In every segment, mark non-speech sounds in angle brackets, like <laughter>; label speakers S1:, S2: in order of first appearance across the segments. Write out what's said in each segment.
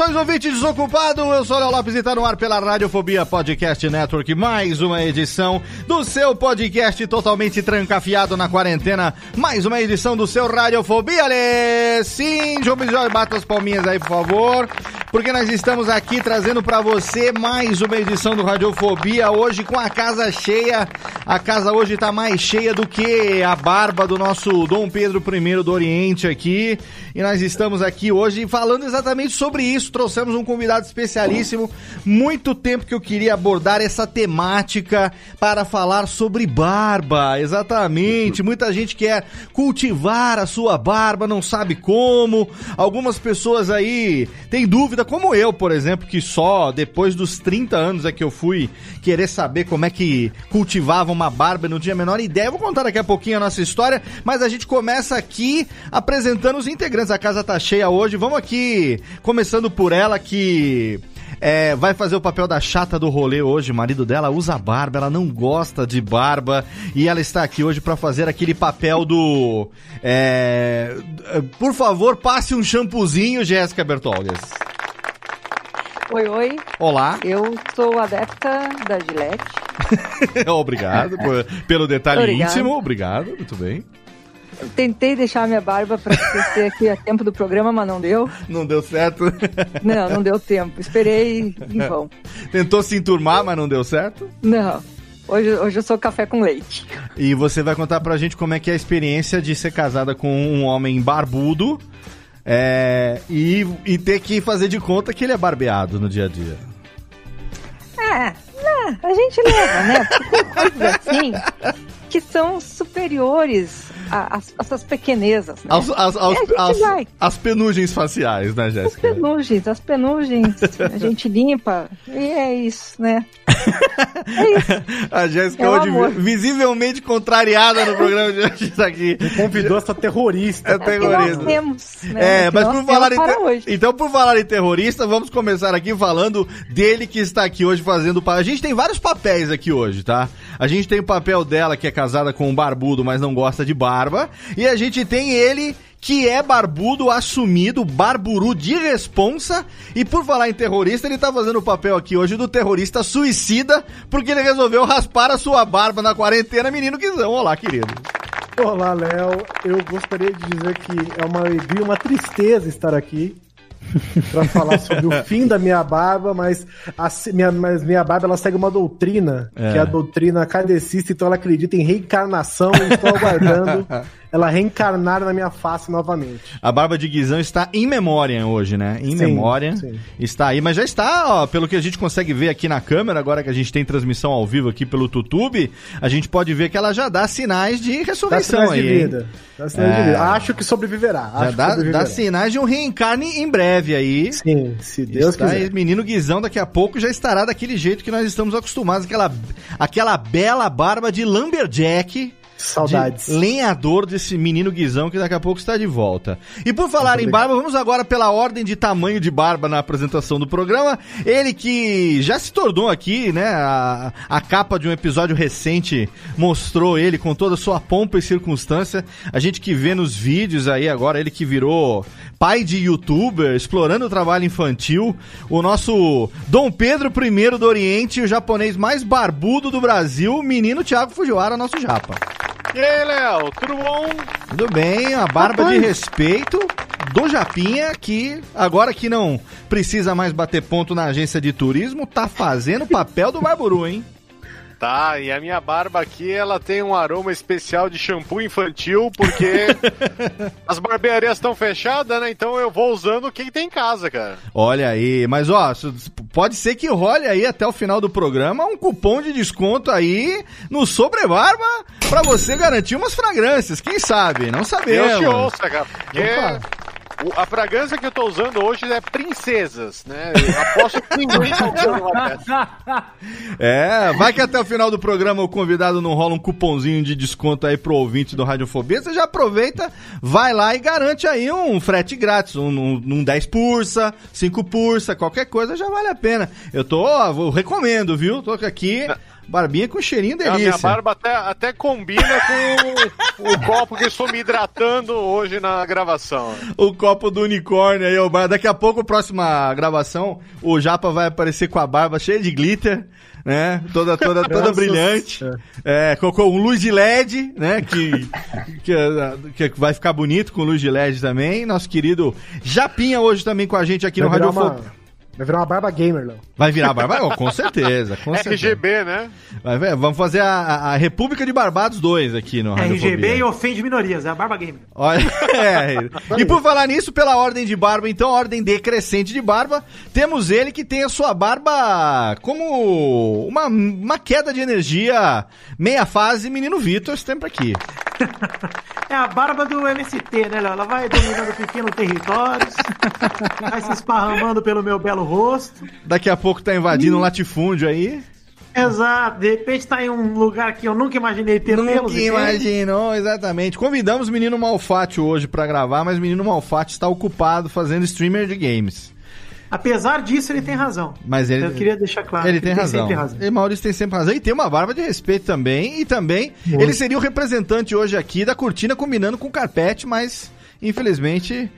S1: Saudações, ouvinte desocupado. Eu sou o Léo Lopes e tá no ar pela Radiofobia Podcast Network. Mais uma edição do seu podcast totalmente trancafiado na quarentena. Mais uma edição do seu Radiofobia, Lê. Sim, João Bisjói, bata as palminhas aí, por favor. Porque nós estamos aqui trazendo para você mais uma edição do Radiofobia. Hoje com a casa cheia. A casa hoje tá mais cheia do que a barba do nosso Dom Pedro I do Oriente aqui. E nós estamos aqui hoje falando exatamente sobre isso. Trouxemos um convidado especialíssimo. Muito tempo que eu queria abordar essa temática para falar sobre barba. Exatamente. Muita gente quer cultivar a sua barba, não sabe como. Algumas pessoas aí têm dúvida, como eu, por exemplo, que só depois dos 30 anos é que eu fui querer saber como é que cultivava uma barba, não tinha a menor ideia. Eu vou contar daqui a pouquinho a nossa história, mas a gente começa aqui apresentando os integrantes. A casa tá cheia hoje. Vamos aqui, começando por ela que é, vai fazer o papel da chata do rolê hoje. O marido dela usa barba, ela não gosta de barba e ela está aqui hoje para fazer aquele papel do. é, por favor, passe um shampoozinho, Jéssica Bertolgas.
S2: Oi, oi.
S1: Olá.
S2: Eu sou adepta da Gillette. <laughs>
S1: Obrigado por- pelo detalhe
S2: Obrigada.
S1: íntimo. Obrigado, muito bem.
S2: Eu tentei deixar minha barba para crescer aqui a tempo do programa, mas não deu.
S1: Não deu certo.
S2: Não, não deu tempo. Esperei em vão.
S1: Tentou se enturmar, mas não deu certo.
S2: Não. Hoje, hoje eu sou café com leite.
S1: E você vai contar pra gente como é que é a experiência de ser casada com um homem barbudo é, e, e ter que fazer de conta que ele é barbeado no dia a dia.
S2: É, né, a gente leva, né? Porque tem coisas assim que são superiores a- às às suas pequenezas, né?
S1: Aos, aos- aos-
S2: É, a gente
S1: aos-
S2: vai.
S1: as penugens faciais, né,
S2: As
S1: Jéssica?
S2: penugens, as penugens, a gente limpa e é isso, né? É isso. <laughs>
S1: A Jéssica
S2: É o
S1: hoje
S2: amor.
S1: visivelmente contrariada no programa de hoje tá aqui.
S3: Convidou essa terrorista.
S1: É
S2: É que nós
S1: terrorista.
S2: temos, né?
S1: É, mas
S2: nós
S1: por falar em ter-
S2: hoje.
S1: então por falar em terrorista, vamos começar aqui falando dele que está aqui hoje fazendo a gente tem vários papéis aqui hoje, tá? A gente tem o papel dela que é casada com um barbudo, mas não gosta de barba, e a gente tem ele que é barbudo assumido, barburu de responsa, e por falar em terrorista, ele tá fazendo o papel aqui hoje do terrorista suicida, porque ele resolveu raspar a sua barba na quarentena, menino Guizão. Olá, querido.
S3: Olá, Léo. Eu gostaria de dizer que é uma alegria, uma tristeza estar aqui <laughs> para falar sobre o fim da minha barba, mas a minha, mas minha barba ela segue uma doutrina,
S1: É.
S3: que é a doutrina kardecista, então ela acredita em reencarnação e estou aguardando <laughs> ela reencarnar na minha face novamente.
S1: A barba de Guizão está em memória hoje, né? Em memória. Está aí, mas já está, ó, pelo que a gente consegue ver aqui na câmera, agora que a gente tem transmissão ao vivo aqui pelo YouTube, a gente pode ver que ela já dá sinais de
S3: Dá
S1: ressurreição
S3: sinais
S1: aí.
S3: de vida. Dá sinais
S1: É.
S3: de vida. Acho que sobreviverá.
S1: Já dá,
S3: sobreviverá.
S1: dá sinais de um reencarne em breve aí.
S3: Sim, se Deus
S1: Está
S3: quiser.
S1: menino Guizão daqui a pouco já estará daquele jeito que nós estamos acostumados, aquela, aquela bela barba de lumberjack
S3: Saudades.
S1: de lenhador desse menino Guizão que daqui a pouco está de volta. E por falar em barba, vamos agora pela ordem de tamanho de barba na apresentação do programa. Ele que já se tornou aqui, né? A, a capa de um episódio recente mostrou ele com toda a sua pompa e circunstância. A gente que vê nos vídeos aí agora, ele que virou pai de youtuber, explorando o trabalho infantil. O nosso Dom Pedro I do Oriente, o japonês mais barbudo do Brasil, o menino Thiago Fujiwara, nosso japa.
S4: E aí, Léo, tudo bom?
S1: Tudo bem, a barba de respeito do Japinha, que agora que não precisa mais bater ponto na agência de turismo, tá fazendo o papel do Barburu, hein?
S4: Tá, e a minha barba aqui, ela tem um aroma especial de shampoo infantil, porque <laughs> as barbearias estão fechadas, né? Então eu vou usando o que tem em casa, cara.
S1: Olha aí, mas ó, pode ser que role aí até o final do programa um cupom de desconto aí no Sobrebarba pra você garantir umas fragrâncias, quem sabe? Não sabemos.
S4: Deus te ouça, cara. Porque o- a fragrância que eu tô usando hoje é princesas, né? Eu aposto que ninguém tá usando uma dessa. <laughs>
S1: É, vai que até o final do programa o convidado não rola um cupomzinho de desconto aí pro ouvinte do Radiofobia. Você já aproveita, vai lá e garante aí um frete grátis, um, um, um 10 pursa, 5 pursa, qualquer coisa já vale a pena. Eu tô, eu recomendo, viu? Tô aqui, barbinha com cheirinho
S4: A minha
S1: delícia.
S4: barba até, até combina com o, o copo que eu estou me hidratando hoje na gravação.
S1: O copo do unicórnio aí, o bar. Daqui a pouco, próxima gravação, o Japa vai aparecer com a barba cheia de glitter, né? Toda, toda, toda
S3: Nossa
S1: brilhante. É, colocou um luz de LED, né? Que, que, que vai ficar bonito com luz de LED também. Nosso querido Japinha hoje também com a gente aqui no
S3: Vai virar,
S1: Radiofobia.
S3: uma, vai virar uma barba gamer, Léo.
S1: Vai virar barba? Oh, com certeza, com <laughs> certeza.
S4: RGB, né?
S1: Vai ver, vamos fazer a, a- a República de Barbados 2 aqui no
S5: RGB
S1: Radiofobia.
S5: e ofende minorias, é a Barba Gamer.
S1: Olha, <laughs> é. E por falar nisso, pela ordem de barba, então, ordem decrescente de barba, temos ele que tem a sua barba como uma, uma queda de energia meia fase, menino Vitor, sempre aqui.
S5: É a barba do MST, né, Léo? Ela vai dominando pequenos territórios, vai se esparramando pelo meu belo rosto.
S1: Daqui a pouco tá invadindo um latifúndio aí.
S5: Exato, de repente tá em um lugar que eu nunca imaginei ter pelos
S1: Nunca
S5: pelos.
S1: imaginou, exatamente. Convidamos o menino Malfatti hoje pra gravar, mas o menino Malfatti está ocupado fazendo streamer de games.
S5: Apesar disso, ele tem razão.
S1: Mas ele,
S5: Eu queria deixar claro.
S1: Ele
S5: que
S1: tem razão.
S5: sempre razão.
S1: E Maurício tem sempre razão. E tem uma barba de respeito também. E também, ele seria o representante hoje aqui da cortina combinando com o carpete, mas infelizmente.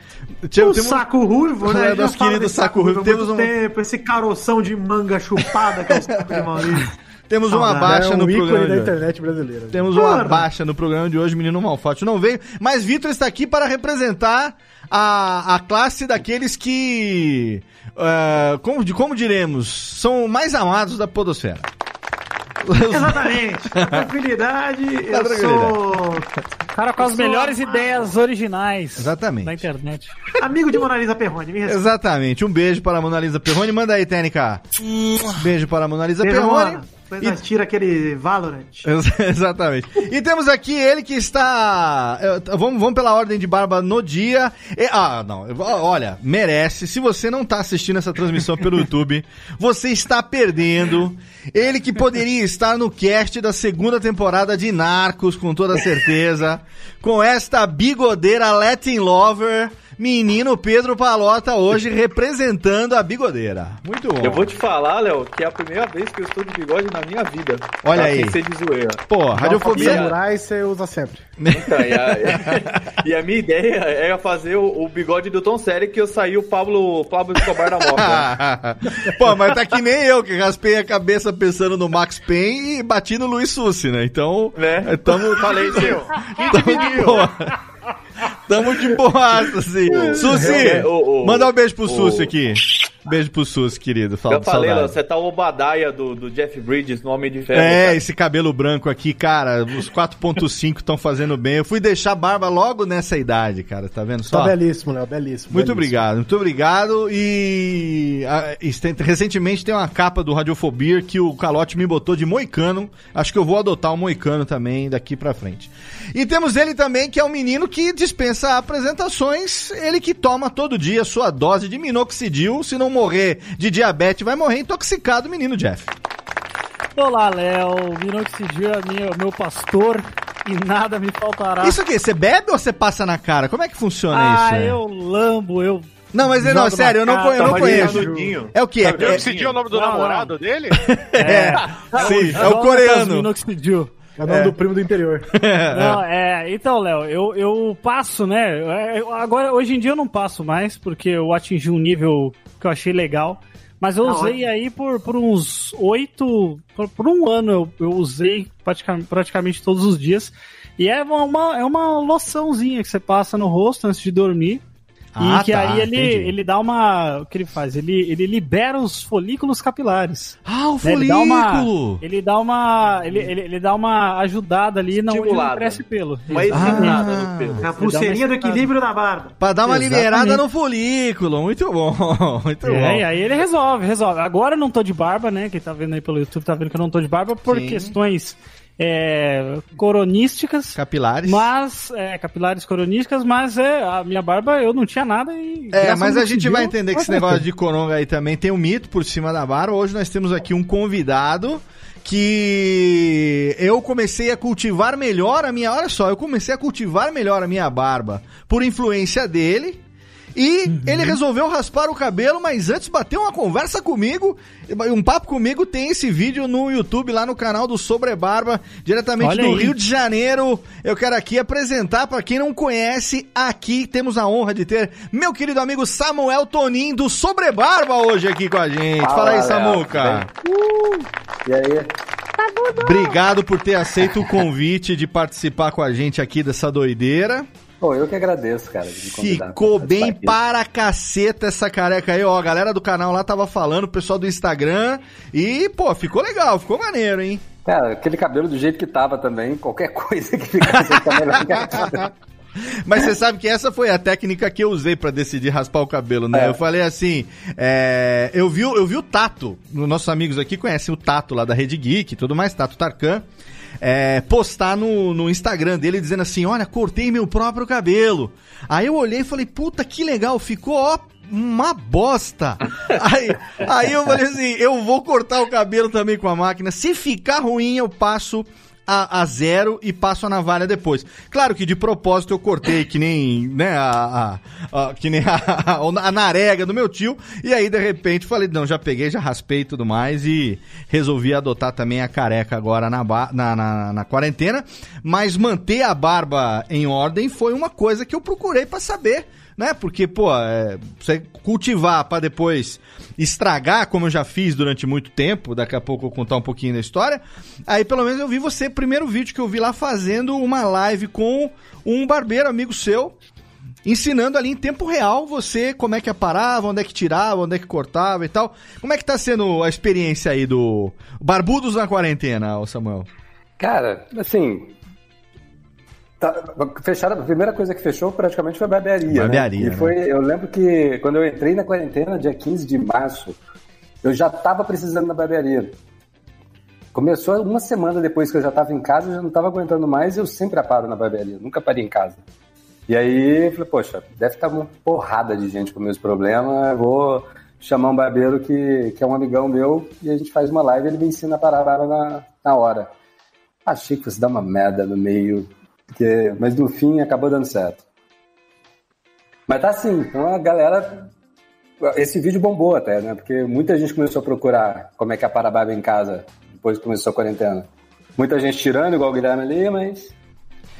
S5: O
S1: temos-
S5: saco ruivo, <laughs>
S1: É,
S5: né? Já
S1: nosso querido saco ruivo. Temos
S5: muito
S1: um-
S5: tempo, esse caroção de manga chupada que é o saco de Maurício. <laughs>
S1: Temos uma baixa
S3: é um
S1: no
S3: ícone
S1: programa.
S3: da
S1: de hoje.
S3: internet brasileira.
S1: Temos uma
S5: Porra.
S1: baixa no programa de hoje, o menino Malfatti não veio, mas Vitor está aqui para representar a, a classe daqueles que, ah, como, de- como diremos, são mais amados da podosfera.
S5: Exatamente. <laughs> Tranquilidade, eu
S1: tranquilidade.
S5: sou
S6: Cara com as
S5: Eu
S6: melhores
S5: amado.
S6: ideias originais
S1: Exatamente.
S6: da internet.
S5: amigo de Mona Lisa Perrone. Me.
S1: Exatamente. Um beijo para a Mona Lisa Perrone. Manda aí, TNK. Beijo para a Mona Lisa
S5: Beijo,
S1: Perrone.
S5: Depois tira aquele Valorant. <laughs>
S1: Ex- Exatamente. E temos aqui ele que está. eh, Vamos, vamos pela ordem de barba no dia. E- ah, não. eu- Olha, merece. Se você não está assistindo essa transmissão pelo YouTube, você está perdendo. Ele que poderia estar no cast da segunda temporada de Narcos, com toda certeza. Com esta bigodeira Latin Lover. Menino Pedro Palota hoje representando a bigodeira. Muito bom.
S7: Eu vou te falar, Léo, que é a primeira vez que eu estou de bigode na minha vida.
S1: Olha
S7: Tá?
S1: aí.
S7: Sem ser de zoeira.
S1: Pô,
S3: Radiofobia. Samurai você usa sempre.
S7: Então, e, a, e a minha ideia era fazer o, o bigode do Tom Série que eu saí o Pablo, Pablo Escobar da moto. né? <laughs>
S1: Pô, mas tá que nem eu, que raspei a cabeça pensando no Max Payne e bati no Luiz Sussi, né? Então,
S7: Né?
S1: tamo,
S4: Falei, tio. <laughs>
S1: tamo de boa. Tamo de boaça, assim. <laughs>
S7: É, o- o-
S1: manda um beijo pro
S7: o-
S1: Sussi aqui. Beijo pro Sussi, querido. Fala
S7: Eu falei,
S1: saudade.
S7: você tá o Obadaia do, do Jeff Bridges no Homem de Ferro.
S1: É,
S7: cara.
S1: esse cabelo branco aqui, cara, os 4.5 estão fazendo bem. Eu fui deixar barba logo nessa idade, cara, tá vendo só?
S3: Tá belíssimo, Léo, belíssimo.
S1: Muito
S3: belíssimo.
S1: obrigado, muito obrigado. E recentemente tem uma capa do Radiofobia que o Calote me botou de moicano. Acho que eu vou adotar o moicano também daqui pra frente. E temos ele também, que é um menino que dispensa apresentações. Ele que toma todo dia sua dose de minoxidil. Se não morrer de diabetes, vai morrer intoxicado, menino Jeff.
S6: Olá, Léo. Minoxidil é minha- meu pastor. e nada me faltará.
S1: Isso aqui, você bebe ou você passa na cara? Como é que funciona
S6: ah,
S1: isso? né?
S6: eu lambo, eu.
S1: Não, mas não, sério, eu não,
S6: cara,
S1: eu não
S6: mas
S1: conheço. É o que? É,
S4: Eu
S1: é,
S4: decidi o nome do
S6: Não, não.
S4: namorado dele? <laughs>
S1: é, <laughs> sim, é o coreano.
S6: Minoxidil.
S3: É o nome do primo do interior. <laughs>
S6: Não, é, então, Léo, eu, eu passo, né? é, eu- Agora, hoje em dia eu não passo mais, porque eu atingi um nível que eu achei legal. Mas eu usei aí por, por uns oito. Por, por um ano eu, eu usei praticamente, praticamente todos os dias. E é uma, uma- é uma loçãozinha que você passa no rosto antes de dormir.
S1: Ah,
S6: e que
S1: tá,
S6: aí ele,
S1: entendi.
S6: ele dá uma. O que ele faz? Ele, ele libera os folículos capilares.
S1: Ah, o
S6: né? Ele dá uma.
S1: folículo!
S6: Ele dá uma. Ele, ele, ele dá uma ajudada ali na onde não cresce pelo.
S7: Uma examinada
S1: Ah.
S7: no pelo.
S5: É a pulseirinha do equilíbrio da barba.
S1: Pra dar uma
S6: Exatamente.
S1: liberada no folículo. Muito bom, <laughs> muito
S6: É, e
S1: bom.
S6: aí ele resolve, resolve. Agora eu não tô de barba, né? Quem tá vendo aí pelo YouTube tá vendo que eu não tô de barba por
S1: Sim.
S6: questões é, coronísticas.
S1: Capilares.
S6: Mas, é, capilares coronísticas, mas é, a minha barba eu não tinha nada e.
S1: É, mas a gente
S6: Minoxidil,
S1: vai entender que esse
S6: vai
S1: negócio de coronga aí também tem um mito por cima da barba. Hoje nós temos aqui um convidado que eu comecei a cultivar melhor a minha. Olha só, eu comecei a cultivar melhor a minha barba por influência dele. E
S6: Uhum.
S1: ele resolveu raspar o cabelo, mas antes bateu uma conversa comigo, um papo comigo. Tem esse vídeo no YouTube, lá no canal do Sobre Barba, diretamente
S6: Olha
S1: do
S6: aí.
S1: Rio de Janeiro. Eu quero aqui apresentar para quem não conhece, aqui temos a honra de ter meu querido amigo Samuel Tonin do Sobre Barba hoje aqui com a gente. Fala, aí,
S8: Léo,
S1: Samuca.
S8: E aí?
S1: Obrigado por ter aceito o convite de participar com a gente aqui dessa doideira.
S8: Pô, eu que agradeço, cara.
S1: Ficou bem para caceta essa careca aí, ó. A galera do canal lá tava falando, o pessoal do Instagram. E, pô, ficou legal, ficou maneiro, hein?
S8: Cara, aquele cabelo do jeito que tava também, qualquer <laughs> coisa que ficasse fica melhor que. <laughs>
S1: Mas você sabe que essa foi a técnica que eu usei pra decidir raspar o cabelo, né?
S8: É.
S1: Eu falei assim, é, eu, vi, o- eu vi o Tato, os nossos amigos aqui conhecem o Tato lá da Rede Geek e tudo mais, Tato Tarkan, é, postar no, no Instagram dele dizendo assim, olha, cortei meu próprio cabelo. Aí eu olhei e falei, puta, que legal, ficou, ó, uma bosta. <laughs> aí, aí eu falei assim, eu vou cortar o cabelo também com a máquina, se ficar ruim eu passo a, a zero e passo a navalha depois. Claro que de propósito eu cortei que nem, né, a, a- a- que nem a, <laughs> a, narega do meu tio, e aí de repente falei, não, já peguei, já raspei e tudo mais, e resolvi adotar também a careca agora na, na, na, na quarentena, mas manter a barba em ordem foi uma coisa que eu procurei pra saber, né? Porque, pô, é, você cultivar pra depois estragar, como eu já fiz durante muito tempo, daqui a pouco eu vou contar um pouquinho da história. Aí pelo menos eu vi você, primeiro vídeo que eu vi lá fazendo uma live com um barbeiro amigo seu, ensinando ali em tempo real você como é que aparava, onde é que tirava, onde é que cortava e tal. Como é que tá sendo a experiência aí do Barbudos na quarentena, Samuel?
S8: Cara, assim. Tá, fecharam, a primeira coisa que fechou praticamente foi a barbearia.
S1: Barbearia,
S8: né?
S1: né?
S8: E foi, eu lembro que quando eu entrei na quarentena, dia 15 de março, eu já tava precisando da barbearia. Começou uma semana depois que eu já tava em casa, eu já não tava aguentando mais, eu sempre aparo na barbearia, nunca parei em casa. E aí, eu falei, poxa, deve estar uma porrada de gente com meus problemas, vou chamar um barbeiro que, que é um amigão meu e a gente faz uma live e ele me ensina a parar a na, na hora. Achei que fosse dar uma merda no meio, porque, mas no fim acabou dando certo. Mas tá assim, então a galera. Esse vídeo bombou até, né? Porque muita gente começou a procurar como é que é a barba em casa depois que começou a quarentena. Muita gente tirando, igual o Guilherme ali, mas.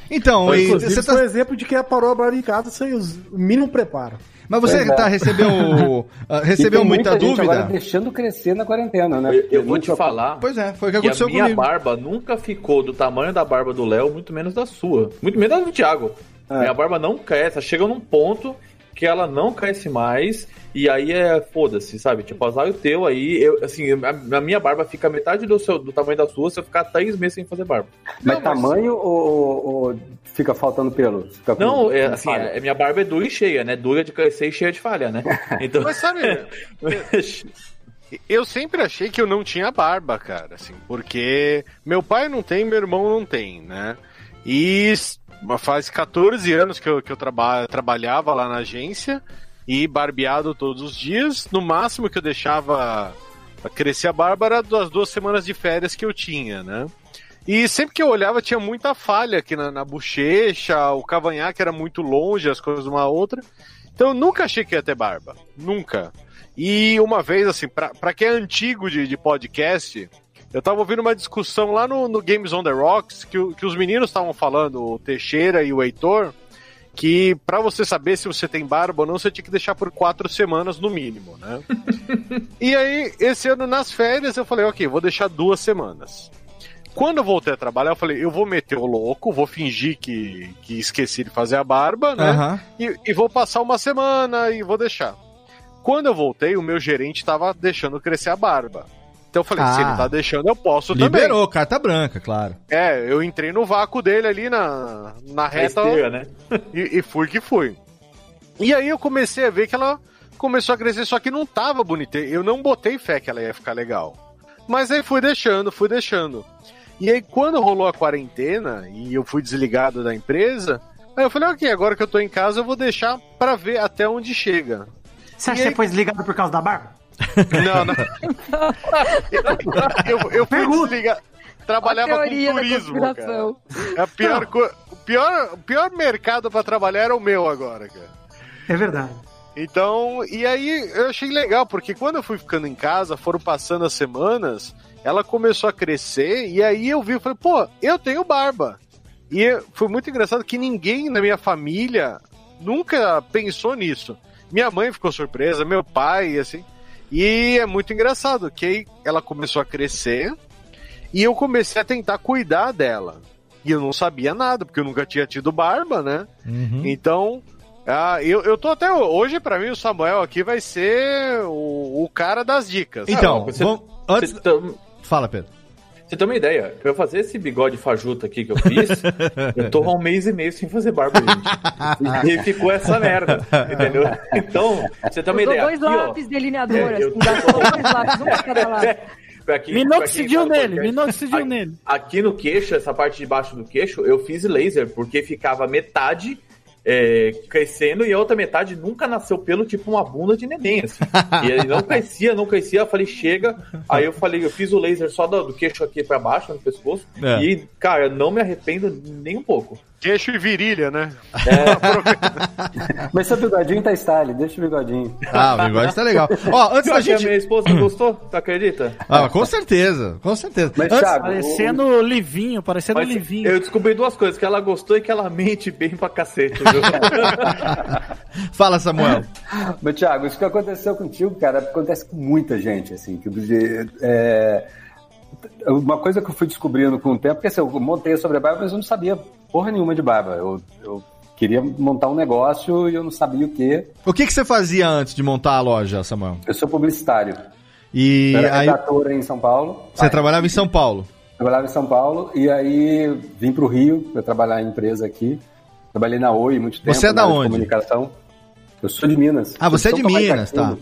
S1: Então, e
S3: Inclusive,
S1: você
S3: foi um
S1: tá,
S3: exemplo de que parou a barba em casa sem os- o mínimo preparo.
S1: Mas você
S8: é.
S1: tá recebeu <laughs> ah, recebeu muita,
S8: gente
S1: dúvida?
S8: agora deixando crescer na quarentena, né?
S7: Eu,
S8: Porque
S7: eu vou te falar.
S1: Pois é, foi o que
S7: que a
S1: aconteceu
S7: minha
S1: comigo.
S7: barba nunca ficou do tamanho da barba do Léo, muito menos da sua. Muito menos da do Thiago.
S8: É.
S7: Minha barba não cresce, chega num ponto que ela não cresce mais, e aí é foda-se, sabe? Tipo, azar o teu aí, eu, assim, a, a minha barba fica metade do, seu, do tamanho da sua se eu ficar três meses sem fazer barba.
S8: Mas
S4: Não, mas-
S8: tamanho ou, ou fica faltando pelo? Fica com-
S7: Não, é,
S8: com
S7: assim,
S8: falha?
S7: é, minha barba é dura e cheia, né? Dura de crescer e cheia de falha, né? <laughs> Então.
S4: Mas sabe, <laughs> eu sempre achei que eu não tinha barba, cara, assim, porque meu pai não tem, meu irmão não tem, né? E faz 14 anos que eu, que eu traba, trabalhava lá na agência e barbeado todos os dias. No máximo que eu deixava crescer a barba era das duas semanas de férias que eu tinha, né? E sempre que eu olhava tinha muita falha aqui na, na bochecha, o cavanhaque era muito longe, as coisas uma outra. Então eu nunca achei que ia ter barba. Nunca. E uma vez, assim, pra, pra quem é antigo de, de podcast, eu tava ouvindo uma discussão lá no, no Games on the Rocks que, que os meninos estavam falando, o Teixeira e o Heitor, que pra você saber se você tem barba ou não, você tinha que deixar por quatro semanas no mínimo, né? <laughs> e aí, esse ano nas férias, eu falei, ok, vou deixar duas semanas. Quando eu voltei a trabalhar, eu falei, eu vou meter o louco, vou fingir que, que esqueci de fazer a barba, né?
S1: Aham.
S4: E, e vou passar uma semana e vou deixar. Quando eu voltei, o meu gerente tava deixando crescer a barba. Então eu falei, se
S1: Ah.
S4: ele tá deixando, eu posso
S1: Liberou, carta branca, claro.
S4: também. É, eu entrei no vácuo dele ali na, na reta
S7: esteira, né?
S4: e, e fui que fui. E aí eu comecei a ver que ela começou a crescer, só que não tava bonita. Eu não botei fé que ela ia ficar legal. Mas aí fui deixando, fui deixando. E aí quando rolou a quarentena e eu fui desligado da empresa, aí eu falei, ok, agora que eu tô em casa eu vou deixar pra ver até onde chega.
S5: Você acha que você foi desligado por causa da barba?
S4: Não, não. <laughs> eu, eu fui desligar. Trabalhava com turismo, cara. A pior, o pior, o pior mercado pra trabalhar era o meu agora, cara.
S5: É verdade.
S4: Então, e aí eu achei legal, porque quando eu fui ficando em casa, foram passando as semanas, ela começou a crescer, e aí eu vi, eu falei, pô, eu tenho barba. E foi muito engraçado que ninguém na minha família nunca pensou nisso. Minha mãe ficou surpresa, meu pai, assim. E é muito engraçado que ela começou a crescer e eu comecei a tentar cuidar dela. E eu não sabia nada, porque eu nunca tinha tido barba, né?
S1: Uhum.
S4: Então, ah, eu, eu tô até. Hoje, pra mim, o Samuel aqui vai ser o, o cara das dicas.
S1: Então,
S7: você-
S1: vamos- antes...
S7: Você tem-
S1: Fala, Pedro.
S7: Você tem uma ideia? Pra eu fazer esse bigode fajuto aqui que eu fiz, <laughs> eu tô há um mês e meio sem fazer barba, gente. E ficou essa merda, entendeu? Então, você tem uma
S2: Usou
S7: ideia.
S2: dois
S7: Aqui, ó,
S2: lápis delineador,
S7: É, eu-
S2: assim, gastou dois lápis, um pra cada lado. <laughs>
S7: pra quem-
S6: Minoxidil nele, minoxidil
S7: aqui-
S6: nele.
S7: Aqui no queixo, essa parte de baixo do queixo, eu fiz laser, porque ficava metade é, crescendo e a outra metade nunca nasceu pelo tipo uma bunda de neném, assim. E ele não crescia, não crescia, eu falei, chega. Aí eu falei, eu fiz o laser só do, do queixo aqui pra baixo, no pescoço.
S4: É.
S7: E, cara, não me arrependo nem um pouco.
S4: Queixo e virilha, né? <laughs>
S8: Mas seu bigodinho tá style, deixa o bigodinho.
S1: Ah, o bigode tá legal. Ó, antes da
S7: que a
S1: gente.
S7: minha esposa <clears throat> gostou, tu acredita?
S1: Ah, com certeza, com certeza.
S8: Mas,
S1: Antes-
S8: Thiago,
S6: Parecendo livinho, parecendo
S7: Mas
S6: livinho.
S7: eu descobri duas coisas, que ela gostou e que ela mente bem pra cacete, viu? <laughs>
S1: Fala, Samuel.
S8: Mas, Thiago, isso que aconteceu contigo, cara, acontece com muita gente, assim. Que, é, uma coisa que eu fui descobrindo com o tempo, porque assim, eu montei sobre a barba, mas eu não sabia porra nenhuma de barba. Eu, eu queria montar um negócio e eu não sabia o quê.
S1: O que, que você fazia antes de montar a loja, Samuel?
S8: Eu sou publicitário.
S1: E
S8: Eu era
S1: aí
S8: redator em São Paulo.
S1: você trabalhava em São Paulo.
S8: Trabalhava em São Paulo e aí vim para o Rio para trabalhar em empresa aqui. Trabalhei na Oi muito tempo.
S1: Você é da
S8: na
S1: onde?
S8: comunicação. Eu sou de Minas.
S1: Ah, você é de Minas,
S8: Aquino.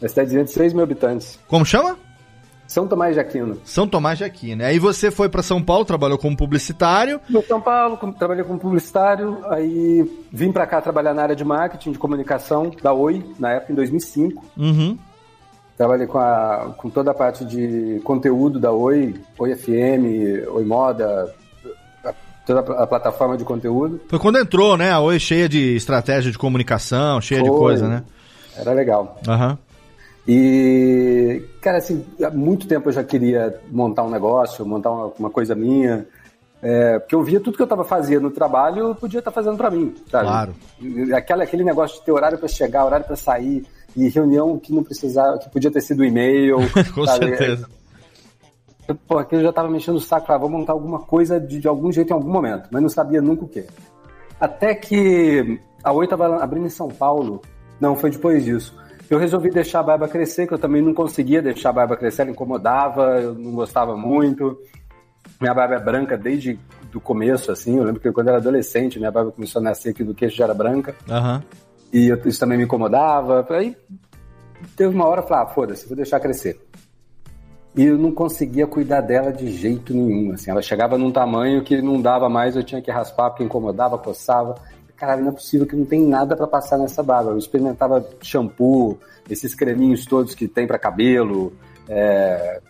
S8: Uma cidadezinha de 6 mil habitantes.
S1: Como chama?
S8: São Tomás de Aquino.
S1: São Tomás de Aquino. Aí você foi pra São Paulo, trabalhou como publicitário.
S8: No São Paulo, trabalhei como publicitário, aí vim para cá trabalhar na área de marketing, de comunicação da Oi, na época em 2005.
S1: Uhum.
S8: Trabalhei com, a, com toda a parte de conteúdo da Oi, Oi FM, Oi Moda, toda a plataforma de conteúdo.
S1: Foi quando entrou, né? A Oi cheia de estratégia de comunicação, cheia de
S8: Foi.
S1: coisa, né?
S8: Era legal.
S1: Aham.
S8: E, cara, assim, há muito tempo eu já queria montar um negócio, montar uma, uma coisa minha. É, porque eu via tudo que eu estava fazendo no trabalho, eu podia estar fazendo para mim, sabe?
S1: Claro.
S8: Aquela, aquele negócio de ter horário para chegar, horário para sair, e reunião que não precisava, que podia ter sido e-mail. <laughs>
S1: Com
S8: sabe?
S1: certeza.
S8: Eu, Pô, aquilo já estava mexendo o saco, falava, vou montar alguma coisa de, de algum jeito em algum momento, mas não sabia nunca o quê. Até que a Oi estava abrindo em São Paulo, não, foi depois disso. Eu resolvi deixar a barba crescer, que eu também não conseguia deixar a barba crescer, ela incomodava, eu não gostava muito. Minha barba é branca desde do começo, assim, eu lembro que quando eu era adolescente, minha barba começou a nascer aqui do queixo já era branca.
S1: Aham.
S8: E eu- isso também me incomodava. Aí teve uma hora eu falei, ah, foda-se, vou deixar crescer. E eu não conseguia cuidar dela de jeito nenhum. Assim, ela chegava num tamanho que não dava mais, eu tinha que raspar porque incomodava, coçava. Caralho, não é possível que não tem nada pra passar nessa barba. Eu experimentava shampoo, esses creminhos todos que tem pra cabelo, é,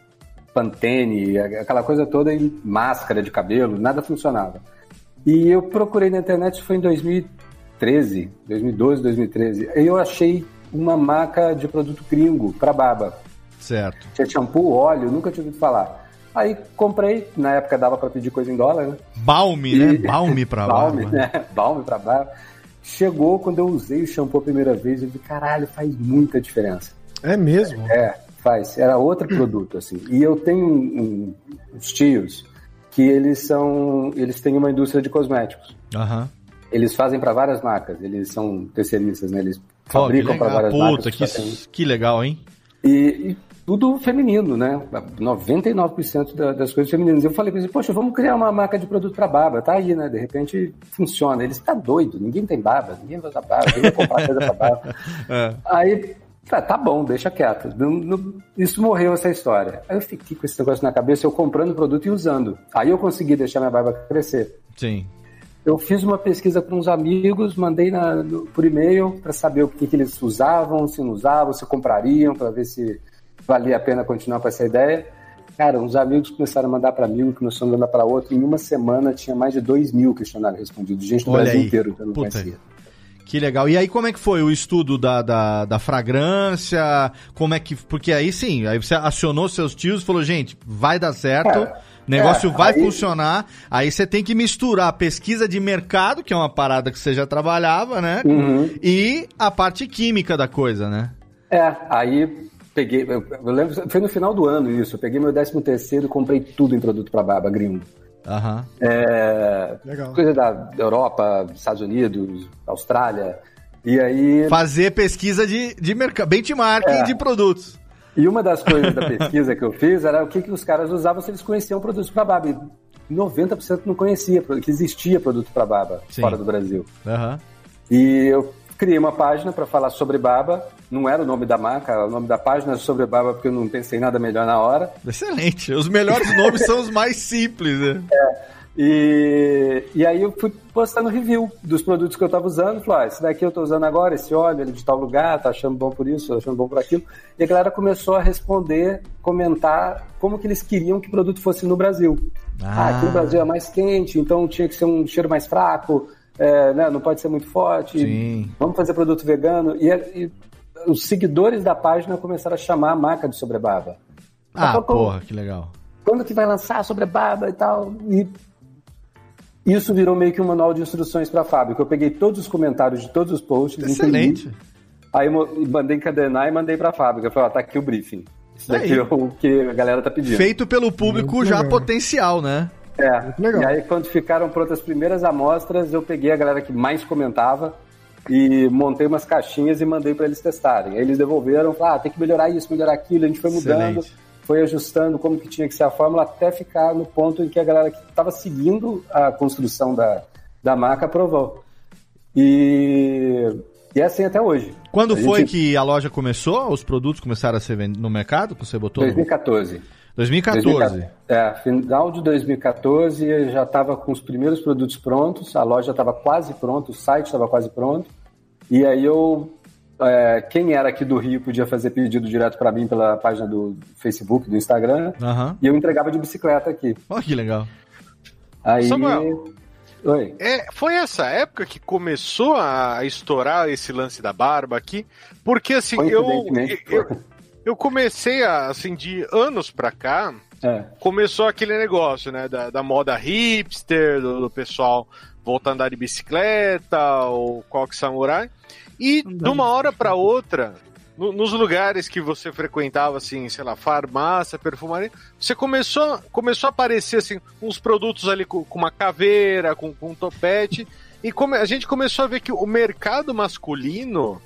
S8: Pantene, aquela coisa toda em máscara de cabelo, nada funcionava. E eu procurei na internet, foi em 2013, 2012, 2013. E eu achei uma marca de produto gringo para barba.
S1: Certo.
S8: Tinha shampoo, óleo, nunca tinha ouvido falar. Aí comprei, na época dava para pedir coisa em dólar, né?
S1: Balme, né? Balme pra <laughs>
S8: Balme,
S1: barba.
S8: né? Balme pra barba. Chegou quando eu usei o shampoo a primeira vez, eu vi, caralho, faz muita diferença.
S3: É mesmo?
S8: É, faz. Era outro produto, assim. E eu tenho um, um, uns tios que eles são. Eles têm uma indústria de cosméticos.
S1: Aham.
S8: Eles fazem para várias marcas, eles são terceiristas, né? Eles
S1: que
S8: fabricam para várias
S1: Puta,
S8: marcas.
S1: que,
S8: fazem-
S1: que legal, hein?
S8: E, e tudo feminino, né? 99% da- das coisas femininas. Eu falei com eles, poxa, vamos criar uma marca de produto para barba. Tá aí, né? De repente funciona. Eles tá doido, ninguém tem barba, ninguém vai usar barba, ninguém vai comprar coisa pra barba. <laughs>
S1: É.
S8: Aí, tá, tá bom, deixa quieto. Não- não- isso morreu essa história. Aí eu fiquei com esse negócio na cabeça, eu comprando o produto e usando. Aí eu consegui deixar minha barba crescer.
S1: Sim.
S8: Eu fiz uma pesquisa com uns amigos, mandei na- no- por e-mail para saber o que, que eles usavam, se não usavam, se comprariam, para ver se valia a pena continuar com essa ideia. Cara, uns amigos começaram a mandar para mim, começaram a mandar para outro. Em uma semana tinha mais de 2 mil questionários respondidos. Gente do
S1: Olha
S8: Brasil
S1: aí.
S8: inteiro que eu não
S1: Puta
S8: conhecia.
S1: Que legal. E aí, como é que foi o estudo da, da, da fragrância? Como é que. Porque aí sim, aí você acionou seus tios e falou, gente, vai dar certo.
S8: É,
S1: o negócio
S8: é,
S1: vai
S8: aí-
S1: funcionar. Aí você tem que misturar a pesquisa de mercado, que é uma parada que você já trabalhava, né?
S8: Uhum.
S1: E a parte química da coisa, né?
S8: É, aí peguei, eu, eu lembro, foi no final do ano isso, eu peguei meu 13 terceiro e comprei tudo em produto para barba gringo.
S1: Aham.
S8: É,
S3: Legal.
S8: coisa da Europa, Estados Unidos, Austrália. E aí.
S1: Fazer pesquisa de, de mercado, benchmarking
S8: É.
S1: de produtos.
S8: E uma das coisas da pesquisa que eu fiz era o que, que os caras usavam se eles conheciam produtos para barba. E 90% não conhecia que existia produto para barba
S1: Sim.
S8: fora do Brasil.
S1: Aham.
S8: E eu criei uma página para falar sobre barba. Não era o nome da marca, o nome da página era sobre barba porque eu não pensei nada melhor na hora.
S1: Excelente. Os melhores <laughs> nomes são os mais simples, né?
S8: E, e aí eu fui postando review dos produtos que eu tava usando. Falei, ah, esse daqui eu tô usando agora, esse óleo, ele é de tal lugar, tá achando bom por isso, tô achando bom por aquilo. E a galera começou a responder, comentar como que eles queriam que o produto fosse no Brasil. Ah, aqui no Brasil é mais quente, então tinha que ser um cheiro mais fraco, é, né, não pode ser muito forte.
S1: Sim.
S8: Vamos fazer produto vegano. E, e os seguidores da página começaram a chamar a marca de sobrebarba.
S1: Ah,
S8: Então,
S1: porra, que legal.
S8: quando que vai lançar a sobrebarba e tal. E isso virou meio que um manual de instruções para a fábrica. Eu peguei todos os comentários de todos os posts,
S1: Excelente.
S8: imprimi, aí mandei encadenar e mandei para a fábrica. Falei, ó, tá aqui o briefing. Isso daqui
S1: Aí.
S8: é o que a galera tá pedindo.
S1: Feito pelo público já potencial, né?
S8: É.
S3: legal.
S8: E aí, quando ficaram prontas as primeiras amostras, eu peguei a galera que mais comentava e montei umas caixinhas e mandei para eles testarem. Aí eles devolveram, falaram, ah, tem que melhorar isso, melhorar aquilo. A gente foi mudando,
S1: Excelente.
S8: foi ajustando como que tinha que ser a fórmula até ficar no ponto em que a galera que estava seguindo a construção da, da marca aprovou. E, e é assim até hoje.
S1: Quando
S8: A
S1: foi
S8: gente-
S1: que a loja começou? Os produtos começaram a ser vendidos no mercado? Que você botou? no-
S8: 2014.
S1: 2014.
S8: É, final de 2014 eu já estava com os primeiros produtos prontos, a loja estava quase pronta, o site estava quase pronto. E aí eu, é, quem era aqui do Rio podia fazer pedido direto para mim pela página do Facebook, do Instagram,
S1: Aham.
S8: e eu entregava de bicicleta aqui.
S1: Olha que legal.
S8: Aí,
S4: Samuel.
S8: oi.
S4: É, foi essa época que começou a estourar esse lance da barba aqui, porque assim, eu, eu, eu comecei a, assim, de anos pra cá,
S8: É.
S4: começou aquele negócio, né, da, da moda hipster, do, do pessoal voltar a andar de bicicleta, ou coque samurai, e de uma hora pra outra, no- nos lugares que você frequentava, assim, sei lá, farmácia, perfumaria, você começou, começou a aparecer, assim, uns produtos ali com, com uma caveira, com, com um topete, e come- a gente começou a ver que o mercado masculino,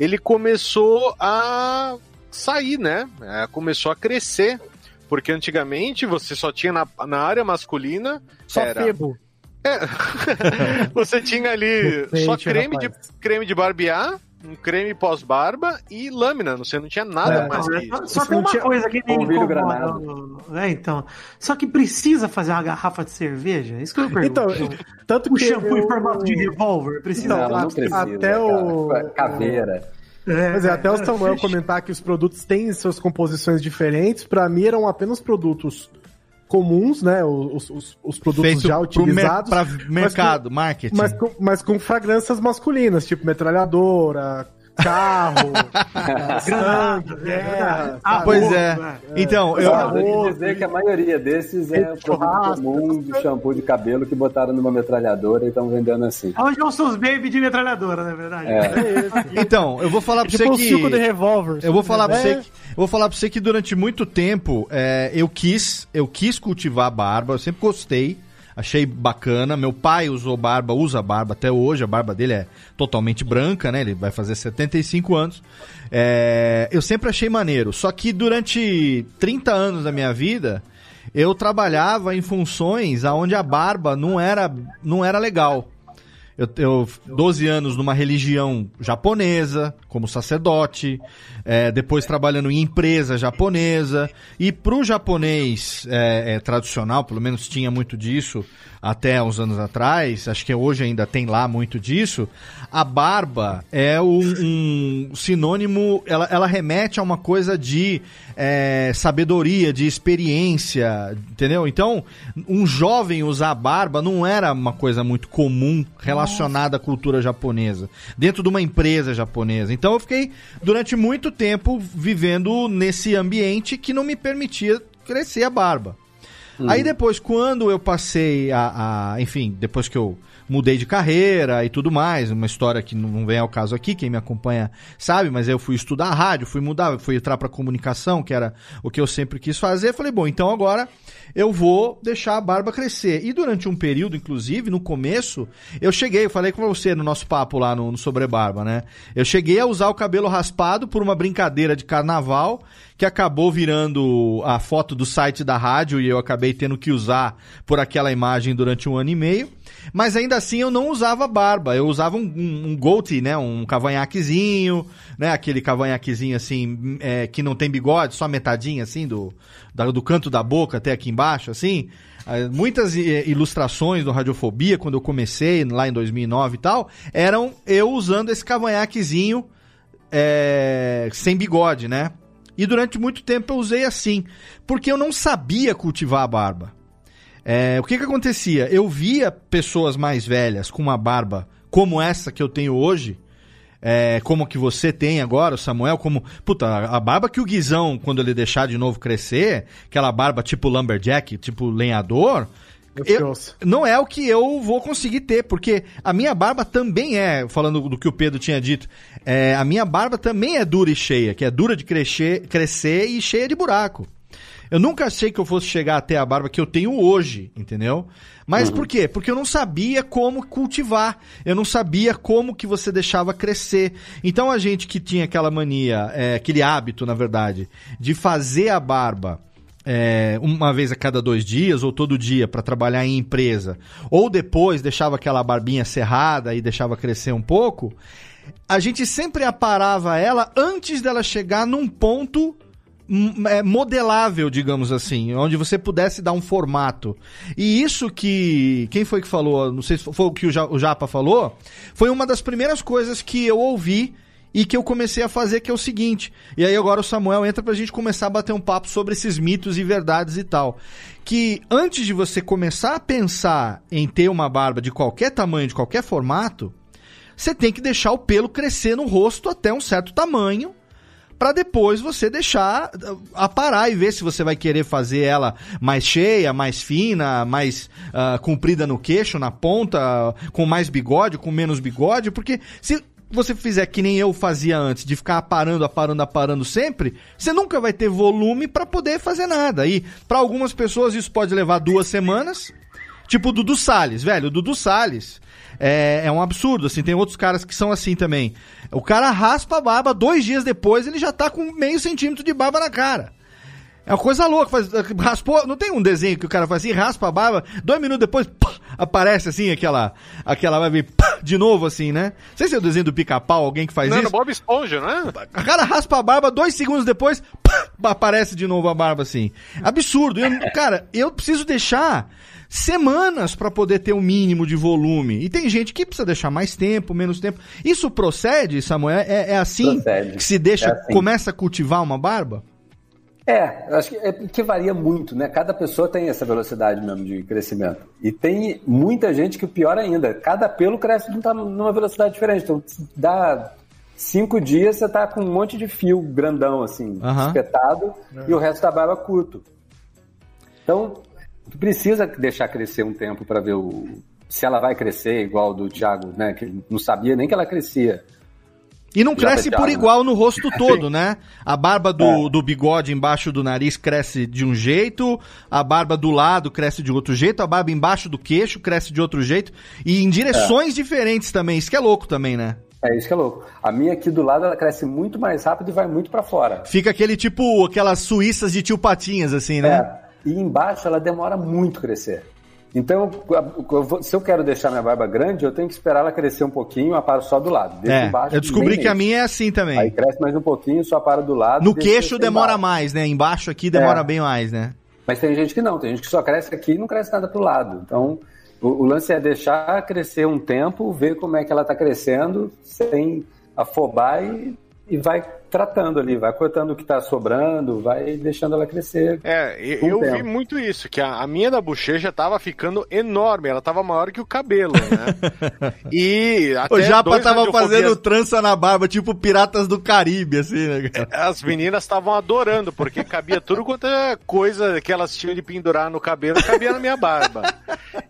S4: ele começou a sair, né? É, começou a crescer. Porque antigamente você só tinha na, na área masculina.
S5: Só
S4: era,
S5: febo. <laughs>
S4: você tinha ali <laughs> só
S3: Respeite,
S4: creme de, creme de barbear, um creme pós-barba e lâmina. Você não tinha nada
S3: É.
S4: mais
S5: Não,
S4: que isso.
S5: Só tem uma coisa que me incomoda. né, então. Só que precisa fazer uma garrafa de cerveja? Isso que eu pergunto.
S3: Então, tanto
S5: o shampoo
S3: eu-
S5: em formato de revólver? Precisa
S8: Não, não precisa.
S3: até o-
S8: cara. Caveira.
S3: Mas é, até o Samuel comentar que os produtos têm suas composições diferentes, pra mim eram apenas produtos comuns, né? Os, os, os produtos
S1: Feito
S3: já utilizados.
S1: mer- pra
S3: mas
S1: mercado,
S3: com-
S1: marketing.
S3: Mas com, mas com fragrâncias masculinas, tipo metralhadora, carro, <laughs> sangue, guerra.
S5: Ah,
S3: sabe?
S1: Pois é. Então, eu.
S8: Eu tenho que dizer que a maioria desses é produto comum de shampoo de cabelo que botaram numa metralhadora e estão vendendo assim.
S5: Hoje eu sou os baby de metralhadora, na verdade.
S8: É.
S1: Então, eu vou falar pra
S6: Tipo
S1: você
S6: um
S1: que.
S6: suco de revólver.
S1: Eu vou falar pra
S6: É.
S1: você que, eu vou falar pra você que durante muito tempo é, eu quis eu quis cultivar a barba, eu sempre gostei, achei bacana. Meu pai usou barba, usa barba até hoje, a barba dele é totalmente branca, né? Ele vai fazer 75 anos. É, eu sempre achei maneiro, só que durante 30 anos da minha vida eu trabalhava em funções aonde a barba não era não era legal. Eu, eu 12 anos numa religião japonesa, como sacerdote, é, depois trabalhando em empresa japonesa. E pro japonês é, é, tradicional, pelo menos tinha muito disso até uns anos atrás, acho que hoje ainda tem lá muito disso, a barba é um, um sinônimo, ela, ela remete a uma coisa de é, sabedoria, de experiência, entendeu? Então, um jovem usar barba não era uma coisa muito comum relacionada à cultura japonesa, dentro de uma empresa japonesa. Então, eu fiquei durante muito tempo vivendo nesse ambiente que não me permitia crescer a barba. Aí depois, quando eu passei a, a- Enfim, depois que eu mudei de carreira e tudo mais, uma história que não vem ao caso aqui, quem me acompanha sabe, mas eu fui estudar rádio, fui mudar, fui entrar pra comunicação, que era o que eu sempre quis fazer. Falei, bom, então agora eu vou deixar a barba crescer. E durante um período, inclusive, no começo, eu cheguei, eu falei com você no nosso papo lá no, no Sobre Barba, né? Eu cheguei a usar o cabelo raspado por uma brincadeira de carnaval, que acabou virando a foto do site da rádio e eu acabei tendo que usar por aquela imagem durante um ano e meio. Mas ainda assim eu não usava barba, eu usava um, um, um goatee, né? Um cavanhaquezinho, né? Aquele cavanhaquezinho assim, é, que não tem bigode, só metadinha assim, do, da- do canto da boca até aqui embaixo, assim. Ah, Muitas eh, ilustrações do Radiofobia, quando eu comecei lá em 2009 e tal, eram eu usando esse cavanhaquezinho é, sem bigode, né? E durante muito tempo eu usei assim, porque eu não sabia cultivar a barba. É, o que que acontecia? Eu via pessoas mais velhas com uma barba como essa que eu tenho hoje, é, como que você tem agora, Samuel, como. Puta, a barba que o Guizão, quando ele deixar de novo crescer, aquela barba tipo lumberjack, tipo lenhador. Eu- não é o que eu vou conseguir ter, porque a minha barba também é, falando do que o Pedro tinha dito, é, a minha barba também é dura e cheia, que é dura de crescer, crescer e cheia de buraco. Eu nunca achei que eu fosse chegar até a barba que eu tenho hoje, entendeu? Mas por quê? Porque eu não sabia como cultivar. Eu não sabia como que você deixava crescer. Então a gente que tinha aquela mania, é, aquele hábito, na verdade, de fazer a barba é, uma vez a cada dois dias ou todo dia para trabalhar em empresa, ou depois deixava aquela barbinha cerrada e deixava crescer um pouco, a gente sempre aparava ela antes dela chegar num ponto hum, é, modelável, digamos assim, onde você pudesse dar um formato. E isso que. Quem foi que falou? Não sei se foi o que o Ja- o Japa falou. Foi uma das primeiras coisas que eu ouvi e que eu comecei a fazer, que é o seguinte. E aí agora o Samuel entra pra gente começar a bater um papo sobre esses mitos e verdades e tal. Que antes de você começar a pensar em ter uma barba de qualquer tamanho, de qualquer formato, você tem que deixar o pelo crescer no rosto até um certo tamanho para depois você deixar uh, aparar e ver se você vai querer fazer ela mais cheia, mais fina, mais ah, comprida no queixo, na ponta, com mais bigode, com menos bigode, porque se você fizer que nem eu fazia antes, de ficar aparando, aparando, aparando sempre, você nunca vai ter volume para poder fazer nada. E para algumas pessoas isso pode levar duas semanas, Tipo o Dudu Salles, velho. O Dudu Salles é, é um absurdo, assim. Tem outros caras que são assim também. O cara raspa a barba, dois dias depois ele já tá com meio centímetro de barba na cara. É uma coisa louca. Faz, <laughs> raspou, não tem um desenho que o cara faz assim, raspa a barba, dois minutos depois pá, aparece assim aquela aquela barba e pá, de novo assim, né? Não sei se é o desenho do pica-pau, alguém que faz
S4: Não, no
S1: isso.
S4: Bob Esponja, não é?
S1: O cara raspa a barba, dois segundos depois, pá, aparece de novo a barba assim. Absurdo. Eu- cara, eu preciso deixar. semanas pra poder ter o mínimo de volume. E tem gente que precisa deixar mais tempo, menos tempo. Isso procede, Samuel? É, é assim
S8: Procede.
S1: que se deixa,
S8: É assim.
S1: começa a cultivar uma barba?
S8: É, eu acho que, é que varia muito, né? Cada pessoa tem essa velocidade mesmo de crescimento. E tem muita gente que, pior ainda, cada pelo cresce numa- velocidade diferente. Então, dá cinco dias, você tá com um monte de fio grandão, assim, espetado, e o resto da barba curto. Então, tu precisa deixar crescer um tempo para ver o, se ela vai crescer igual do Thiago, né? Que não sabia nem que ela crescia.
S1: E não cresce por
S8: né?
S1: igual no rosto <laughs> todo, né? A barba do,
S8: É.
S1: do bigode embaixo do nariz cresce de um jeito, a barba do lado cresce de outro jeito, a barba embaixo do queixo cresce de outro jeito, e em direções diferentes também. Isso que é louco também, né?
S8: É isso que é louco. A minha aqui do lado, ela cresce muito mais rápido e vai muito para fora.
S1: Fica aquele tipo, aquelas suíças de tio Patinhas, assim, né?
S8: É, e embaixo ela demora muito crescer. Então, se eu quero deixar minha barba grande, eu tenho que esperar ela crescer um pouquinho, eu aparo só do lado. Deixo
S1: É,
S8: embaixo,
S1: eu descobri que a minha é assim também.
S8: Aí cresce mais um pouquinho, só para do lado.
S1: No queixo demora
S8: embaixo.
S1: mais, né? Embaixo aqui demora
S8: É.
S1: bem mais, né?
S8: Mas tem gente que não, tem gente que só cresce aqui e não cresce nada pro lado. Então, o, o lance é deixar crescer um tempo, ver como é que ela tá crescendo, sem afobar e, e vai tratando ali, vai cortando o que tá sobrando, vai deixando ela crescer.
S4: É, eu,
S8: tempo.
S4: vi muito isso, que a, a minha da bochecha tava ficando enorme, ela tava maior que o cabelo, né? <laughs> E até
S1: O Japa tava
S4: radiofobias-
S1: fazendo trança na barba, tipo Piratas do Caribe, assim, né, cara?
S4: As meninas estavam adorando, porque cabia tudo quanto é coisa que elas tinham de pendurar no cabelo, cabia na minha barba.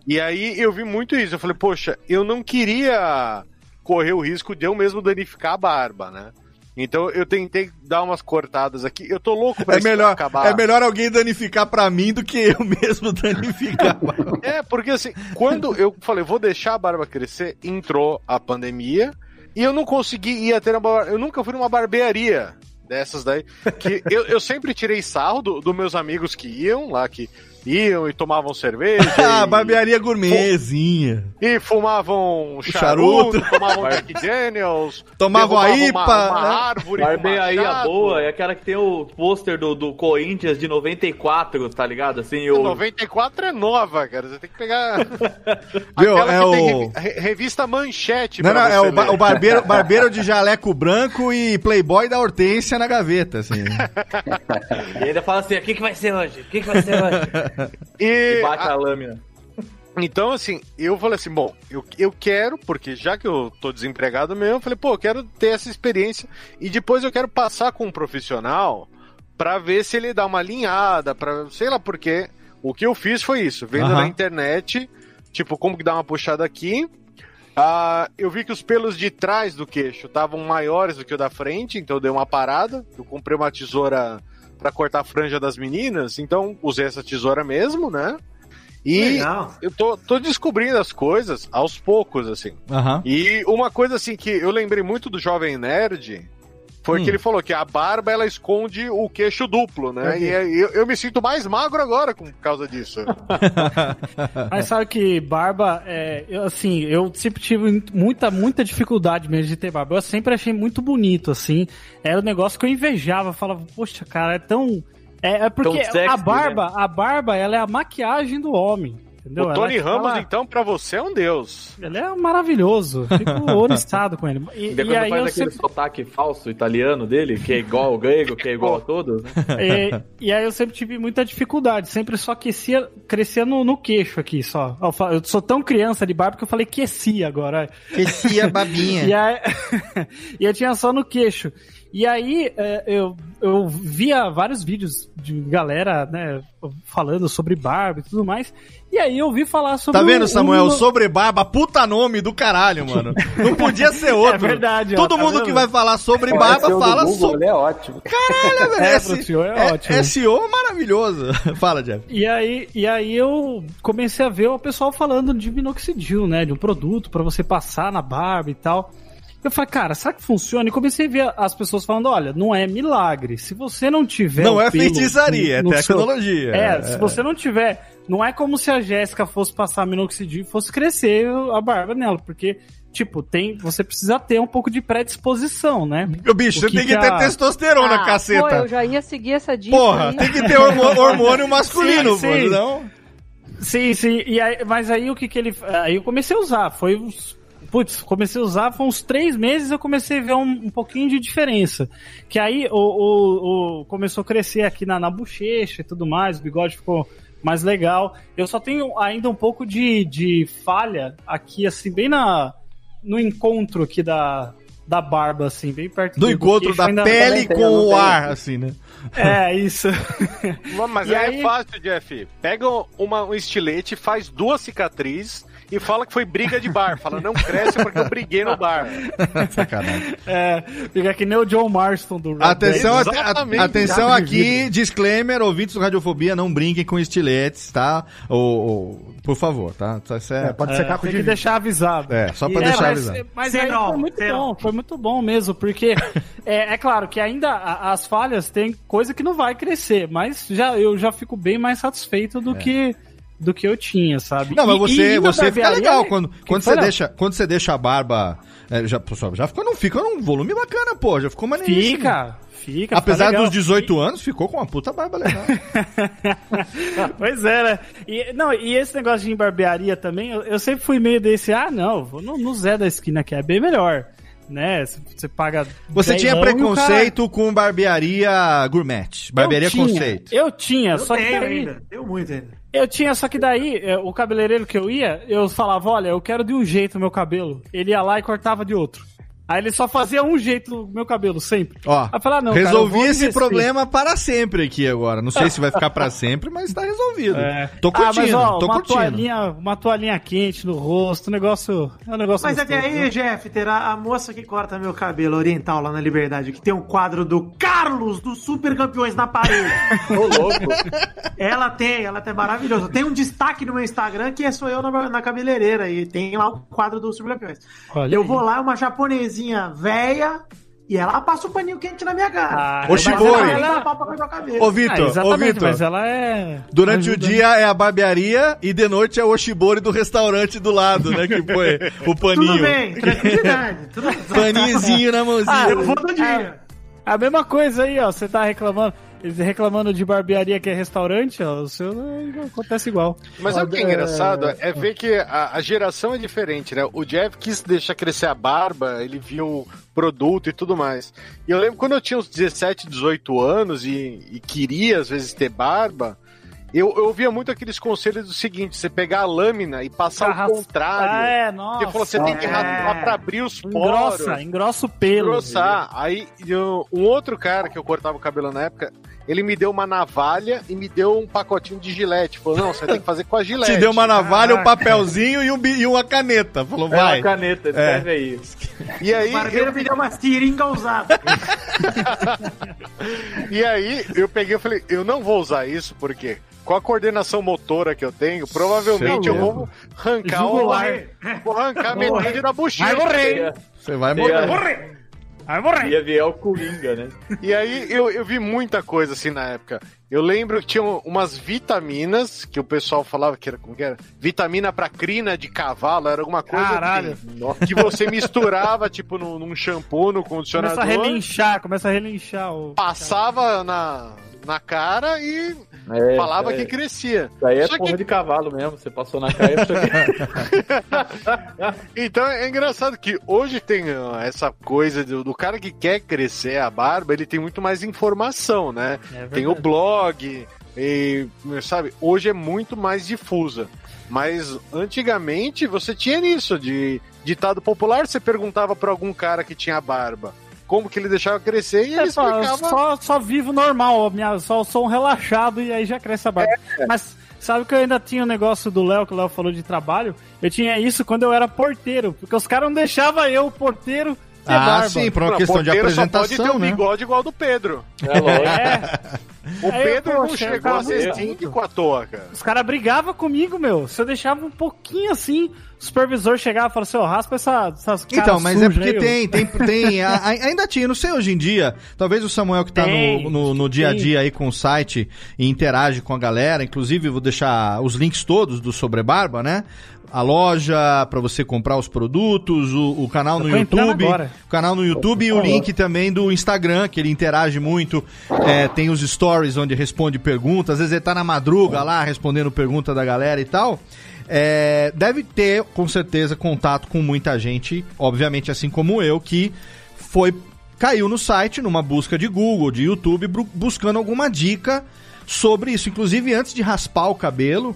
S4: E aí eu vi muito isso. Eu falei, poxa, eu não queria correr o risco de eu mesmo danificar a barba, né? Então eu tentei dar umas cortadas aqui. Eu tô louco pra
S1: É
S4: isso
S1: melhor,
S4: acabar.
S1: é melhor alguém danificar pra mim do que eu <laughs> mesmo danificar. <laughs>
S4: É, porque assim, quando eu falei, vou deixar a barba crescer, entrou a pandemia e eu não consegui ir até uma barba... Eu nunca fui numa barbearia dessas daí. Que eu, eu sempre tirei sarro dos do meus amigos que iam lá, que iam e tomavam cerveja. <laughs>
S1: ah,
S4: e,
S1: barbearia gourmetzinha.
S4: e fumavam
S1: charuto.
S4: charuto, tomavam Jack Daniels.
S1: Tomavam a IPA,
S4: Uma, uma
S1: né?
S4: árvore. com
S7: Barbearia boa é aquela que tem o pôster do, do Corinthians de 94, tá ligado? Assim, o...
S4: 94 é nova, cara. Você tem que pegar. <laughs>
S1: Viu,
S4: Aquela
S1: é
S4: que
S1: o-
S4: tem revi- revista Manchete.
S1: Não,
S4: pra
S1: não, é o, ba- o barbeiro, barbeiro de jaleco branco e playboy da Hortência na gaveta, assim. <laughs>
S7: E ainda fala assim, o que, que vai ser hoje? O que, que vai ser hoje?
S4: E
S7: E bate
S4: a-
S7: a lâmina.
S4: Então, assim, eu falei assim, bom, eu, eu quero, porque já que eu tô desempregado mesmo, eu falei, pô, eu quero ter essa experiência e depois eu quero passar com um profissional pra ver se ele dá uma alinhada, para sei lá porque. O que eu fiz foi isso, vendo
S1: Aham.
S4: na internet, tipo, como que dá uma puxada aqui. Ah, eu vi que os pelos de trás do queixo estavam maiores do que o da frente, então eu dei uma parada. Eu comprei uma tesoura pra cortar a franja das meninas, então usei essa tesoura mesmo, né? E
S5: Legal.
S4: eu tô, tô descobrindo as coisas aos poucos, assim.
S1: Aham.
S4: E uma coisa assim que eu lembrei muito do Jovem Nerd foi
S1: Hum.
S4: que ele falou que a barba ela esconde o queixo duplo, né? E aí eu, eu me sinto mais magro agora com- por causa disso. <laughs>
S6: Mas sabe que barba, é, eu, assim, eu sempre tive muita, muita dificuldade mesmo de ter barba. Eu sempre achei muito bonito, assim. Era um negócio que eu invejava. Eu falava, poxa, cara, é tão. É, é porque
S7: Tão sexy,
S6: a barba,
S7: né?
S6: a barba, ela é a maquiagem do homem. Entendeu?
S4: o
S6: Ela
S4: Tony
S6: é tipo,
S4: Ramos, então, pra você é um deus.
S6: Ele é maravilhoso. Fico <laughs> oriçado com ele. E, e aí
S7: faz
S6: eu
S7: aquele
S6: sempre.
S7: sotaque falso italiano dele, que é igual ao grego, que é igual a todos, né?
S6: E, e aí eu sempre tive muita dificuldade, sempre só aquecia, crescia no, no queixo aqui só. Eu, fa- eu sou tão criança de barba que eu falei aquecia agora.
S1: Aquecia a babinha. <laughs>
S6: E, aí, <laughs> e eu tinha só no queixo. E aí é, eu, eu via vários vídeos de galera, né, falando sobre barba e tudo mais. E aí eu ouvi falar sobre
S1: Tá vendo,
S6: o-
S1: Samuel?
S6: o-
S1: Sobre barba, puta nome do caralho, mano. Não podia ser <laughs> outro.
S6: É verdade, ó,
S1: Todo
S6: tá
S1: mundo
S6: vendo?
S1: que vai falar sobre
S8: O
S1: barba
S8: SEO
S1: fala
S8: Google,
S1: sobre.
S8: ele é ótimo.
S1: Caralho, <laughs> velho.
S6: É,
S1: esse-
S6: pro senhor é ótimo.
S1: SEO maravilhoso. <laughs> Fala, Jeff.
S6: E aí, e aí eu comecei a ver o pessoal falando de minoxidil, né? De um produto pra você passar na barba e tal. Eu falei, cara, será que funciona? E comecei a ver as pessoas falando, olha, não é milagre. Se você não tiver
S1: Não
S6: o
S1: é feitiçaria,
S6: no-
S1: é
S6: no seu-
S1: tecnologia.
S6: É, se você não tiver... Não é como se a Jéssica fosse passar minoxidil e fosse crescer a barba nela, porque... Tipo, tem, você precisa ter um pouco de predisposição, né?
S1: Meu bicho,
S6: O
S1: você
S6: que
S1: tem que
S6: que
S1: ter
S6: a-
S1: testosterona,
S2: Ah, Pô,
S1: caceta.
S2: eu já ia seguir essa dica
S1: Porra,
S2: aí.
S1: tem que ter <laughs> hormônio masculino,
S6: Sim,
S1: pô.
S6: sim.
S1: Não?
S6: Sim, sim. E aí, mas aí o que que ele. Aí eu comecei a usar. Foi uns. Putz, comecei a usar, foi uns três meses eu comecei a ver um, um pouquinho de diferença. Que aí o, o, o- começou a crescer aqui na, na bochecha e tudo mais, o bigode ficou mais legal. Eu só tenho ainda um pouco de, de falha aqui, assim, bem na, no encontro aqui da, da barba, assim, bem perto
S1: Do encontro
S6: queixo,
S1: da pele com o ar, assim, né?
S6: É, <laughs> isso. <laughs>
S4: Mas
S6: E
S4: aí,
S6: aí-
S4: é fácil, Jeff. Pega uma, um estilete, faz duas cicatrizes e fala que foi briga de bar. Fala, não cresce porque eu briguei no bar. <laughs>
S1: Sacanagem.
S6: É, fica que nem o John Marston do Red
S1: Atenção, at- atenção
S6: de
S1: aqui, disclaimer, ouvintes do Radiofobia, não brinquem com estiletes, tá? Ou, ou- por favor, tá? É,
S3: É, pode ser
S6: É,
S3: caco
S6: tem
S3: de
S6: que deixar avisado.
S1: é, só pra
S6: É,
S1: deixar
S6: mas,
S1: avisado.
S6: mas aí
S5: Serol,
S6: foi muito bom, foi muito bom mesmo, porque <laughs> é, é claro que ainda as falhas tem coisa que não vai crescer, mas já, eu já fico bem mais satisfeito do que do que eu tinha, sabe?
S1: Não, mas
S6: E-
S1: você,
S6: e na
S1: você fica legal quando,
S6: que
S1: quando, você deixa, quando você deixa a barba. é, já, pessoal, já ficou, não fica num volume bacana, pô. Já ficou maneiríssimo.
S6: Fica, fica.
S1: Apesar dos 18 anos, ficou com uma puta barba legal. <laughs>
S6: pois é, né? E, não, e esse negócio de barbearia também, eu, eu sempre fui meio desse, ah, não, vou no, no Zé da esquina que é bem melhor. Né? Você- paga.
S1: Você tinha
S6: dezão e o cara-
S1: preconceito com barbearia gourmet. Barbearia
S6: eu tinha,
S1: conceito.
S6: Eu tinha,
S5: Eu
S6: só que
S5: tenho
S6: daí,
S5: ainda. Tenho muito ainda.
S6: Eu tinha, só que daí é, o cabeleireiro que eu ia, eu falava, olha, eu quero de um jeito o meu cabelo. Ele ia lá e cortava de outro. Aí ele só fazia um jeito no meu cabelo sempre.
S1: Ó,
S6: Aí ah, não, cara,
S1: resolvi
S6: vou
S1: esse problema para sempre aqui agora. Não sei se vai ficar para sempre, mas tá resolvido.
S6: É.
S1: Tô
S6: ah,
S1: curtindo,
S6: mas, ó,
S1: tô
S6: uma
S1: curtindo.
S6: Toalhinha, uma toalhinha quente no rosto, um negócio. É um negócio
S5: Mas até aí,
S6: né?
S5: Jeff, terá a moça que corta meu cabelo oriental lá na Liberdade, que tem um quadro do Carlos dos Super Campeões na parede. <laughs>
S7: Ô, louco.
S5: ela tem, ela tem maravilhoso. Tem um destaque no meu Instagram que é sou eu na, na cabeleireira e tem lá o quadro do Super Campeões.
S6: Olha
S5: eu
S6: aí.
S5: vou lá, é uma japonesinha velha e ela passa um paninho quente na minha cara.
S6: Ah,
S1: Ô, Shibori.
S5: ela o.
S1: Ô,
S6: Ah,
S1: Vitor, ô,
S6: exatamente,
S1: Vitor.
S6: mas ela é.
S1: Durante
S6: ajuda,
S1: o dia é a barbearia e de noite é o Oshibori do restaurante do lado, né? Que põe <laughs> o paninho.
S5: Tudo bem, tranquilidade. Tudo... <laughs>
S1: Paninhozinho na mãozinha.
S6: Ah,
S5: Eu vou todo dia.
S6: A mesma coisa aí, ó. Você tá reclamando. Reclamando de barbearia que é restaurante, ó. O seu acontece igual.
S4: Mas sabe o que é engraçado? É ver que a, a geração é diferente, né? O Jeff quis deixar crescer a barba, ele viu o produto e tudo mais. E eu lembro quando eu tinha uns 17, 18 anos e, e queria às vezes ter barba, eu, eu ouvia muito aqueles conselhos do seguinte: você pegar a lâmina e passar
S6: Arras-
S4: o contrário.
S6: Ah, é,
S4: Porque
S6: nossa.
S4: falou, você tem que
S5: É.
S4: raspar pra abrir os poros.
S6: Engrossa, engrossa o pelo.
S4: Engrossar. Aí eu- um outro cara que eu cortava o cabelo na época, ele me deu uma navalha e me deu um pacotinho de gilete. Falou, não, você tem que fazer com a gilete.
S1: Te deu uma navalha, um papelzinho e, um, e uma caneta. Falou,
S7: É
S1: vai.
S7: uma caneta, escreve aí.
S4: E aí,
S5: O barbeiro
S4: eu,
S5: me deu uma seringa usada. <laughs>
S4: e aí eu peguei e falei, eu não vou usar isso, porque com a coordenação motora que eu tenho, provavelmente eu vou arrancar o, vou arrancar metade da bochecha.
S1: Você vai
S7: Ia,
S1: morrer.
S6: Vai morrer.
S7: ia ver o Coringa, né?
S4: E aí eu, eu vi muita coisa assim na época. Eu lembro que tinha umas vitaminas que o pessoal falava que era como que era? Vitamina pra crina de cavalo, era alguma coisa
S6: Caralho.
S4: assim, que você misturava tipo num, num shampoo, no condicionador,
S6: Começa a relinchar, começa a relinchar o.
S4: passava na, na cara e
S7: É,
S4: falava
S7: é.
S4: que crescia.
S7: Isso aí é
S4: Só
S7: porra
S4: que-
S7: de cavalo mesmo. Você passou na cara e <laughs>
S4: Então é engraçado que hoje tem essa coisa do, do cara que quer crescer a barba, ele tem muito mais informação, né?
S6: É
S4: tem o blog, e, sabe? Hoje é muito mais difusa. Mas antigamente você tinha isso de ditado popular, você perguntava pra algum cara que tinha barba como que ele deixava crescer e ele
S6: É, só,
S4: explicava.
S6: só, só vivo normal, minha, só sou um relaxado e aí já cresce a barba.
S4: É.
S6: Mas sabe que eu ainda tinha o negócio do Léo, que o Léo falou de trabalho? Eu tinha isso quando eu era porteiro, porque os caras não deixavam eu, porteiro,
S1: Ah,
S6: barba.
S1: sim, pra uma
S4: Não,
S1: questão de
S4: porteiro só pode ter
S1: apresentação,
S4: um
S1: né?
S4: bigode igual ao do Pedro.
S7: É lógico.
S6: É,
S4: O
S6: Aí,
S4: Pedro não chegou a ser síndico à toa, cara.
S6: os caras brigavam comigo, meu. Se eu deixava um pouquinho assim, o supervisor chegava e falava assim, ó, raspa essa, essas
S1: Então,
S6: caras
S1: mas é porque
S6: aí,
S1: tem, tem, tem <laughs> a- a- ainda tinha, não sei hoje em dia, talvez o Samuel que tá
S6: Tem,
S1: no, no, no dia a dia aí com o site e interage com a galera, inclusive vou deixar os links todos do Sobrebarba, né? A loja para você comprar os produtos, o, o canal no YouTube,
S6: agora.
S1: o canal no YouTube e o link também do Instagram, que ele interage muito, é, tem os stories onde responde perguntas, às vezes ele tá na madruga lá respondendo pergunta da galera e tal. É, deve ter, com certeza, contato com muita gente, obviamente assim como eu, que foi caiu no site numa busca de Google, de YouTube, buscando alguma dica sobre isso. Inclusive, antes de raspar o cabelo,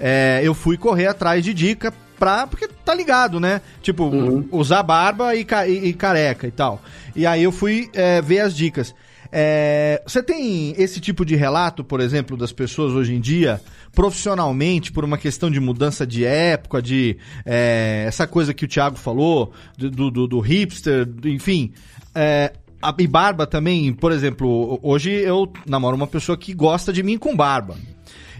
S1: é, eu fui correr atrás de dica pra. Porque tá ligado, né? Tipo, usar barba e, e- e careca e tal. E aí eu fui é, ver as dicas. É, você tem esse tipo de relato, por exemplo, das pessoas hoje em dia, profissionalmente, por uma questão de mudança de época, de é, essa coisa que o Thiago falou, do, do, do- hipster, enfim. É, a, e barba também, por exemplo, hoje eu namoro uma pessoa que gosta de mim com barba.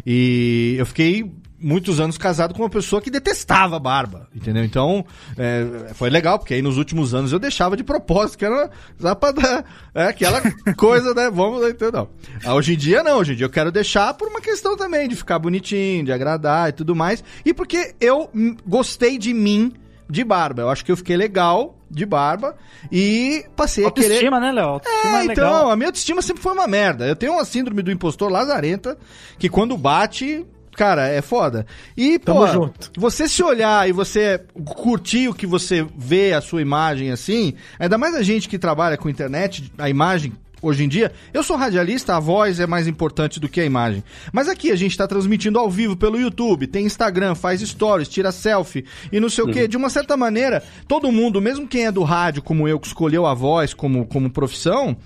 S1: E eu fiquei muitos anos casado com uma pessoa que detestava barba, entendeu? Então, é, foi legal, porque aí nos últimos anos eu deixava de propósito, que era só pra dar é, aquela <laughs> coisa, né? Vamos, entendeu? Ah, Hoje em dia não, hoje em dia eu quero deixar por uma questão também de ficar bonitinho, de agradar e tudo mais, e porque eu gostei de mim de barba. Eu acho que eu fiquei legal de barba e passei a querer...
S6: Autoestima, né, Léo? Autoestima
S1: É,
S6: é
S1: então,
S6: legal.
S1: a minha autoestima sempre foi uma merda. Eu tenho uma síndrome do impostor lazarenta, que quando bate, cara, é foda. E, pô,
S3: Tamo junto.
S1: você se olhar e você curtir o que você vê, a sua imagem assim, ainda mais a gente que trabalha com internet, a imagem. Hoje em dia, eu sou radialista, a voz é mais importante do que a imagem. Mas aqui a gente está transmitindo ao vivo pelo YouTube, tem Instagram, faz stories, tira selfie e não sei o quê. De uma certa maneira, todo mundo, mesmo quem é do rádio, como eu, que escolheu a voz como, como profissão,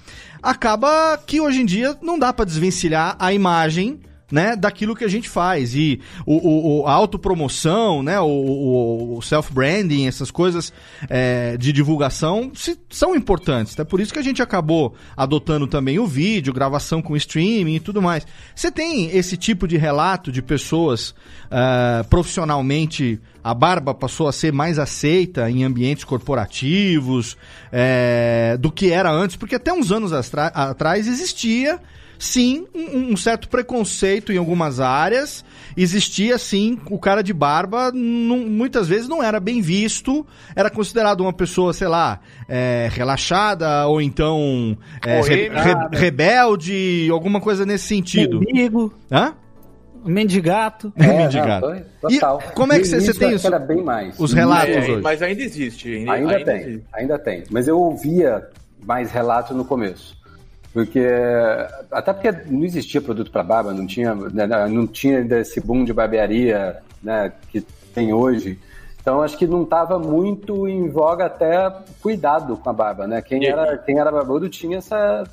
S1: acaba que hoje em dia não dá para desvencilhar a imagem né, daquilo que a gente faz. E o, o, a autopromoção, né, o, o, self-branding, essas coisas é, de divulgação se- são importantes. É por isso que a gente acabou adotando também o vídeo, gravação com streaming e tudo mais. Você tem esse tipo de relato de pessoas ah, profissionalmente. A barba passou a ser mais aceita em ambientes corporativos é, do que era antes, porque até uns anos atrás existia sim, um, um certo preconceito em algumas áreas. Existia, sim, o cara de barba, não- muitas vezes não era bem visto, era considerado uma pessoa, sei lá, é, relaxada, ou então é, re- re- rebelde, alguma coisa nesse sentido.
S6: Mendigo.
S1: Hã?
S6: Mendigato.
S8: É,
S1: Mendigado.
S8: não, foi total.
S1: E como é que você- tem os-
S8: era bem mais.
S1: os relatos
S7: É,
S1: hoje?
S7: Mas ainda existe. Ainda,
S8: Ainda,
S7: ainda
S8: tem,
S7: existe.
S8: ainda tem. Mas eu ouvia mais relato no começo. Porque. Até porque não existia produto para barba, não tinha, né, não tinha ainda esse boom de barbearia né, que tem hoje. Então acho que não estava muito em voga até cuidado com a barba, né? Quem era, quem era barbudo tinha essa,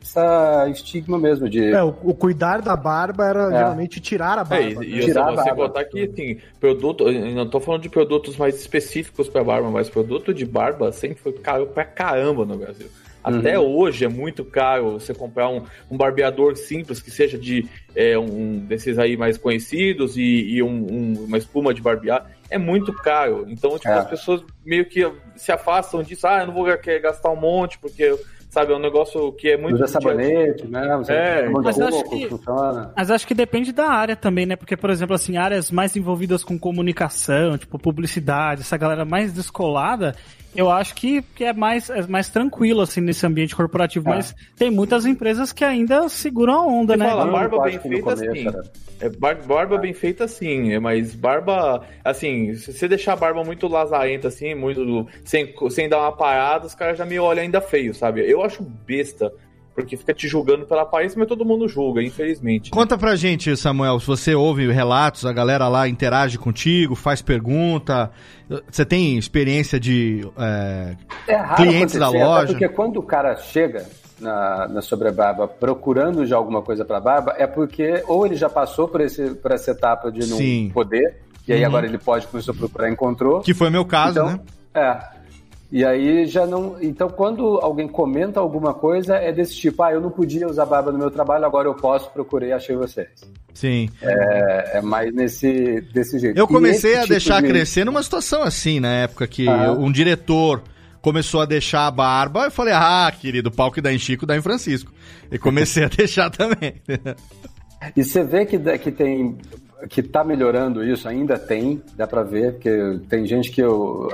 S8: essa estigma mesmo de.
S3: É, o, o cuidar da barba era
S8: É.
S3: geralmente tirar a
S7: É,
S3: barba.
S7: e,
S3: né?
S7: e
S8: Tirar a
S7: você, você
S8: barba.
S7: botar que, assim, produto, não tô falando de produtos mais específicos para barba, mas produto de barba sempre foi caro pra caramba no Brasil. Até hoje é muito caro você comprar um, um barbeador simples que seja de é, um desses aí mais conhecidos e, e um- um- uma espuma de barbear. É muito caro. Então, tipo,
S8: É.
S7: as pessoas meio que se afastam disso. Ah, eu não vou querer gastar um monte, porque, sabe, é um negócio que é muito.
S8: Usa sabonete, né? Você
S7: É,
S8: de
S6: mas eu acho que-
S8: funciona.
S6: Mas acho que depende da área também, né? Porque, por exemplo, assim, áreas mais envolvidas com comunicação, tipo publicidade, essa galera mais descolada, eu acho que, que é, mais, é mais tranquilo, assim, nesse ambiente corporativo.
S8: É.
S6: Mas tem muitas empresas que ainda seguram a onda,
S7: Você
S6: né?
S7: fala, barba bem feita sim. É, bar- barba bem feita sim, é, mas barba, assim, se você deixar a barba muito lazarenta, assim, muito sem, sem dar uma parada, os caras já me olham ainda feio, sabe? Eu acho besta, porque fica te julgando pela aparência, mas todo mundo julga, infelizmente. né?
S1: Conta pra gente, Samuel, se você ouve relatos, a galera lá interage contigo, faz pergunta. Você tem experiência de é,
S8: É raro
S1: clientes da loja?
S8: Porque quando o cara chega na, na sobrebarba procurando já alguma coisa para barba, é porque ou ele já passou por, esse, por essa etapa de não
S1: Sim.
S8: poder, e aí
S1: Uhum.
S8: agora ele pode começar a procurar e encontrou.
S1: Que foi meu caso,
S8: Então,
S1: né?
S8: É. E aí já não. Então, quando alguém comenta alguma coisa, é desse tipo: ah, eu não podia usar barba no meu trabalho, agora eu posso, procurei, achei vocês.
S1: Sim.
S8: É, é mais nesse, desse jeito.
S1: Eu comecei a
S8: tipo
S1: deixar
S8: de-
S1: crescer numa situação assim, na época que
S8: Ah.
S1: um diretor começou a deixar a barba, eu falei, ah, querido, o pau que dá em Chico dá em Francisco. E comecei a <laughs> deixar também.
S8: E você vê que, que tem que tá melhorando isso, ainda tem, dá pra ver, porque tem gente que eu,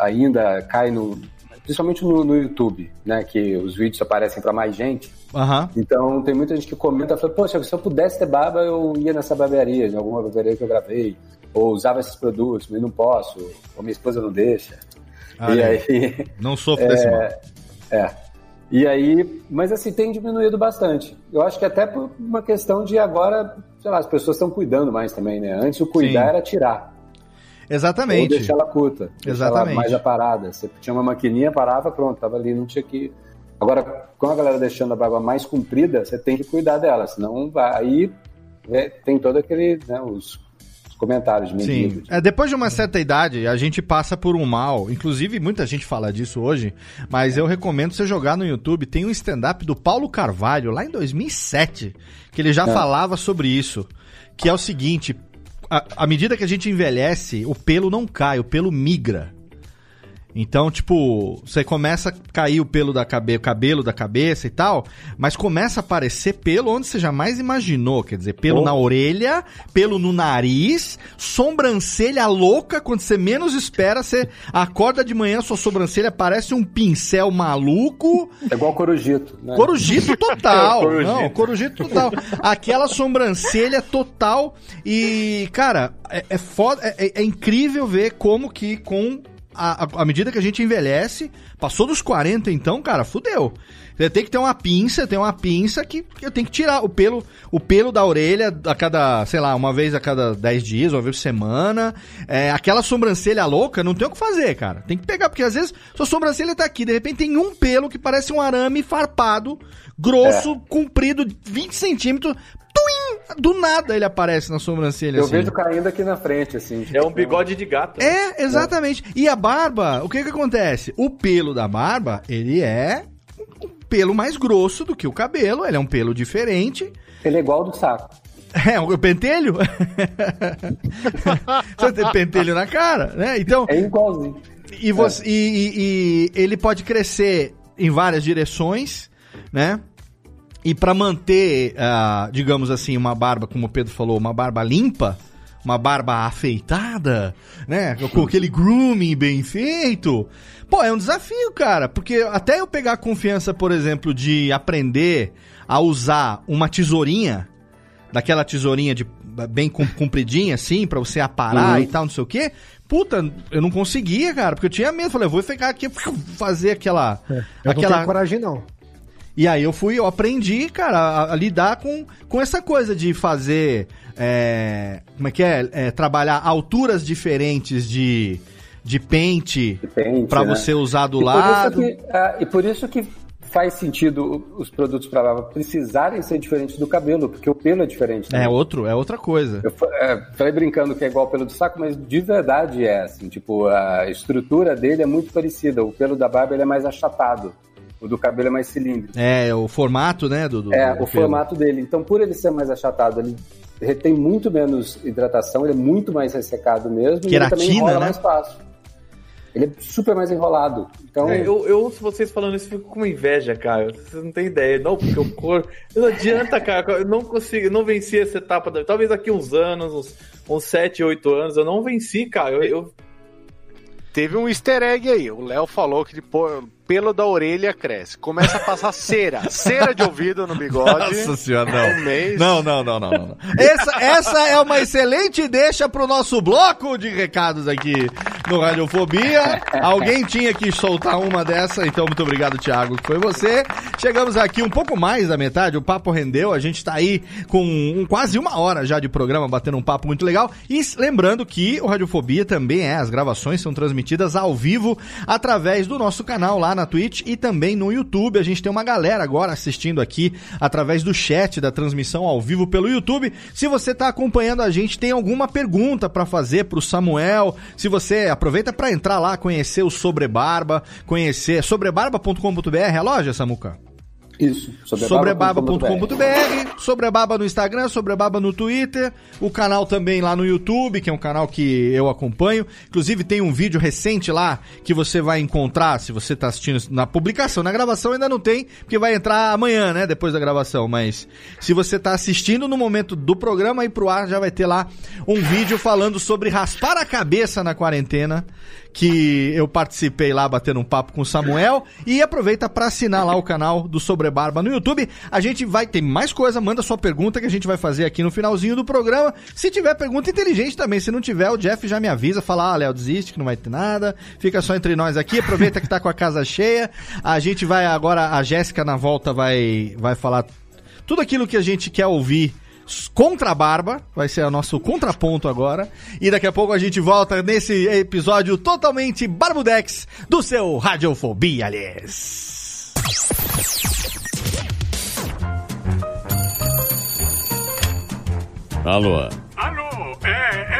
S8: ainda cai no. principalmente no, no YouTube, né? Que os vídeos aparecem para mais gente.
S1: Aham.
S8: Então tem muita gente que comenta, fala, poxa, se eu pudesse ter barba, eu ia nessa barbearia, em alguma barbearia que eu gravei, ou usava esses produtos, mas não posso, ou minha esposa não deixa.
S1: Ah,
S8: e
S1: é.
S8: aí. <laughs>
S1: Não sofro desse mal.
S8: É. E aí, mas assim, tem diminuído bastante. Eu acho que até por uma questão de agora, sei lá, as pessoas estão cuidando mais também, né? Antes o cuidar
S1: Sim.
S8: era tirar. Ou
S1: Exatamente.
S8: deixar ela curta. Deixar ela
S1: Exatamente.
S8: mais aparada. Você tinha uma maquininha, parava, pronto, tava ali, não tinha que. Agora, com a galera deixando a barba mais comprida, você tem que cuidar dela, senão vai. Aí é, tem todo aquele, né, os, os comentários de
S1: Sim. É, depois de uma certa idade, a gente passa por um mal. Inclusive, muita gente fala disso hoje, mas eu recomendo você jogar no YouTube. Tem um stand-up do Paulo Carvalho, lá em 2007, que ele já
S8: É.
S1: falava sobre isso. Que é o seguinte: à medida que a gente envelhece, o pelo não cai, o pelo migra. Então, tipo, você começa a cair o pelo da cabeça, o cabelo da cabeça e tal, mas começa a aparecer pelo onde você jamais imaginou, quer dizer, pelo
S8: Oh.
S1: na orelha, pelo no nariz, sobrancelha louca, quando você menos espera, você acorda de manhã, sua sobrancelha parece um pincel maluco.
S8: É igual corujito, né?
S1: Corujito total. <laughs>
S8: Corujito.
S1: Não, corujito total. Aquela sobrancelha total. E, cara, é, é foda. É, é- é incrível ver como que com. À medida que a gente envelhece, passou dos 40, então, cara, fudeu. Tem que ter uma pinça, tem uma pinça que, que eu tenho que tirar o pelo, o pelo da orelha a cada, sei lá, uma vez a cada 10 dias, uma vez por semana. É, aquela sobrancelha louca, não tem o que fazer, cara. Tem que pegar, porque às vezes sua sobrancelha tá aqui, de repente tem um pelo que parece um arame farpado, grosso,
S8: É.
S1: comprido, 20 centímetros. Tuim! Do nada ele aparece na sobrancelha.
S8: Eu
S1: assim.
S8: vejo caindo aqui na frente, assim.
S7: É um bigode de gato.
S1: É, exatamente. E a barba, o que que acontece? O pelo da barba, ele é um pelo mais grosso do que o cabelo, ele é um pelo diferente.
S8: Ele é igual ao do saco. <laughs>
S1: É, o pentelho? <laughs> Você tem pentelho na cara, né? Então.
S8: É igualzinho.
S1: E, você, e, e- e ele pode crescer em várias direções, né? E para manter, ah, digamos assim, uma barba, como o Pedro falou, uma barba limpa, uma barba afeitada, né? Com aquele grooming bem feito. Pô, é um desafio, cara, porque até eu pegar a confiança, por exemplo, de aprender a usar uma tesourinha, daquela tesourinha de bem com- compridinha assim, pra você aparar
S8: Uhum.
S1: e tal, não sei o quê. Puta, eu não conseguia, cara, porque eu tinha medo. Falei, eu vou ficar aqui fazer aquela
S3: É, Eu não
S1: aquela
S3: tenho coragem, não.
S1: E aí eu fui, eu aprendi, cara, a, a lidar com, com essa coisa de fazer. é, como é que é? É, Trabalhar alturas diferentes de, de pente,
S8: Pente,
S1: pra
S8: né?
S1: você usar do
S8: E por
S1: lado.
S8: isso que- ah, e por isso que faz sentido os produtos para barba precisarem ser diferentes do cabelo, porque o pelo é diferente.
S1: É outro, é outra coisa.
S8: Eu é, falei brincando que é igual ao pelo do saco, mas de verdade é assim, tipo, a estrutura dele é muito parecida. O pelo da barba ele é mais achatado, o do cabelo é mais cilíndrico.
S1: É, o formato, né, do, do-
S8: É,
S1: do
S8: o
S1: pelo.
S8: formato dele. Então, por ele ser mais achatado, ele retém muito menos hidratação, ele é muito mais ressecado mesmo, e ele também
S1: Queratina,
S8: enrola
S1: né?
S8: mais fácil. Ele é super mais enrolado. Então,
S7: É, eu, eu ouço vocês falando isso e fico com inveja, cara. Vocês não têm ideia. Não, porque o cor. Não adianta, cara. Eu não consigo, eu não venci essa etapa. Da... Talvez daqui uns anos, uns, uns 7, 8 anos, eu não venci, cara. Eu, eu-
S4: Teve um easter egg aí. O Léo falou que depois, pelo da orelha cresce. Começa a passar cera. Cera de ouvido no bigode.
S1: Nossa senhora, não.
S4: Um mês.
S1: Não, não, não, não, não. não. Essa, essa é uma excelente deixa pro nosso bloco de recados aqui no Radiofobia. Alguém tinha que soltar uma dessa, então muito obrigado, Thiago, que foi você. Chegamos aqui um pouco mais da metade, o papo rendeu, a gente tá aí com um- quase uma hora já de programa, batendo um papo muito legal. E lembrando que o Radiofobia também é, as gravações são transmitidas ao vivo através do nosso canal lá na Twitch e também no YouTube. A gente tem uma galera agora assistindo aqui através do chat da transmissão ao vivo pelo YouTube. Se você tá acompanhando a gente, tem alguma pergunta pra fazer pro Samuel, se você aproveita pra entrar lá, conhecer o Sobrebarba, conhecer sobrebarba.com.br, a loja, Samuca?
S8: Isso,
S1: Sobrebaba.com.br, Sobrebaba no Instagram, Sobrebaba no Twitter, o canal também lá no YouTube, que é um canal que eu acompanho. Inclusive tem um vídeo recente lá que você vai encontrar, se você tá assistindo na publicação. Na gravação ainda não tem, porque vai entrar amanhã, né, depois da gravação. Mas se você tá assistindo no momento do programa, aí pro ar já vai ter lá um vídeo falando sobre raspar a cabeça na quarentena, que eu participei lá batendo um papo com o Samuel. E aproveita para assinar lá o canal do Sobrebarba no YouTube. A gente vai ter mais coisa, manda sua pergunta que a gente vai fazer aqui no finalzinho do programa. Se tiver pergunta inteligente também, se não tiver, o Jeff já me avisa, fala, ah, Léo, desiste que não vai ter nada. Fica só entre nós aqui, aproveita que tá com a casa cheia. A gente vai agora, a Jéssica na volta vai, vai falar tudo aquilo que a gente quer ouvir contra a barba, vai ser o nosso contraponto agora. E daqui a pouco a gente volta nesse episódio totalmente barbudex do seu Radiofobia, aliás.
S9: Alô,
S10: Alô, é, é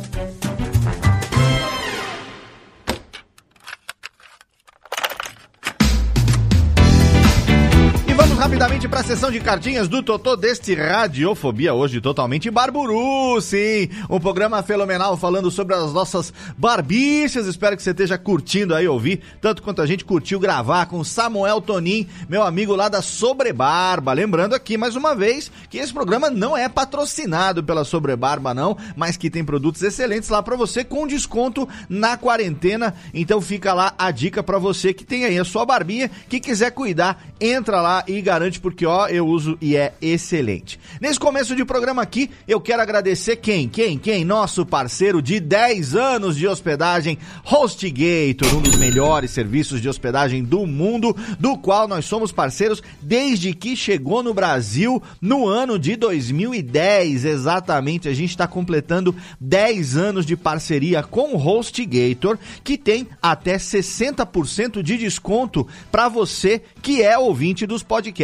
S1: Rapidamente para a sessão de cartinhas do Totô deste Radiofobia, hoje totalmente barburu, sim. Um programa fenomenal falando sobre as nossas barbichas. Espero que você esteja curtindo aí ouvir, tanto quanto a gente curtiu gravar com Samuel Tonin, meu amigo lá da Sobrebarba. Lembrando aqui mais uma vez que esse programa não é patrocinado pela Sobrebarba não, mas que tem produtos excelentes lá para você com desconto na quarentena. Então fica lá a dica para você que tem aí a sua barbinha, que quiser cuidar, entra lá e porque ó, eu uso e é excelente. Nesse começo de programa aqui, eu quero agradecer quem? Quem? Quem? Nosso parceiro de 10 anos de hospedagem, HostGator, um dos melhores serviços de hospedagem do mundo, do qual nós somos parceiros desde que chegou no Brasil no ano de 2010. Exatamente, a gente está completando 10 anos de parceria com o HostGator, que tem até 60% de desconto para você que é ouvinte dos podcasts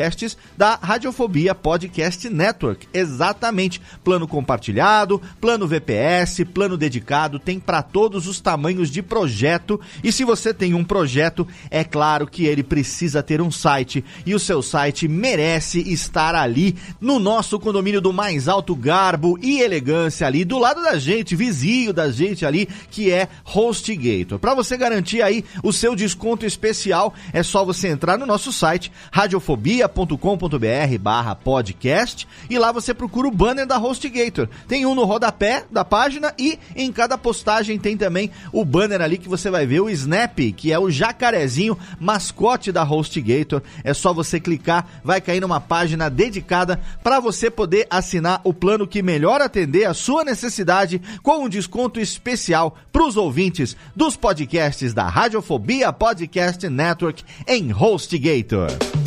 S1: da Radiofobia Podcast Network. Exatamente. Plano compartilhado, plano VPS, plano dedicado, tem para todos os tamanhos de projeto. E se você tem um projeto, é claro que ele precisa ter um site e o seu site merece estar ali no nosso condomínio do mais alto garbo e elegância ali do lado da gente, vizinho da gente ali, que é HostGator. Para você garantir aí o seu desconto especial, é só você entrar no nosso site radiofobia.com.br barra podcast e lá você procura o banner da HostGator. Tem um no rodapé da página e em cada postagem tem também o banner ali que você vai ver o Snap, que é o jacarezinho mascote da HostGator. É só você clicar, vai cair numa página dedicada para você poder assinar o plano que melhor atender a sua necessidade com um desconto especial para os ouvintes dos podcasts da Radiofobia Podcast Network em HostGator.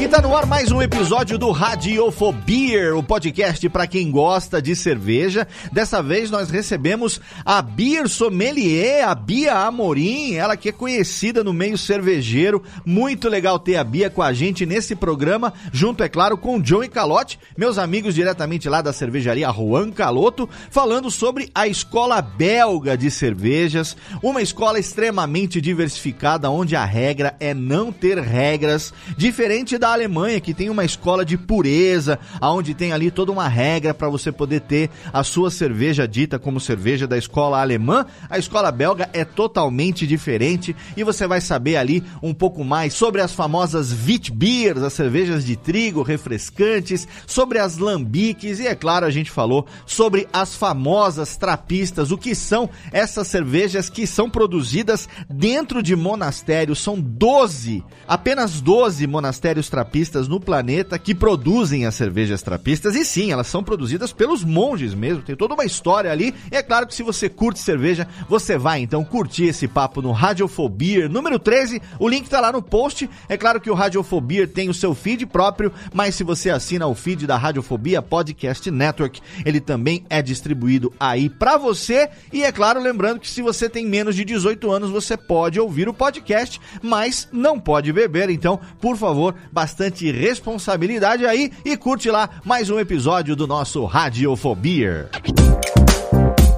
S1: E tá no ar mais um episódio do Radiofobia, o podcast para quem gosta de cerveja. Dessa vez nós recebemos a Beer Sommelier, a Bia Amorim, ela que é conhecida no meio cervejeiro. Muito legal ter a Bia com a gente nesse programa, junto, é claro, com o John e Calote, meus amigos diretamente lá da cervejaria Juan Caloto, falando sobre a escola belga de cervejas, uma escola extremamente diversificada, onde a regra é não ter regras, diferente da Alemanha, que tem uma escola de pureza, aonde tem ali toda uma regra para você poder ter a sua cerveja dita como cerveja da escola alemã. A escola belga é totalmente diferente e você vai saber ali um pouco mais sobre as famosas Witbiers, as cervejas de trigo refrescantes, sobre as lambiques e é claro, a gente falou sobre as famosas trapistas, o que são essas cervejas que são produzidas dentro de monastérios, são 12, apenas 12 monastérios trapistas no planeta que produzem as cervejas trapistas. E sim, elas são produzidas pelos monges mesmo. Tem toda uma história ali. E é claro que se você curte cerveja, você vai então curtir esse papo no Radiofobia número 13. O link tá lá no post. É claro que o Radiofobia tem o seu feed próprio, mas se você assina o feed da Radiofobia Podcast Network, ele também é distribuído aí para você. E é claro, lembrando que se você tem menos de 18 anos, você pode ouvir o podcast, mas não pode beber. Então, por favor, bastante responsabilidade aí e curte lá mais um episódio do nosso Radiofobia.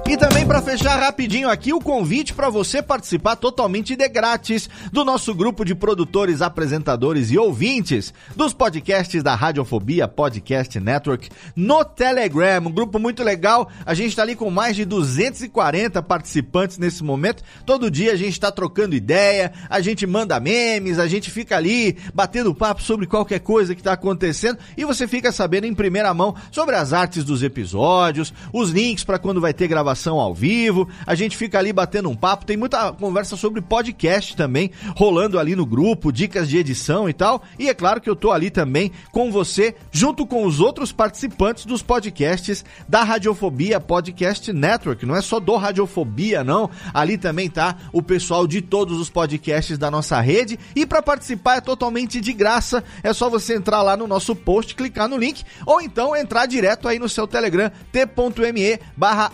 S1: E também para fechar rapidinho aqui o convite para você participar totalmente de grátis do nosso grupo de produtores, apresentadores e ouvintes dos podcasts da Radiofobia Podcast Network no Telegram, um grupo muito legal. A gente está ali com mais de 240 participantes nesse momento. Todo dia a gente está trocando ideia, a gente manda memes, a gente fica ali batendo papo sobre qualquer coisa que está acontecendo e você fica sabendo em primeira mão sobre as artes dos episódios, os links para quando vai ter gravação ao vivo. A gente fica ali batendo um papo. Tem muita conversa sobre podcast também rolando ali no grupo, dicas de edição e tal. E é claro que eu tô ali também com você, junto com os outros participantes dos podcasts da Radiofobia Podcast Network. Não é só do Radiofobia, não. Ali também tá o pessoal de todos os podcasts da nossa rede. E para participar é totalmente de graça. É só você entrar lá no nosso post, clicar no link, ou então entrar direto aí no seu Telegram, t.me barra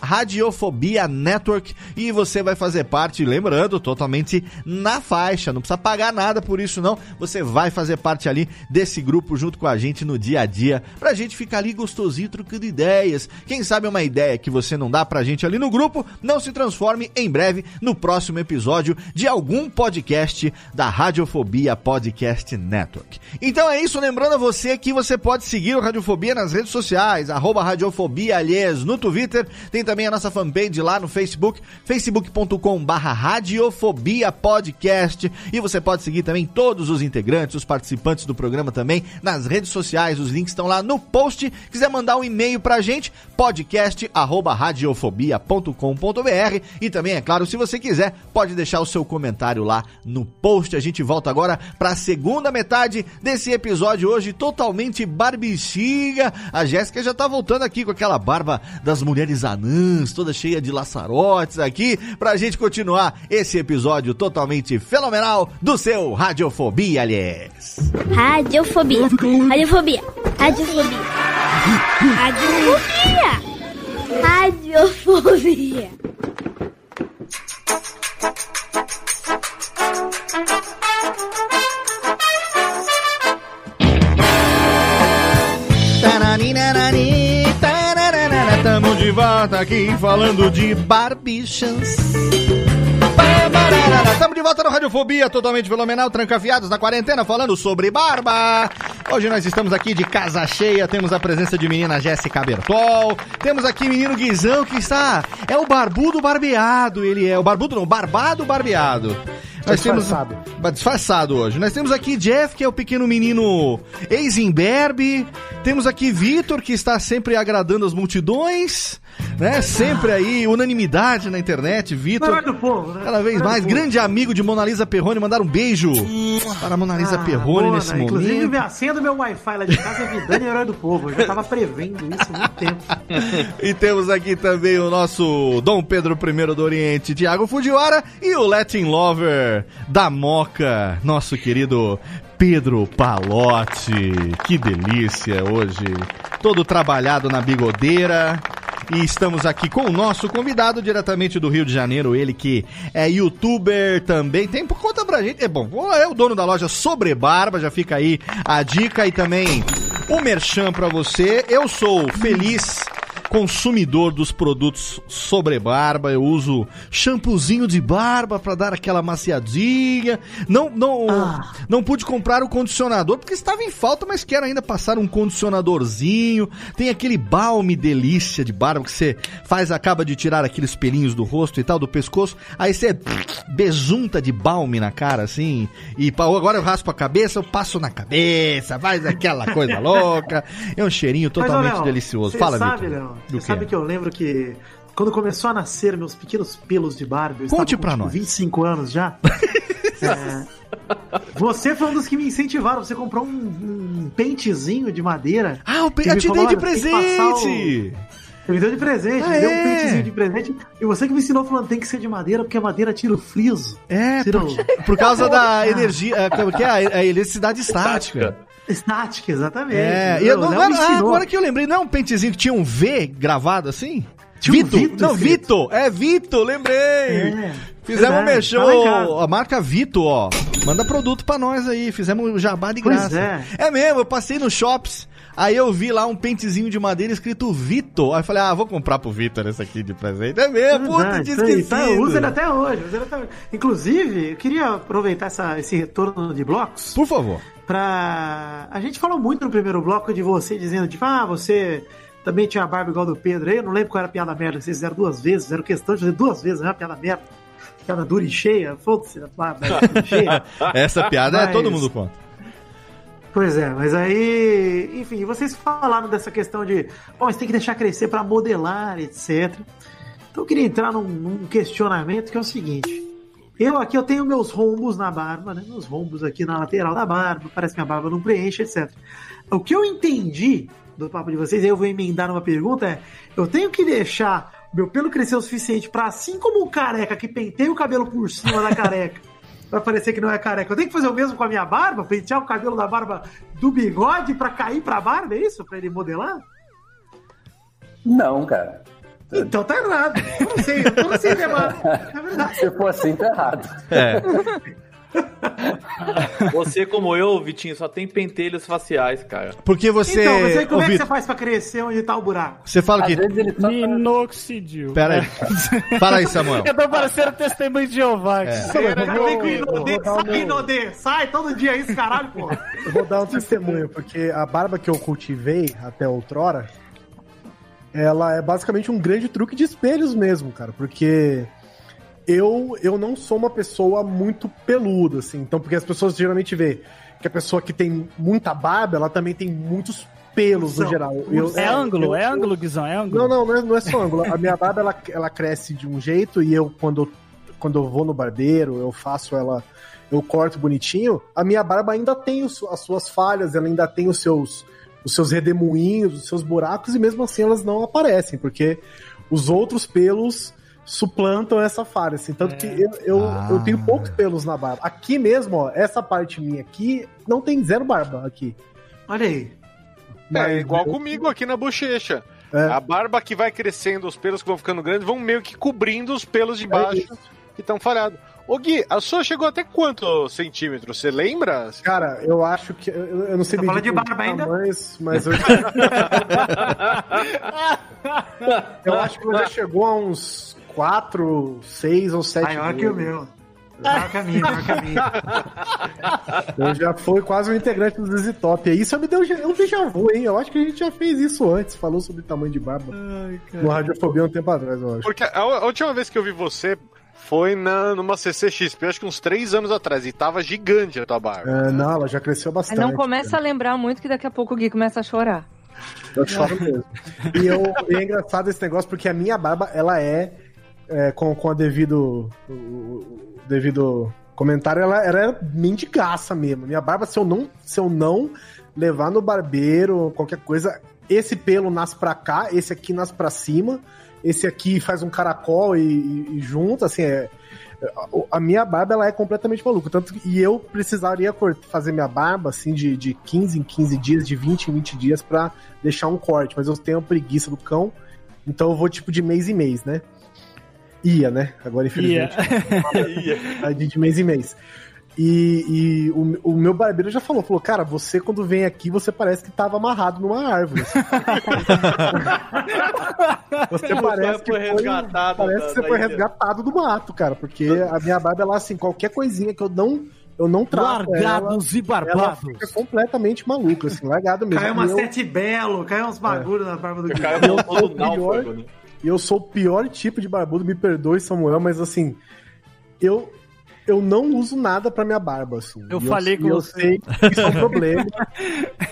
S1: Radiofobia Network e você vai fazer parte, lembrando, totalmente na faixa, não precisa pagar nada por isso não, você vai fazer parte ali desse grupo junto com a gente no dia a dia, pra gente ficar ali gostosinho trocando ideias. Quem sabe uma ideia que você não dá pra gente ali no grupo, não se transforme em breve no próximo episódio de algum podcast da Radiofobia Podcast Network. Então é isso, lembrando a você que você pode seguir o Radiofobia nas redes sociais, arroba Radiofobia, aliás, no Twitter, tem também a nossa fanpage lá no Facebook, facebook.com barra Radiofobia Podcast. E você pode seguir também todos os integrantes, os participantes do programa também nas redes sociais. Os links estão lá no post. Quiser mandar um e-mail pra gente, podcast. E também, é claro, se você quiser, pode deixar o seu comentário lá no post. A gente volta agora pra segunda metade desse episódio hoje totalmente barbichiga. A Jéssica já tá voltando aqui com aquela barba das mulheres anãs, toda cheia de laçarotes aqui, pra gente continuar esse episódio totalmente fenomenal do seu Radiofobia, aliás.
S11: Radiofobia. Radiofobia. Radiofobia. Radiofobia. Radiofobia.
S1: Tamo de volta aqui falando de barbichas. Estamos de volta no Radiofobia, totalmente fenomenal, trancafiados na quarentena, falando sobre barba. Hoje nós estamos aqui de casa cheia, temos a presença de menina Jéssica Bertol, temos aqui menino Guizão que está, é o barbudo barbeado, ele é o barbudo não, barbado barbeado. Nós
S3: Disfarçado.
S1: temos disfarçado hoje. Nós temos aqui Jeff, que é o pequeno menino ex-imberbe. Temos aqui Vitor, que está sempre agradando as multidões, né? Sempre aí, unanimidade na internet. Vitor,
S5: Herói do povo, né?
S1: cada vez mais, grande amigo de Mona Lisa Perrone. Mandar um beijo para a Mona Lisa
S5: Ah,
S1: Perrone
S5: boa,
S1: nesse
S5: né? Inclusive,
S1: momento.
S5: a senha do meu Wi-Fi lá de casa é Vidani Herói do Povo. Eu já tava prevendo isso há muito tempo. <laughs>
S1: E temos aqui também o nosso Dom Pedro I do Oriente, Tiago Fujiwara, e o Latin Lover da Moca, nosso querido Pedro Palotti. Que delícia hoje. Todo trabalhado na bigodeira. E estamos aqui com o nosso convidado diretamente do Rio de Janeiro, ele que é youtuber também. Tem por conta pra gente. É bom, é o dono da loja Sobre Barba, já fica aí a dica e também o merchan pra você. Eu sou feliz consumidor dos produtos sobre barba, eu uso shampoozinho de barba para dar aquela maciadinha. Não, não, não pude comprar o condicionador porque estava em falta, mas quero ainda passar um condicionadorzinho. Tem aquele balme delícia de barba que você faz, acaba de tirar aqueles pelinhos do rosto e tal, do pescoço, aí você besunta de balme na cara assim, e agora eu raspo a cabeça, eu passo na cabeça, faz aquela coisa <laughs> louca. É um cheirinho
S5: Mas,
S1: totalmente
S5: Léo,
S1: delicioso. Fala,
S5: sabe,
S1: Vitor. Do
S5: sabe que eu lembro que quando começou a nascer meus pequenos pelos de barba, eu
S1: Conte
S5: estava com,
S1: pra
S5: tipo,
S1: nós.
S5: 25 anos já. <laughs> é, Você foi um dos que me incentivaram. Você comprou um, um pentezinho de madeira.
S1: Ah, o
S5: que
S1: eu
S5: me
S1: te
S5: falou,
S1: dei de presente!
S5: Você me deu de presente,
S1: Ah,
S5: me deu um
S1: é?
S5: pentezinho de presente. E você que me ensinou falando tem que ser de madeira, porque a madeira tira o friso.
S1: É,
S5: Tira
S1: por,
S5: o- <laughs>
S1: por causa <laughs> da energia, é, como que é? A eletricidade estática.
S5: Estática, exatamente.
S1: É, e eu não, era- ah, agora que eu lembrei, não é um pentezinho que tinha um V gravado assim?
S5: Tinha um
S1: Vito?
S5: Vito
S1: não,
S5: escrito.
S1: Vito! É Vito, lembrei!
S5: É,
S1: Fizemos um mexão,
S5: tá
S1: a marca Vito, ó. Manda produto pra nós aí, fizemos um jabá de
S5: Pois
S1: graça.
S5: é.
S1: mesmo, eu passei no Shops, aí eu vi lá um pentezinho de madeira escrito Vito. Aí eu falei, ah, vou comprar pro Vitor esse aqui de presente. É mesmo, puta, tinha esquecido.
S5: tá, uso ele até hoje. uso ele até hoje. Inclusive, eu queria aproveitar essa- esse retorno de blocos.
S1: Por favor.
S5: Pra. A gente falou muito no primeiro bloco de você dizendo, tipo, ah, você também tinha a barba igual do Pedro. aí Eu não lembro qual era a piada merda que vocês fizeram duas vezes, fizeram questão de fazer duas vezes, não é uma piada merda. Piada dura e cheia, foda-se, a barba dura e cheia. <laughs>
S1: Essa piada é
S5: Mas-
S1: todo mundo conta.
S5: Pois é, mas aí, enfim, vocês falaram dessa questão de, bom, você tem que deixar crescer para modelar, etc. Então eu queria entrar num, num questionamento que é o seguinte: eu aqui eu tenho meus rombos na barba, né? Meus rombos aqui na lateral da barba, parece que minha barba não preenche, etc. O que eu entendi do papo de vocês, eu vou emendar uma pergunta, é: eu tenho que deixar meu pelo crescer o suficiente para assim como o careca que penteia o cabelo por cima da careca. <laughs> Pra parecer que não é careca. Eu tenho que fazer o mesmo com a minha barba? Pentear o cabelo da barba do bigode pra cair pra barba? É isso? Pra ele modelar?
S8: Não, cara.
S5: Então tá errado. Eu não sei, eu não sei demais. É verdade.
S8: Se for assim, tá errado.
S1: É.
S7: Você, como eu, Vitinho, só tem pentelhos faciais, cara.
S1: Porque você.
S5: Então, mas aí como
S1: Ô,
S5: é que
S1: Vitor,
S5: você faz pra crescer onde tá o buraco?
S1: Você fala que.
S6: Minoxidil.
S1: Pera aí. Fala aí, Samuel.
S6: Eu tô parecendo testemunho de Jeová.
S1: É.
S5: O
S3: vou-
S5: Inodê?
S3: vou o
S5: Sai,
S3: meu-
S5: Inodê! Sai todo dia isso, caralho, porra!
S3: Eu vou dar um testemunho, porque a barba que eu cultivei até outrora, ela é basicamente um grande truque de espelhos mesmo, cara, porque eu, eu não sou uma pessoa muito peluda, assim, então, porque as pessoas geralmente vê que a pessoa que tem muita barba, ela também tem muitos pelos no
S6: Ursão.
S3: geral.
S6: É ângulo,
S3: eu-
S6: é ângulo, Guizão, é ângulo.
S3: Não, não, não é, não é só ângulo. A minha barba, ela, ela cresce de um jeito e eu, quando, eu- quando eu vou no barbeiro, eu faço ela, eu corto bonitinho, a minha barba ainda tem os- as suas falhas, ela ainda tem os seus, os seus redemoinhos, os seus buracos, e mesmo assim elas não aparecem, porque os outros pelos suplantam essa falha, assim, tanto que eu, eu,
S1: Ah.
S3: eu tenho poucos pelos na barba. Aqui mesmo, ó, essa parte minha aqui, não tem zero barba aqui.
S5: Olha aí.
S4: É igual comigo aqui na bochecha.
S3: É.
S4: A barba que vai crescendo, os pelos que vão ficando grandes, vão meio que cobrindo os pelos de baixo que estão falhados. Ô Gui, a sua chegou até quanto centímetro? Você lembra?
S3: Cara, eu acho que. Eu, eu não sei
S5: Tá
S3: medir
S5: falando de
S3: por
S5: barba ainda?
S3: tamanhos, mas eu. <laughs> eu acho que já chegou a uns 4, 6 ou 7
S5: Maior que o meu. Maior que a minha, maior que a minha. <laughs>
S3: Eu já fui quase um integrante do ZZ Top. E isso me deu um déjà vu, hein? Eu acho que a gente já fez isso antes, falou sobre tamanho de barba. no Radiofobia um tempo atrás, eu acho.
S4: Porque a, a última vez que eu vi você foi na, numa CCXP, acho que uns 3 anos atrás, e tava gigante a tua barba.
S3: É, não, ela já cresceu
S2: Aí
S3: bastante.
S2: não começa a lembrar muito que daqui a pouco o Gui começa a chorar.
S3: Eu choro mesmo. E, eu, e é engraçado esse negócio porque a minha barba, ela é, é, com, com a devido, o, o devido comentário, ela, ela é mendigaça mesmo. Minha barba, se eu não, se eu não levar no barbeiro, qualquer coisa, esse pelo nasce pra cá, esse aqui nasce pra cima, esse aqui faz um caracol e, e, e junta, assim, é, a minha barba ela é completamente maluca. Tanto e eu precisaria fazer minha barba assim de, de 15 em 15 dias, de 20 em 20 dias pra deixar um corte, mas eu tenho preguiça do cão, então eu vou tipo de mês em mês, né? Ia, né? Agora infelizmente. <laughs> Aí de de mês em mês. E, e o, o meu barbeiro já falou, falou, cara, você quando vem aqui, você parece que tava amarrado numa árvore. <laughs> Você parece que
S7: foi
S3: foi,
S7: resgatado
S3: parece
S7: da-
S3: que você foi
S7: ilha.
S3: resgatado do mato, cara, porque a minha barba, ela, assim, qualquer coisinha que eu não, eu não trato
S6: Largados
S3: ela,
S6: e barbados.
S3: ela fica completamente maluca, assim, largado mesmo.
S5: Caiu uma
S3: eu-
S5: sete belo, caiu uns bagulho na barba do.
S7: Caiu
S3: eu
S7: no
S3: sou o
S7: do náufrago, né?
S3: e eu sou o pior tipo de barbudo, me perdoe, Samuel, mas assim, eu eu não uso nada pra minha barba, assim.
S6: Eu
S3: E
S6: falei
S3: e
S6: com
S3: eu
S6: você.
S3: sei que isso é um problema.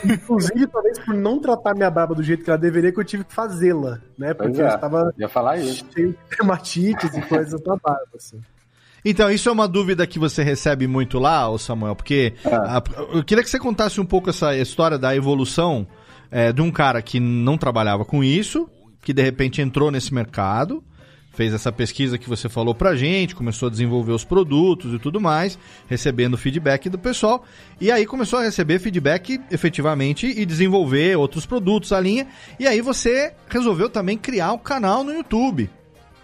S3: Inclusive, talvez por não tratar minha barba do jeito que ela deveria, que eu tive que fazê-la, né? Porque
S8: é,
S3: eu estava
S8: ia falar isso.
S3: cheio de dermatites e coisas na barba, assim.
S1: Então, isso é uma dúvida que você recebe muito lá, ô Samuel, porque a- eu queria que você contasse um pouco essa história da evolução é, de um cara que não trabalhava com isso, que de repente entrou nesse mercado, fez essa pesquisa que você falou pra gente, começou a desenvolver os produtos e tudo mais, recebendo feedback do pessoal, e aí começou a receber feedback efetivamente e desenvolver outros produtos, a linha, e aí você resolveu também criar um canal no YouTube.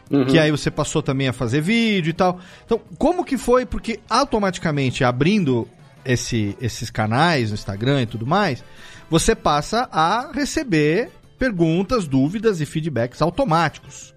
S8: Uhum.
S1: Que aí você passou também a fazer vídeo e tal. Então, como que foi? Porque automaticamente abrindo esse, esses canais no Instagram e tudo mais, você passa a receber perguntas, dúvidas e feedbacks automáticos.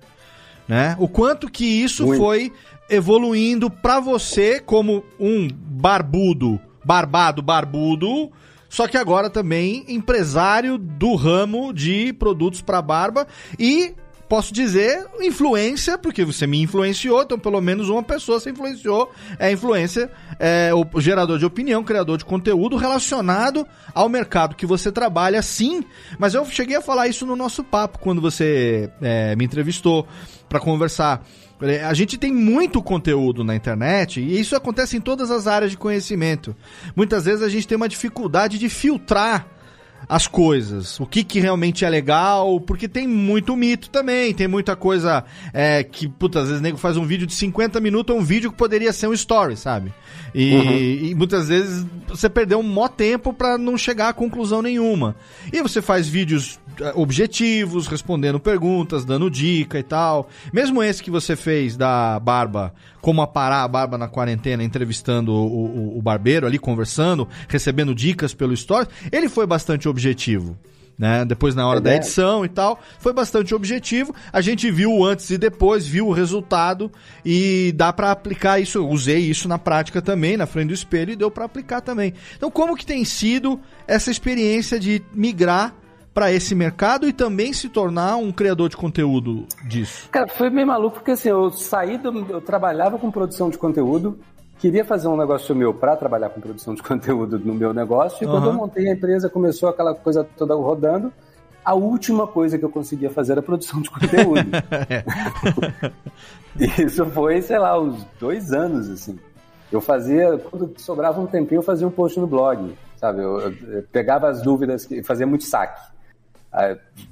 S1: Né? O quanto que isso
S8: Muito.
S1: foi evoluindo pra você como um barbudo, barbado, barbudo, só que agora também empresário do ramo de produtos para barba e posso dizer influência, porque você me influenciou, então pelo menos uma pessoa se influenciou, é influência, é o gerador de opinião, criador de conteúdo relacionado ao mercado que você trabalha, sim. Mas eu cheguei a falar isso no nosso papo quando você é, me entrevistou para conversar. É, A gente tem muito conteúdo na internet e isso acontece em todas as áreas de conhecimento. Muitas vezes a gente tem uma dificuldade de filtrar as coisas, o que, que realmente é legal, porque tem muito mito também, tem muita coisa é, que, puta, às vezes o nego faz um vídeo de 50 minutos, um vídeo que poderia ser um story, sabe? E,
S8: Uhum.
S1: e muitas vezes você perdeu um mó tempo pra não chegar a conclusão nenhuma. E você faz vídeos objetivos, respondendo perguntas, dando dica e tal. Mesmo esse que você fez da barba, como aparar a barba na quarentena, entrevistando o, o- o barbeiro ali, conversando, recebendo dicas pelo story, ele foi bastante objetivo. Né? Depois na hora
S8: É
S1: da edição e tal, foi bastante objetivo. A gente viu o antes e depois, viu o resultado e dá pra aplicar isso. Eu usei isso na prática também, na frente do espelho e deu pra aplicar também. Então, como que tem sido essa experiência de migrar pra esse mercado e também se tornar um criador de conteúdo disso?
S8: Cara, foi meio maluco porque assim, eu saí do. Eu trabalhava com produção de conteúdo, queria fazer um negócio meu para trabalhar com produção de <laughs> conteúdo no meu negócio, e quando
S1: Aham.
S8: eu montei a empresa, começou aquela coisa toda rodando. A última coisa que eu conseguia fazer era produção de conteúdo. <laughs> <laughs> Isso foi, sei lá, uns dois anos, assim. Eu fazia, quando sobrava um tempinho, eu fazia um post no blog, sabe? Eu, eu- eu pegava as dúvidas, fazia muito saque.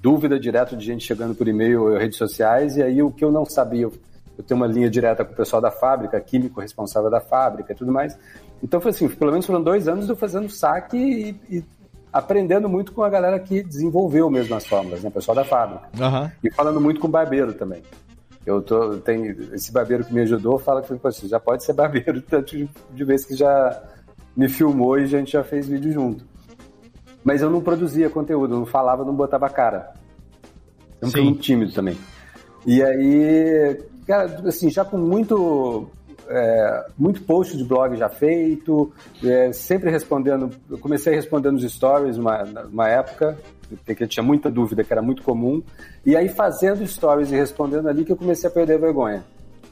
S8: Dúvida direto de gente chegando por e-mail ou redes sociais, e aí o que eu não sabia, eu, eu tenho uma linha direta com o pessoal da fábrica, químico responsável da fábrica e tudo mais. Então foi assim, pelo menos foram dois anos eu fazendo saque e, e aprendendo muito com a galera que desenvolveu mesmo as fórmulas, né? O pessoal da fábrica.
S1: Aham.
S8: E falando muito com o barbeiro também. Eu tô, tem esse barbeiro que me ajudou fala que você já pode ser barbeiro <laughs> tanto de, de vez que já me filmou e a gente já fez vídeo junto. Mas eu não produzia conteúdo, eu não falava, não botava cara. Eu fui muito tímido também. E aí, cara, assim, já com muito é, muito post de blog já feito, é, sempre respondendo. Eu comecei respondendo os stories numa, numa época, porque eu tinha muita dúvida, que era muito comum. E aí, fazendo stories e respondendo ali, que eu comecei a perder a vergonha.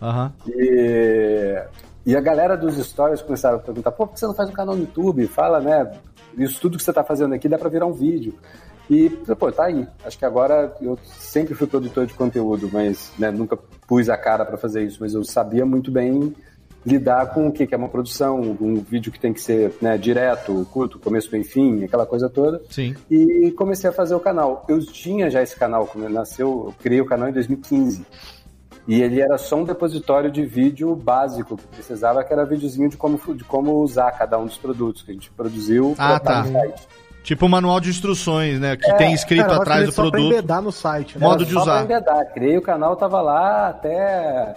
S1: Aham.
S8: E, e a galera dos stories começaram a perguntar: pô, por que você não faz um canal no YouTube? Fala, né? Isso tudo que você tá fazendo aqui dá pra virar um vídeo. E, pô, tá aí. Acho que agora eu sempre fui produtor de conteúdo, mas né, nunca pus a cara pra fazer isso, mas eu sabia muito bem lidar com o que é uma produção, um vídeo que tem que ser né, direto, curto, começo, meio fim, aquela coisa toda.
S1: Sim.
S8: E comecei a fazer o canal. Eu tinha já esse canal, quando nasceu, eu criei o canal em 2015. E ele era só um depositório de vídeo básico que precisava, que era videozinho de como, de como usar cada um dos produtos que a gente produziu
S1: Ah, tá.
S8: no site.
S1: Tipo o manual de instruções, né? Que
S8: É,
S1: tem escrito
S3: Cara,
S1: atrás do
S3: ele só pra
S1: produto.
S3: embedar no site. né?
S1: Modo de
S8: só
S1: usar.
S8: Pra embedar. Criei o canal, tava lá até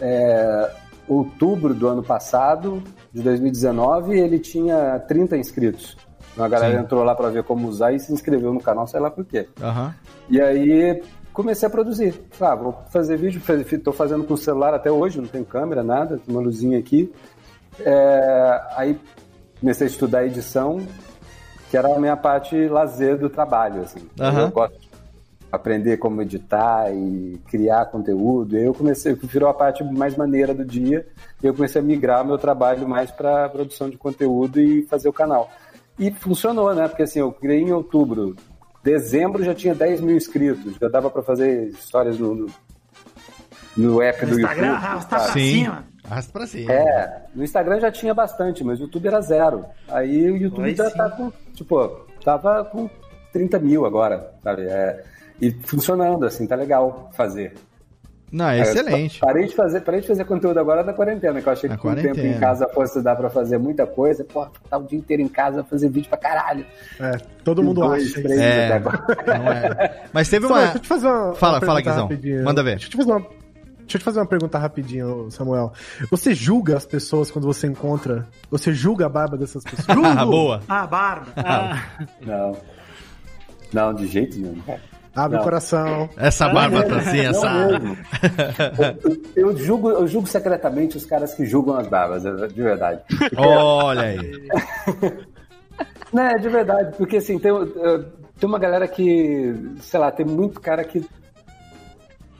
S8: é, outubro do ano passado, de 2019, e ele tinha 30 inscritos. Então a galera
S1: Sim.
S8: entrou lá pra ver como usar e se inscreveu no canal, sei lá por quê.
S1: Aham.
S8: E aí comecei a produzir. Ah, vou fazer vídeo, estou fazendo com o celular até hoje, não tem câmera, nada, tem uma luzinha aqui. É, aí comecei a estudar edição, que era a minha parte lazer do trabalho, assim.
S1: Aham.
S8: Eu gosto de aprender como editar e criar conteúdo. Eu comecei, virou a parte mais maneira do dia, e eu comecei a migrar o meu trabalho mais para produção de conteúdo e fazer o canal. E funcionou, né? Porque assim, eu criei em outubro, dezembro já tinha 10 mil inscritos, já dava para fazer histórias no, no- no app
S5: No
S8: do
S5: Instagram,
S8: YouTube.
S5: arrasta pra cima.
S1: Arrasta pra cima.
S8: É, no Instagram já tinha bastante, mas o YouTube era zero. Aí o YouTube
S5: Aí
S8: já
S5: sim.
S8: tá com, tipo, tava com 30 mil agora, sabe? É, e funcionando, assim, tá legal fazer.
S1: Não, é
S8: É,
S1: excelente.
S8: Parei de fazer, parei de fazer conteúdo agora na quarentena, que eu achei
S1: Na
S8: que com o tempo em casa fosse dar pra fazer muita coisa. Pô, tá o dia inteiro em casa fazer vídeo pra caralho.
S3: É, todo mundo
S8: Dois,
S3: acha.
S8: três.
S1: É, <laughs>
S8: até agora.
S1: não é. Mas teve
S3: Samuel,
S1: uma.
S3: deixa eu te fazer uma,
S1: Fala,
S3: uma
S1: fala, Guizão.
S3: rapidinho.
S1: Manda ver.
S3: Deixa eu te fazer uma, deixa eu te fazer uma pergunta rapidinho, Samuel. Você julga as pessoas quando você encontra? Você julga a barba dessas pessoas? <laughs>
S1: Ah, boa.
S5: Ah, barba.
S8: Não. Não, de jeito nenhum.
S3: Abre
S8: Não.
S3: o coração.
S1: Essa barba tá assim,
S8: Não
S1: essa.
S8: mesmo. <laughs> Eu, eu julgo, eu julgo secretamente os caras que julgam as barbas, de verdade.
S1: Olha aí. <laughs>
S8: Não, é de verdade, porque assim, tem, eh, tem uma galera que, sei lá, tem muito cara que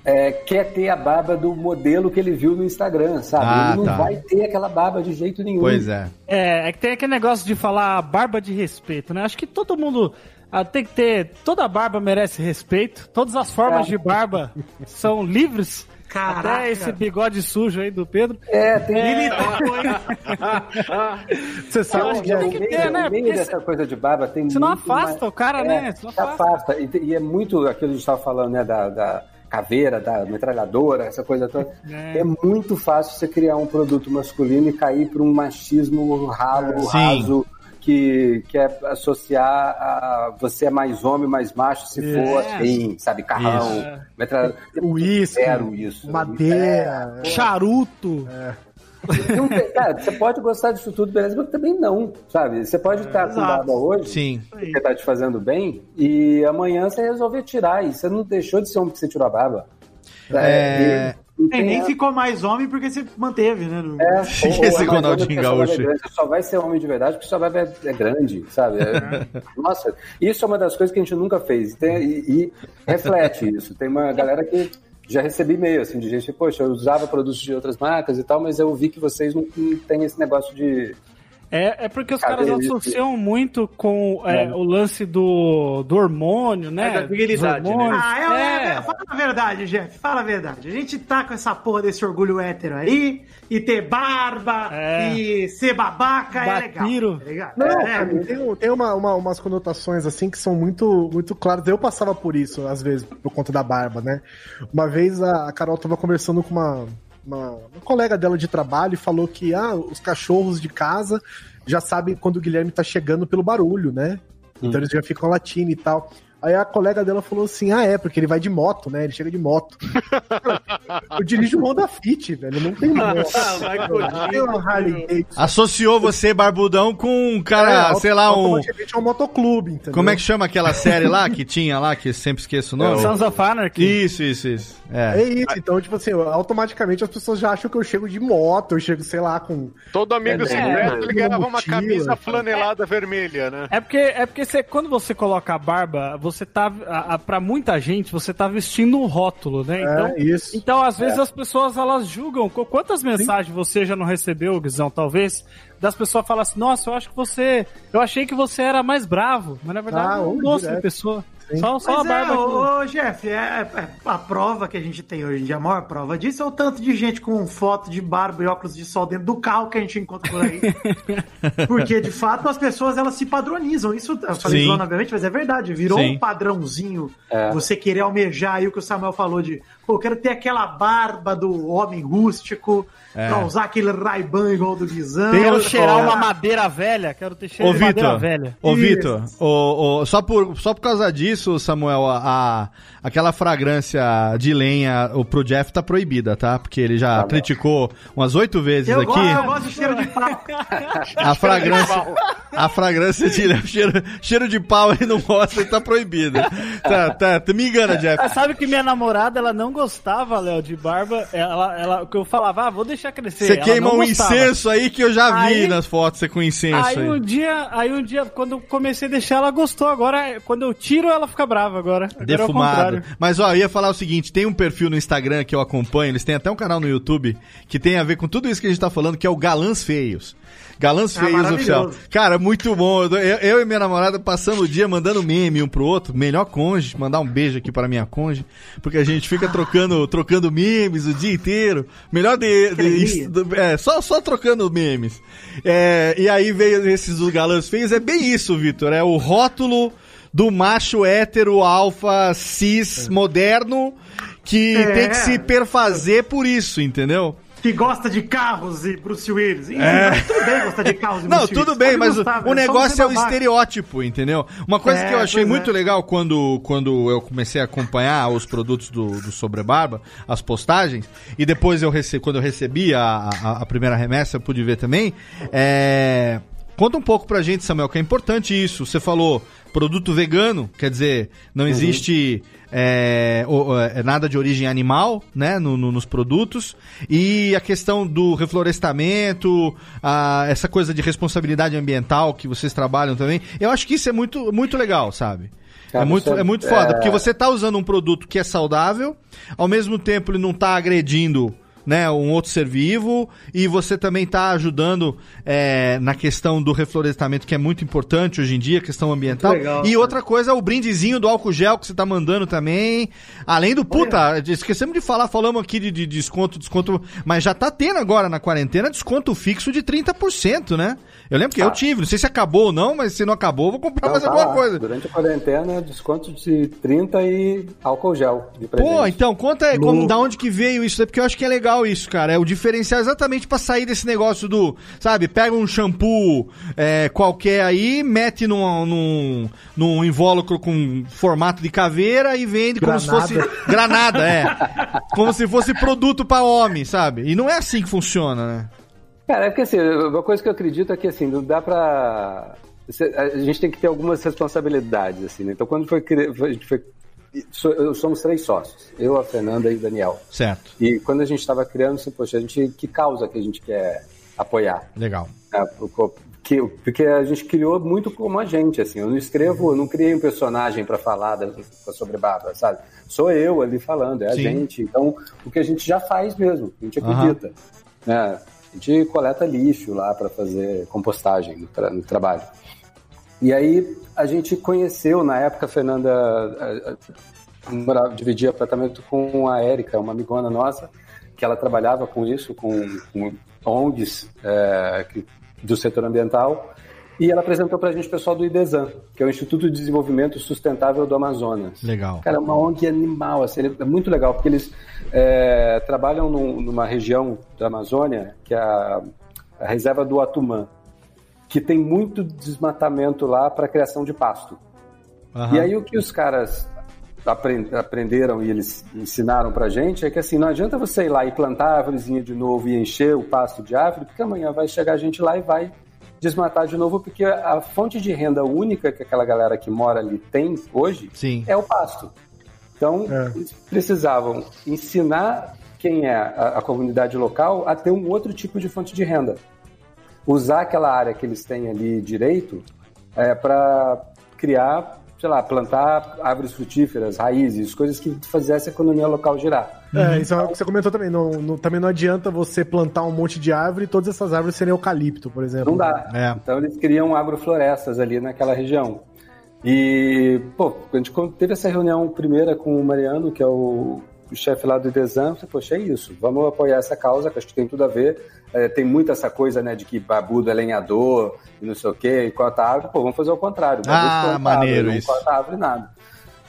S8: é, quer ter a barba do modelo que ele viu no Instagram, sabe?
S1: Ah,
S8: ele não
S1: tá.
S8: vai ter aquela barba de jeito nenhum.
S1: Pois é.
S6: É, é que tem aquele negócio de falar barba de respeito, né? Acho que todo mundo ah, tem que ter. Toda barba merece respeito. Todas as formas
S8: É.
S6: de barba <laughs> são livres.
S5: Caraca.
S6: Até esse bigode sujo aí do Pedro.
S8: É, tem. <laughs>
S3: Você sabe
S6: acho
S3: que é,
S6: tem que ter, né?
S8: o meio
S6: Porque
S8: dessa coisa de barba tem
S6: Senão afasta
S8: mais-
S6: o cara,
S8: é,
S6: né? Senão
S8: se
S6: afasta.
S8: afasta. E, e é muito aquilo que a gente estava falando, né? Da, da caveira, da metralhadora, essa coisa toda.
S6: É.
S8: É. muito fácil você criar um produto masculino e cair para um machismo ralo,
S1: Sim.
S8: raso. Que quer associar a você é mais homem, mais macho, se for
S6: É.
S8: assim, sabe, carrão,
S6: Isso.
S8: metralhadora.
S3: uísque, madeira.
S6: Charuto.
S8: Não tem- cara, você pode gostar disso tudo, beleza, mas também não, sabe? Você pode estar com barba hoje,
S1: Sim.
S8: porque tá te fazendo bem, e amanhã você resolver tirar, e você não deixou de ser homem porque você tirou a barba.
S1: É,
S8: E
S5: nem
S8: tem-
S5: ficou mais homem porque você manteve, né? No-
S8: é, <laughs>
S1: Esse
S8: ou- é mais
S1: Ronaldinho Gaúcho.
S8: é grande. Você só vai ser homem de verdade porque sua barba é, é grande, sabe? É- <laughs> nossa, isso é uma das coisas que a gente nunca fez. Tem- e, e reflete isso. Tem uma galera que já recebi e-mail, assim, de gente, poxa, eu usava produtos de outras marcas e tal, mas eu vi que vocês não, não têm esse negócio de
S6: É, é porque os
S8: Cadê
S6: caras
S8: isso?
S6: associam muito com é, o lance do, do hormônio, né?
S7: É da virilidade,
S6: hormônios.
S5: Ah, é, é,
S6: É.
S5: fala a verdade, Jeff, fala a verdade. A gente tá com essa porra desse orgulho hétero aí, e ter barba,
S6: É.
S5: e ser babaca é legal.
S6: Batiro.
S5: Tá?
S3: Não,
S5: é,
S3: cara, tem, tem uma, uma- umas conotações assim que são muito, muito claras. Eu passava por isso, às vezes, por conta da barba, né? Uma vez a, a Carol tava conversando com uma, uma, uma colega dela de trabalho e falou que ah, os cachorros de casa já sabem quando o Guilherme tá chegando pelo barulho, né? Então eles já ficam latindo e tal. Aí a colega dela falou assim: Ah, é, porque ele vai de moto, né? Ele chega de moto. <laughs> eu dirijo um Honda Fit, velho. Não tem moto. <laughs> Davidson.
S1: Associou você, barbudão, com um cara,
S3: É,
S1: sei lá, um.
S3: é um motoclube, entendeu?
S1: Como é que chama aquela série lá que tinha lá, que sempre esqueço o nome?
S6: Sons of Anarchy.
S1: Isso, isso, isso.
S3: É
S1: É.
S3: isso, então, tipo assim, automaticamente as pessoas já acham que eu chego de moto, eu chego, sei lá, com.
S4: Todo amigo
S3: É,
S4: secreto,
S3: né?
S4: ele ganhava uma camisa flanelada vermelha, né?
S6: É porque, é porque você, quando você coloca a barba, você tá. A, a, pra muita gente, você tá vestindo um rótulo, né? Então,
S3: É, isso.
S6: então às vezes as pessoas elas julgam. Qu- Quantas mensagens você já não recebeu, Guizão, talvez? Das pessoas falam assim, nossa, eu acho que você. Eu achei que você era mais bravo. Mas na verdade
S3: Ah,
S6: é um doce de pessoa. Só, só
S5: Mas
S6: a barba.
S5: é, ô, ô, Jeff, é, é- a prova que a gente tem hoje em dia, a maior prova disso é o tanto de gente com foto de barba e óculos de sol dentro do carro que a gente encontra por aí. <laughs> Porque, de fato, as pessoas elas se padronizam. Isso eu falei zoando, obviamente, mas é verdade. Virou
S1: Sim.
S5: um padrãozinho
S8: É.
S5: você querer almejar aí o que o Samuel falou de, pô, eu quero ter aquela barba do homem rústico,
S1: É.
S5: pra usar aquele Ray-Ban igual do Guizão.
S6: Quero cheirar uma madeira velha. Quero ter cheiro
S1: Ô,
S6: de madeira
S1: Vitor,
S6: velha.
S1: ô. Vitor, só, por, só por causa disso, Samuel, a, a- aquela fragrância de lenha o, pro Jeff tá proibida, tá? Porque ele já
S8: bom.
S1: criticou umas oito vezes
S5: Eu
S1: aqui.
S5: gosto, eu gosto de cheiro de pau.
S1: A fragrância, a fragrância de lenha, cheiro, cheiro de pau ele não gosta e tá proibida. Tá, tá, tu me engana, Jeff.
S6: Mas sabe que minha namorada, ela não gostava, Léo, de barba. Ela, ela, o que eu falava, ah, vou deixar crescer.
S1: Você queima
S6: não
S1: um
S6: gostava.
S1: incenso aí que eu já vi
S6: Aí-
S1: nas fotos, você com incenso
S6: Aí
S1: aí.
S6: um dia, aí um dia, quando eu comecei a deixar, ela gostou. Agora, quando eu tiro, ela fica brava agora. Agora o
S1: Defumado.
S6: contrário.
S1: Mas ó, eu ia falar o seguinte: tem um perfil no Instagram que eu acompanho, eles têm até um canal no YouTube que tem a ver com tudo isso que a gente tá falando, que é o Galãs Feios. Galãs
S3: Ah,
S1: feios oficial. Cara, muito bom. Eu, eu e minha namorada passando o dia mandando meme um pro outro. Melhor cônjuge. Mandar um beijo aqui para minha cônjuge. Porque a gente fica trocando, trocando memes o dia inteiro. Melhor de. de- do- é, só, só trocando memes. É, e aí veio esses dos galãs feios. É bem isso, Vitor. É o rótulo do macho hétero alfa cis moderno que
S5: É.
S1: tem que se perfazer por isso, entendeu?
S5: Que gosta de carros e Bruce Willis. Enfim,
S1: É.
S5: tudo bem gostar de carros e
S1: Não,
S5: Bruce Willis.
S1: tudo bem, mas o,
S5: gostar,
S1: o
S5: velho, só
S1: negócio é o estereótipo, entendeu? Uma coisa
S5: É,
S1: que eu achei muito
S5: é.
S1: legal quando, quando eu comecei a acompanhar os produtos do, do Sobrebarba, as postagens, e depois eu recebi, quando eu recebi a, a, a primeira remessa, eu pude ver também. É, Conta um pouco pra gente, Samuel, que é importante isso. Você falou produto vegano, quer dizer, não existe é, o- é, nada de origem animal, né, no- no- nos produtos. E a questão do reflorestamento, a- essa coisa de responsabilidade ambiental que vocês trabalham também. Eu acho que isso é muito, muito legal, sabe? É muito,
S8: é-
S1: é muito foda,
S8: é-
S1: porque você tá usando um produto que é saudável, ao mesmo tempo ele não tá agredindo né, um outro ser vivo e você também tá ajudando é, na questão do reflorestamento, que é muito importante hoje em dia, questão ambiental.
S5: Legal,
S1: e outra coisa, o brindezinho do álcool gel que você tá mandando também. Além do, puta, esquecemos de falar, falamos aqui de, de desconto, desconto, mas já tá tendo agora na quarentena desconto fixo de 30%, né? Eu lembro que eu tive, não sei se acabou ou não, mas se não acabou, vou comprar
S8: Então,
S1: mais
S8: tá
S1: alguma
S8: lá.
S1: coisa.
S8: Durante a quarentena, desconto de 30 e álcool gel de presente.
S1: Pô, então, conta aí,
S8: No-
S1: como, da onde que veio isso, porque eu acho que é legal isso, cara. É o diferencial exatamente pra sair desse negócio do, sabe, pega um shampoo é, qualquer aí, mete num, num, num invólucro com formato de caveira e vende como se
S3: Granada.
S1: fosse <laughs> granada, é. Como se fosse produto pra homem, sabe? E não é assim que funciona, né?
S8: Cara, é porque assim, uma coisa que eu acredito é que assim, não dá pra. A gente tem que ter algumas responsabilidades, assim, né? Então quando foi, a gente foi somos três sócios, eu, a Fernanda e o Daniel.
S1: Certo.
S8: E quando a gente estava criando, assim, poxa, a gente, que causa que a gente quer apoiar?
S1: Legal.
S8: né? Porque, porque a gente criou muito como a gente, assim. Eu não escrevo, eu não criei um personagem para falar da, sobre Bárbara, sabe? Sou eu ali falando, é a
S1: Sim.
S8: gente. Então, o que a gente já faz mesmo, a gente acredita. né? A gente coleta lixo lá para fazer compostagem no, tra- no trabalho. E aí a gente conheceu, na época, a Fernanda morava- dividia apartamento com a Érica, uma amigona nossa, que ela trabalhava com isso, com, com ONGs que- do setor ambiental, e ela apresentou para a gente o pessoal do IDESAN, que é o Instituto de Desenvolvimento Sustentável do Amazonas.
S1: Legal.
S8: Cara, é uma ONG animal, assim, é muito legal, porque eles é, trabalham num- numa região da Amazônia, que é a, a reserva do Atumã, que tem muito desmatamento lá para criação de pasto.
S1: Aham.
S8: E aí o que os caras apren- aprenderam e eles ensinaram pra gente é que assim, não adianta você ir lá e plantar a árvorezinha de novo e encher o pasto de árvore, porque amanhã vai chegar gente lá e vai desmatar de novo, porque a fonte de renda única que aquela galera que mora ali tem hoje
S1: Sim.
S8: é o pasto. Então, eles precisavam ensinar quem é a, a comunidade local a ter um outro tipo de fonte de renda. Usar aquela área que eles têm ali direito para criar, sei lá, plantar árvores frutíferas, raízes, coisas que fizessem a economia local girar.
S3: É, isso é o que você comentou também. Não, não- também não adianta você plantar um monte de árvore e todas essas árvores serem eucalipto, por exemplo.
S8: Não dá.
S1: É.
S8: Então eles criam agroflorestas ali naquela região. E, pô, a gente teve essa reunião primeira com o Mariano, que é o, o chefe lá do Idesam, poxa, é isso, vamos apoiar essa causa, que acho que tem tudo a ver. É, tem muito essa coisa, né, de que barbudo é lenhador e não sei o quê, e corta árvore. Pô, vamos fazer o contrário.
S1: Ah, maneiro
S8: árvore,
S1: isso.
S8: Não corta árvore, nada.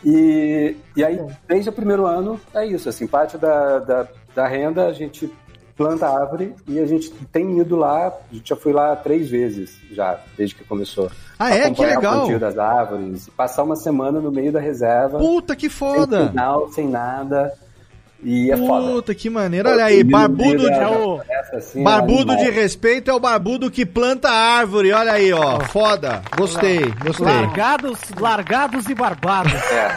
S8: E, e aí, desde o primeiro ano, é isso, assim, parte da, da, da renda a gente planta árvore e a gente tem ido lá, a gente já foi lá três vezes já, desde que começou.
S1: Ah, é? Que legal.
S8: o plantio das árvores, passar uma semana no meio da reserva.
S1: Puta, que foda.
S8: Sem sinal, sem nada. E é foda.
S1: Puta, que maneiro. Olha aí, barbudo de,
S8: É
S1: o-
S8: assim,
S1: barbudo
S8: animal.
S1: de respeito é o barbudo que planta árvore. Olha aí, ó. Foda. Gostei, gostei.
S6: Largados, largados e barbados.
S8: É.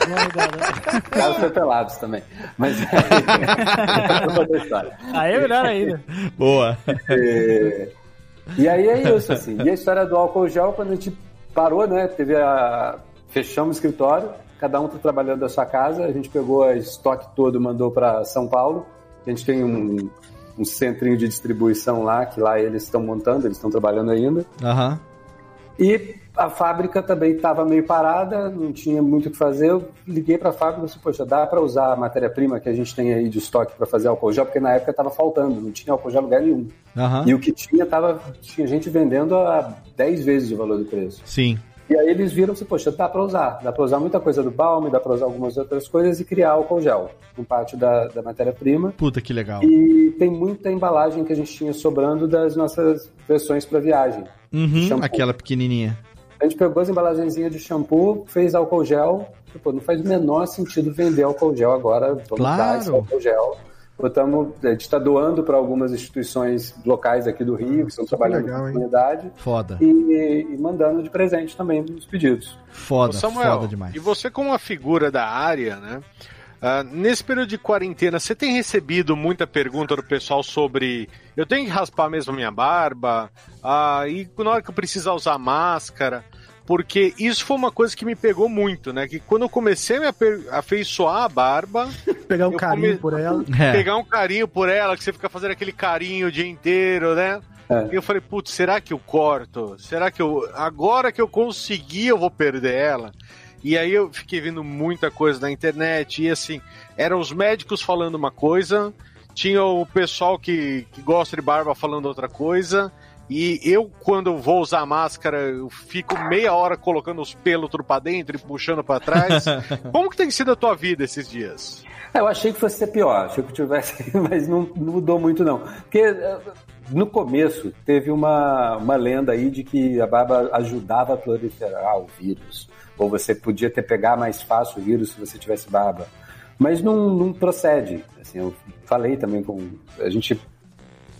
S8: <laughs> Caso foi pelados também. Mas é. <laughs>
S6: Aí é melhor ainda.
S1: Boa.
S8: E, e aí é isso, assim. E a história do álcool gel, quando a gente parou, né? Teve a. Fechamos o escritório, cada um tá trabalhando da sua casa, a gente pegou o estoque todo mandou para São Paulo. A gente tem um, um centrinho de distribuição lá, que lá eles estão montando, eles estão trabalhando ainda.
S1: Aham.
S8: E a fábrica também estava meio parada, não tinha muito o que fazer. Eu liguei para a fábrica e disse, poxa, dá para usar a matéria-prima que a gente tem aí de estoque para fazer álcool gel, porque na época estava faltando, não tinha álcool gel em lugar nenhum.
S1: Aham.
S8: E o que tinha, tava, tinha gente vendendo a 10 vezes o valor do preço.
S1: Sim.
S8: E aí eles viram assim, poxa, dá para usar. Dá para usar muita coisa do Balm, dá para usar algumas outras coisas e criar álcool gel, com parte da, da matéria-prima.
S1: Puta que legal.
S8: E tem muita embalagem que a gente tinha sobrando das nossas versões para viagem.
S1: Uhum, aquela pequenininha.
S8: A gente pegou as embalagenzinhas de shampoo, fez álcool gel. Pô, não faz o menor sentido vender álcool gel agora. Vamos
S1: Claro.
S8: dar esse álcool gel. Botamos, a gente está doando para algumas instituições locais aqui do Rio, que estão trabalhando
S3: legal,
S8: com a
S3: hein?
S8: comunidade.
S1: Foda.
S8: E, e mandando de presente também nos pedidos.
S1: Foda,
S4: Ô, Samuel,
S1: foda demais.
S4: E você, como uma figura da área, né? ah, nesse período de quarentena, você tem recebido muita pergunta do pessoal sobre eu tenho que raspar mesmo a minha barba? Ah, e na hora que eu precisar usar máscara? Porque isso foi uma coisa que me pegou muito, né? Que quando eu comecei a me afeiçoar a barba, <laughs>
S3: Pegar um
S4: Eu
S3: carinho
S4: come-
S3: por ela. <laughs>
S1: É.
S4: pegar um carinho por ela, que você fica fazendo aquele carinho o dia inteiro, né?
S8: É.
S4: E eu falei, putz, será que eu corto? Será que eu. Agora que eu conseguir, eu vou perder ela? E aí eu fiquei vendo muita coisa na internet, e assim, eram os médicos falando uma coisa, tinha o pessoal que, que gosta de barba falando outra coisa, e eu, quando eu vou usar máscara, eu fico meia hora colocando os pelos tudo pra dentro e puxando pra trás. <laughs> Como que tem sido a tua vida esses dias?
S8: É, eu achei que fosse ser pior, achei que tivesse, <laughs> mas não, não mudou muito não. Porque eh, no começo teve uma, uma lenda aí de que a barba ajudava a proliferar o vírus. Ou você podia ter pegar mais fácil o vírus se você tivesse barba. Mas não, não procede. Assim, eu falei também com. A gente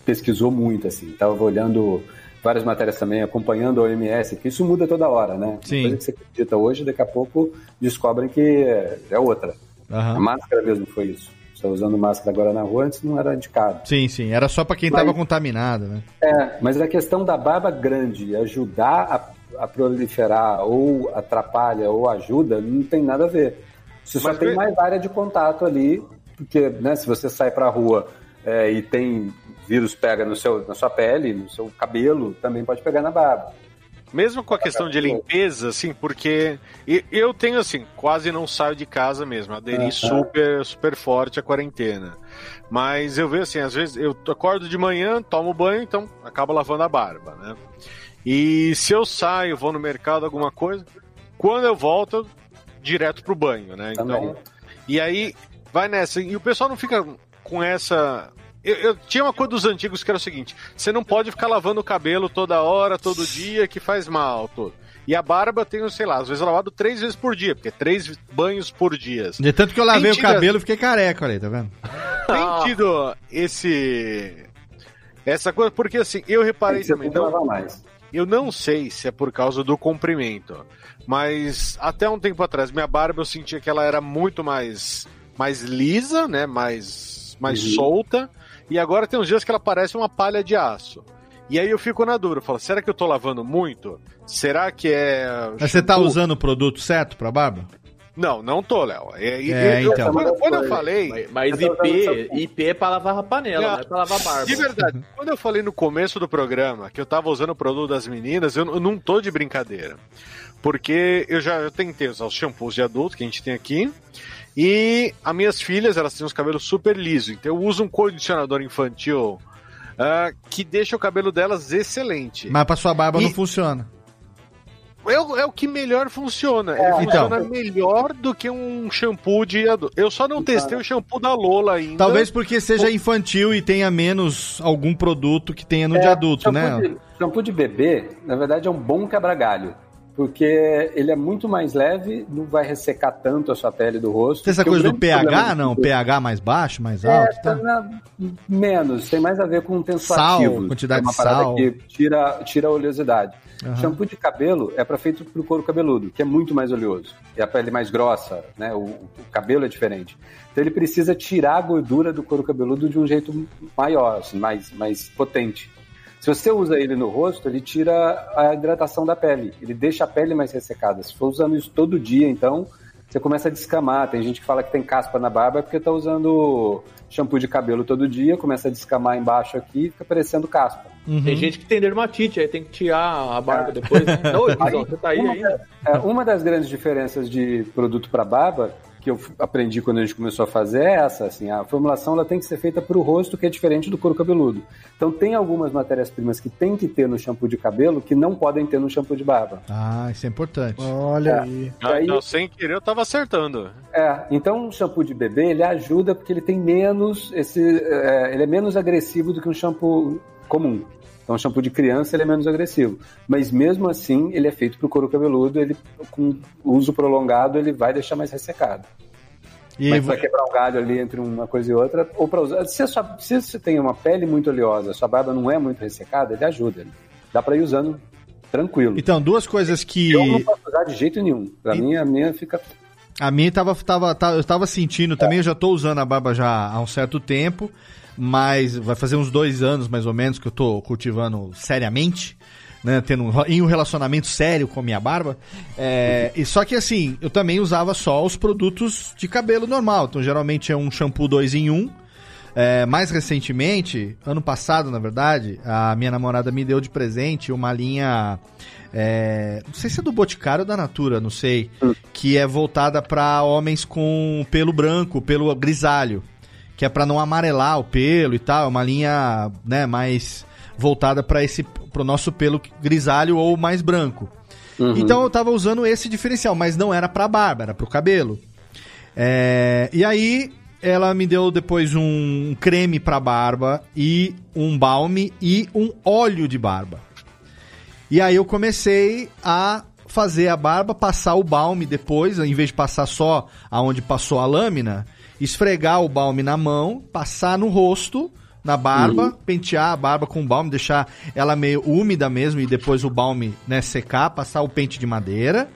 S8: pesquisou muito, assim, estava olhando várias matérias também, acompanhando a OMS, que isso muda toda hora, né?
S1: Sim.
S8: Uma coisa que você acredita hoje, daqui a pouco descobrem que é outra.
S1: Aham.
S8: A máscara mesmo foi isso. Você está usando máscara agora na rua, antes não era indicado.
S1: Sim, sim. Era só pra quem
S8: Mas-
S1: tava contaminado, né?
S8: É, mas a questão da barba grande ajudar a, a proliferar ou atrapalha ou ajuda, não tem nada a ver. Você só
S4: Mas
S8: tem mais área de contato ali, porque né, se você sai pra rua é, e tem vírus pega no seu, na sua pele, no seu cabelo, também pode pegar na barba.
S4: Mesmo com a questão de limpeza, assim, porque eu tenho, assim, quase não saio de casa mesmo, aderi
S8: Aham.
S4: super, super forte à quarentena. Mas eu vejo assim, às vezes eu acordo de manhã, tomo banho, então acabo lavando a barba, né? E se eu saio, vou no mercado, alguma coisa, quando eu volto, eu direto pro banho, né?
S8: Também.
S4: Então, e aí vai nessa. E o pessoal não fica com essa. Eu, eu tinha uma coisa dos antigos que era o seguinte: você não pode ficar lavando o cabelo toda hora, todo dia, que faz mal. Tudo. E a barba tenho, sei lá, às vezes lavado três vezes por dia, porque é três banhos por dia.
S1: De tanto que eu lavei
S4: Mentira.
S1: o cabelo e fiquei careca, olha aí, tá vendo? <laughs>
S4: Tem tido esse. Essa coisa, porque assim, eu reparei
S8: Tem
S4: também. Não,
S8: lavar mais.
S4: eu não sei se é por causa do comprimento, mas até um tempo atrás, minha barba eu sentia que ela era muito mais, mais lisa, né? Mais, mais
S8: Uhum.
S4: solta. E agora tem uns dias que ela parece uma palha de aço. E aí eu fico na dúvida, eu falo, será que eu tô lavando muito? Será que é.
S1: Mas você tá usando o produto certo pra barba?
S4: Não, não tô, Léo. É,
S1: É,
S4: eu-
S1: então.
S4: Quando, quando eu falei.
S7: Mas, mas IP. IP é pra lavar a panela,
S4: Não,
S7: não é pra lavar barba.
S4: De verdade, <laughs> quando eu falei no começo do programa que eu tava usando o produto das meninas, eu, eu não tô de brincadeira. Porque eu já eu tentei usar os shampoos de adulto que a gente tem aqui. E as minhas filhas, elas têm os cabelos super lisos. Então eu uso um condicionador infantil ah, que deixa o cabelo delas excelente.
S1: Mas pra sua barba
S4: E-
S1: não funciona.
S4: É, o- é o que melhor funciona.
S8: É,
S4: Ele
S1: então.
S4: funciona melhor do que um shampoo de adulto. Eu só não testei o shampoo da Lola ainda.
S1: Talvez porque seja infantil e tenha menos algum produto que tenha no de adulto,
S8: shampoo
S1: né?
S8: De, shampoo de bebê, na verdade, é um bom quebra-galho. Porque ele é muito mais leve, não vai ressecar tanto a sua pele do rosto.
S1: Tem essa
S8: o
S1: coisa do pH,
S8: do
S1: não?
S8: bebê-
S1: pH mais baixo, mais
S8: É,
S1: alto?
S8: tá na- menos, tem mais a ver com
S1: Sal,
S8: tensoativos.
S1: quantidade
S8: é uma
S1: de sal.
S8: que tira, tira a oleosidade.
S1: Aham.
S8: Shampoo de cabelo é para feito pro couro cabeludo, que é muito mais oleoso. E a pele mais grossa, né? O, o cabelo é diferente. Então ele precisa tirar a gordura do couro cabeludo de um jeito maior, assim, mais, mais potente. Se você usa ele no rosto, ele tira a hidratação da pele. Ele deixa a pele mais ressecada. Se for usando isso todo dia, então, você começa a descamar. Tem gente que fala que tem caspa na barba é porque tá usando shampoo de cabelo todo dia, começa a descamar embaixo aqui e fica parecendo caspa.
S7: Tem gente que tem dermatite, aí tem que tirar a barba depois. Né? Ô, Edson, você tá aí
S8: uma,
S7: ainda?
S8: é, uma das grandes diferenças de produto para barba que eu aprendi quando a gente começou a fazer é essa, assim, a formulação ela tem que ser feita para o rosto, que é diferente do couro cabeludo. Então tem algumas matérias-primas que tem que ter no shampoo de cabelo que não podem ter no shampoo de barba.
S1: Ah, isso é importante.
S3: Olha
S8: É.
S3: aí.
S8: Aí-
S4: não, sem querer eu tava acertando.
S8: É, então o shampoo de bebê ele ajuda porque ele tem menos esse, é, ele é menos agressivo do que um shampoo comum. Então o shampoo de criança ele é menos agressivo, mas mesmo assim ele é feito para o couro cabeludo, ele com uso prolongado ele vai deixar mais ressecado.
S1: E
S8: mas para quebrar um galho ali entre uma coisa e outra, ou para usar, se, sua- se você tem uma pele muito oleosa, sua barba não é muito ressecada, ele ajuda. Ele dá para ir usando tranquilo.
S1: Então, duas coisas que.
S8: Eu não posso usar de jeito nenhum. Para mim a minha fica
S1: A minha tava, tava, tava- eu tava sentindo também, eu já tô usando a barba já há um certo tempo, mas vai fazer uns dois anos mais ou menos que eu tô cultivando seriamente, né? Tendo um, em um relacionamento sério com a minha barba. É, e só que assim, eu também usava só os produtos de cabelo normal. Então, geralmente é um shampoo 2 em 1. Um, é, mais recentemente, ano passado, na verdade, a minha namorada me deu de presente uma linha. é, não sei se é do Boticário ou da Natura, não sei. Que é voltada para homens com pelo branco, pelo grisalho. Que é para não amarelar o pelo e tal. É uma linha né, mais voltada para esse pro nosso pelo grisalho ou mais branco. Então eu tava usando esse diferencial, mas não era pra barba, era pro cabelo. É, e aí ela me deu depois um creme pra barba e um balme e um óleo de barba. E aí eu comecei a fazer a barba, passar o balme depois, em vez de passar só aonde passou a lâmina, esfregar o balme na mão, passar no rosto, na barba,
S8: Uhum.
S1: pentear a barba com balme, deixar ela meio úmida mesmo e depois o balme né, secar, passar o pente de madeira.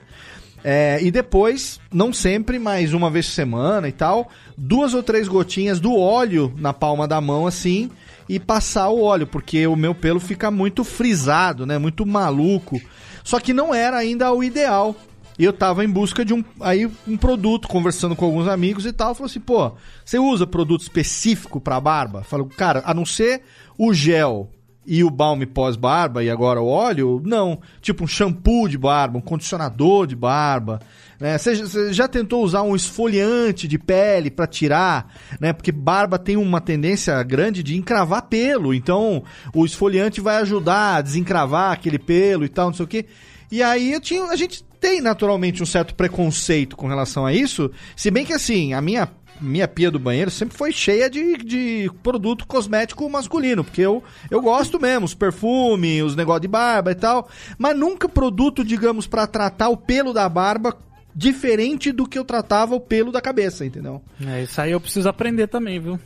S1: É, e depois, não sempre, mas uma vez por semana e tal, duas ou três gotinhas do óleo na palma da mão, assim, e passar o óleo, porque o meu pelo fica muito frisado, né? Muito maluco. Só que não era ainda o ideal. E eu tava em busca de um, aí, um produto, conversando com alguns amigos e tal. Falou assim, pô, você usa produto específico pra barba? Falei, cara, a não ser o gel e o balme pós-barba e agora o óleo, não. Tipo um shampoo de barba, um condicionador de barba. Né? Você, já tentou usar um esfoliante de pele pra tirar, né? Porque barba tem uma tendência grande de encravar pelo. Então, o esfoliante vai ajudar a desencravar aquele pelo e tal, não sei o quê. E aí eu tinha, a gente tem naturalmente um certo preconceito com relação a isso, se bem que assim, a minha minha pia do banheiro sempre foi cheia de, de produto cosmético masculino, porque eu, eu gosto mesmo, os perfumes, os negócios de barba e tal, mas nunca produto, digamos, pra tratar o pelo da barba diferente do que eu tratava o pelo da cabeça, entendeu?
S6: É, isso aí eu preciso aprender também, viu?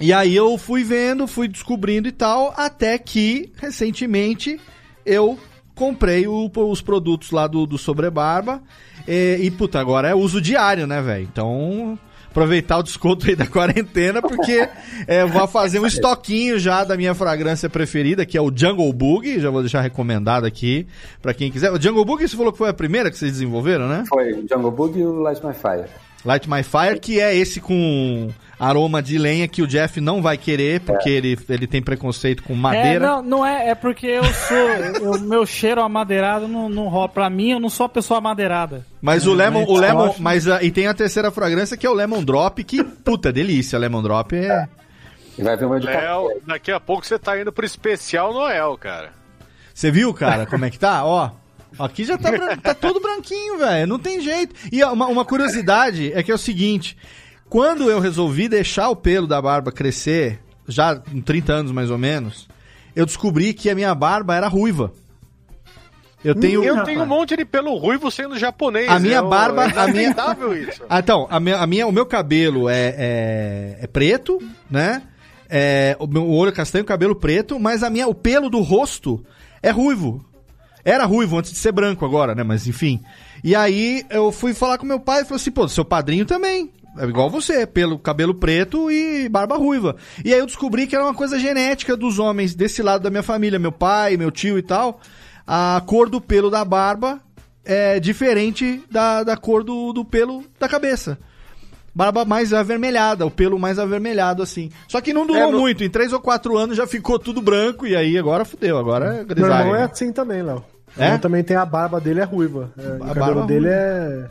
S1: E aí eu fui vendo, fui descobrindo e tal, até que, recentemente, eu comprei o- os produtos lá do, do Sobrebarba. E, e, puta, agora é uso diário, né, velho? Então, aproveitar o desconto aí da quarentena, porque <laughs> é, eu vou fazer um estoquinho já da minha fragrância preferida, que é o Jungle Bug. Já vou deixar recomendado aqui pra quem quiser. O Jungle Bug, você falou que foi a primeira que vocês desenvolveram, né?
S8: Foi o Jungle Bug e o Light My Fire.
S1: Light My Fire, que é esse com aroma de lenha que o Jeff não vai querer, porque ele, ele tem preconceito com
S6: É,
S1: madeira.
S6: não, não é, é porque eu sou. <laughs> O meu cheiro amadeirado não, não rola. Pra mim, eu não sou a pessoa amadeirada.
S1: Mas o
S6: É,
S1: Lemon,
S6: mas
S1: o Lemon,
S6: acho-
S1: mas ah, e tem a terceira fragrância que é o Lemon Drop, que puta delícia, Lemon Drop é.
S8: E vai ver uma de
S4: Léo, daqui a pouco você tá indo pro especial Noel, cara.
S1: Você viu, cara, como é que tá? <laughs> Ó, aqui já tá, tá todo branquinho, velho, não tem jeito. E uma, uma curiosidade é que é o seguinte, quando eu resolvi deixar o pelo da barba crescer, já com 30 anos mais ou menos, eu descobri que a minha barba era ruiva. Eu tenho
S4: Eu tenho um monte de pelo ruivo sendo japonês.
S1: A minha
S4: é,
S1: barba,
S4: é
S1: a minha,
S4: inacreditável isso.
S1: Ah, então, a minha, a minha- o meu cabelo é, é, é preto, né? É, o meu olho castanho, o cabelo preto, mas a minha, o pelo do rosto é ruivo. Era ruivo antes de ser branco agora, né? Mas enfim. E aí eu fui falar com meu pai e falou assim: pô, seu padrinho também. É igual você, pelo cabelo preto e barba ruiva. E aí eu descobri que era uma coisa genética dos homens desse lado da minha família, meu pai, meu tio e tal. A cor do pelo da barba é diferente da, da cor do, do pelo da cabeça. Barba mais avermelhada, o pelo mais avermelhado, assim. Só que não durou
S3: É, no-
S1: muito, em três ou quatro anos já ficou tudo branco e aí agora fudeu, agora é
S3: Meu
S1: grisalho.
S3: irmão é assim também, Léo.
S1: É?
S3: Ele também tem a barba dele é ruiva. É, o
S1: barba
S3: cabelo dele
S1: ruiva.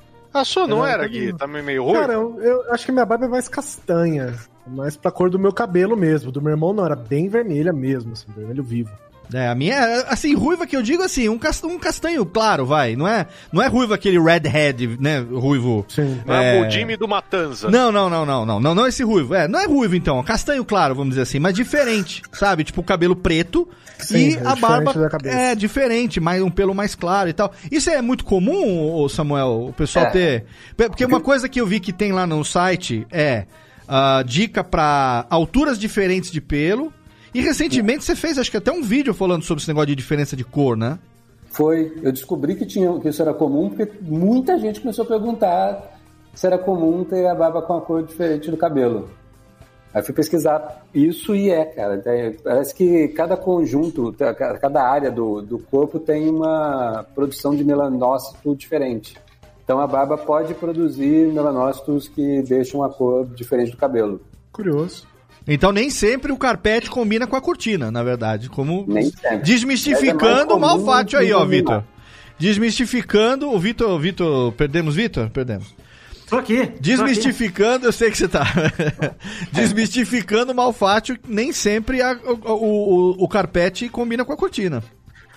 S3: é.
S4: A sua não
S3: É,
S4: era,
S3: todo
S4: Gui? Também meio ruim?
S3: Cara, eu, eu acho que minha barba é mais castanha. Mais pra cor do meu cabelo mesmo. Do meu irmão não, era bem vermelha mesmo, assim, vermelho vivo.
S1: É, a minha é, assim, ruiva que eu digo assim, um castanho, um castanho claro, vai. Não é, não é ruiva aquele redhead, né, ruivo.
S3: Sim.
S4: Não é o Jimmy do Matanza.
S1: Não, não, não, não, não, não, não esse ruivo. É, não é ruivo então, castanho claro, vamos dizer assim, mas diferente, sabe? Tipo o cabelo preto
S3: Sim,
S1: e
S3: é
S1: a barba
S3: da cabeça.
S1: é diferente, mais um pelo mais claro e tal. Isso é muito comum, Samuel, o pessoal
S8: É.
S1: ter, porque uma coisa que eu vi que tem lá no site é ah, dica pra alturas diferentes de pelo. E recentemente você fez, acho que até um vídeo falando sobre esse negócio de diferença de cor, né?
S8: Foi, eu descobri que, tinha, que isso era comum porque muita gente começou a perguntar se era comum ter a barba com a cor diferente do cabelo. Aí fui pesquisar isso e é, cara. É, Parece que cada conjunto, ca- cada área do, do corpo tem uma produção de melanócito diferente. Então a barba pode produzir melanócitos que deixam a cor diferente do cabelo.
S3: Curioso.
S1: Então nem sempre o carpete combina com a cortina, na verdade. Como
S8: Nem sempre. Mas é
S1: desmistificando
S8: mais
S1: o malfátio aí, ó. Vitor. Desmistificando o Vitor, Vitor, perdemos Vitor? Perdemos.
S5: Tô aqui.
S1: Desmistificando, eu sei que você tá. <laughs> Desmistificando o malfátio, nem sempre a- o, o, o carpete combina com a cortina.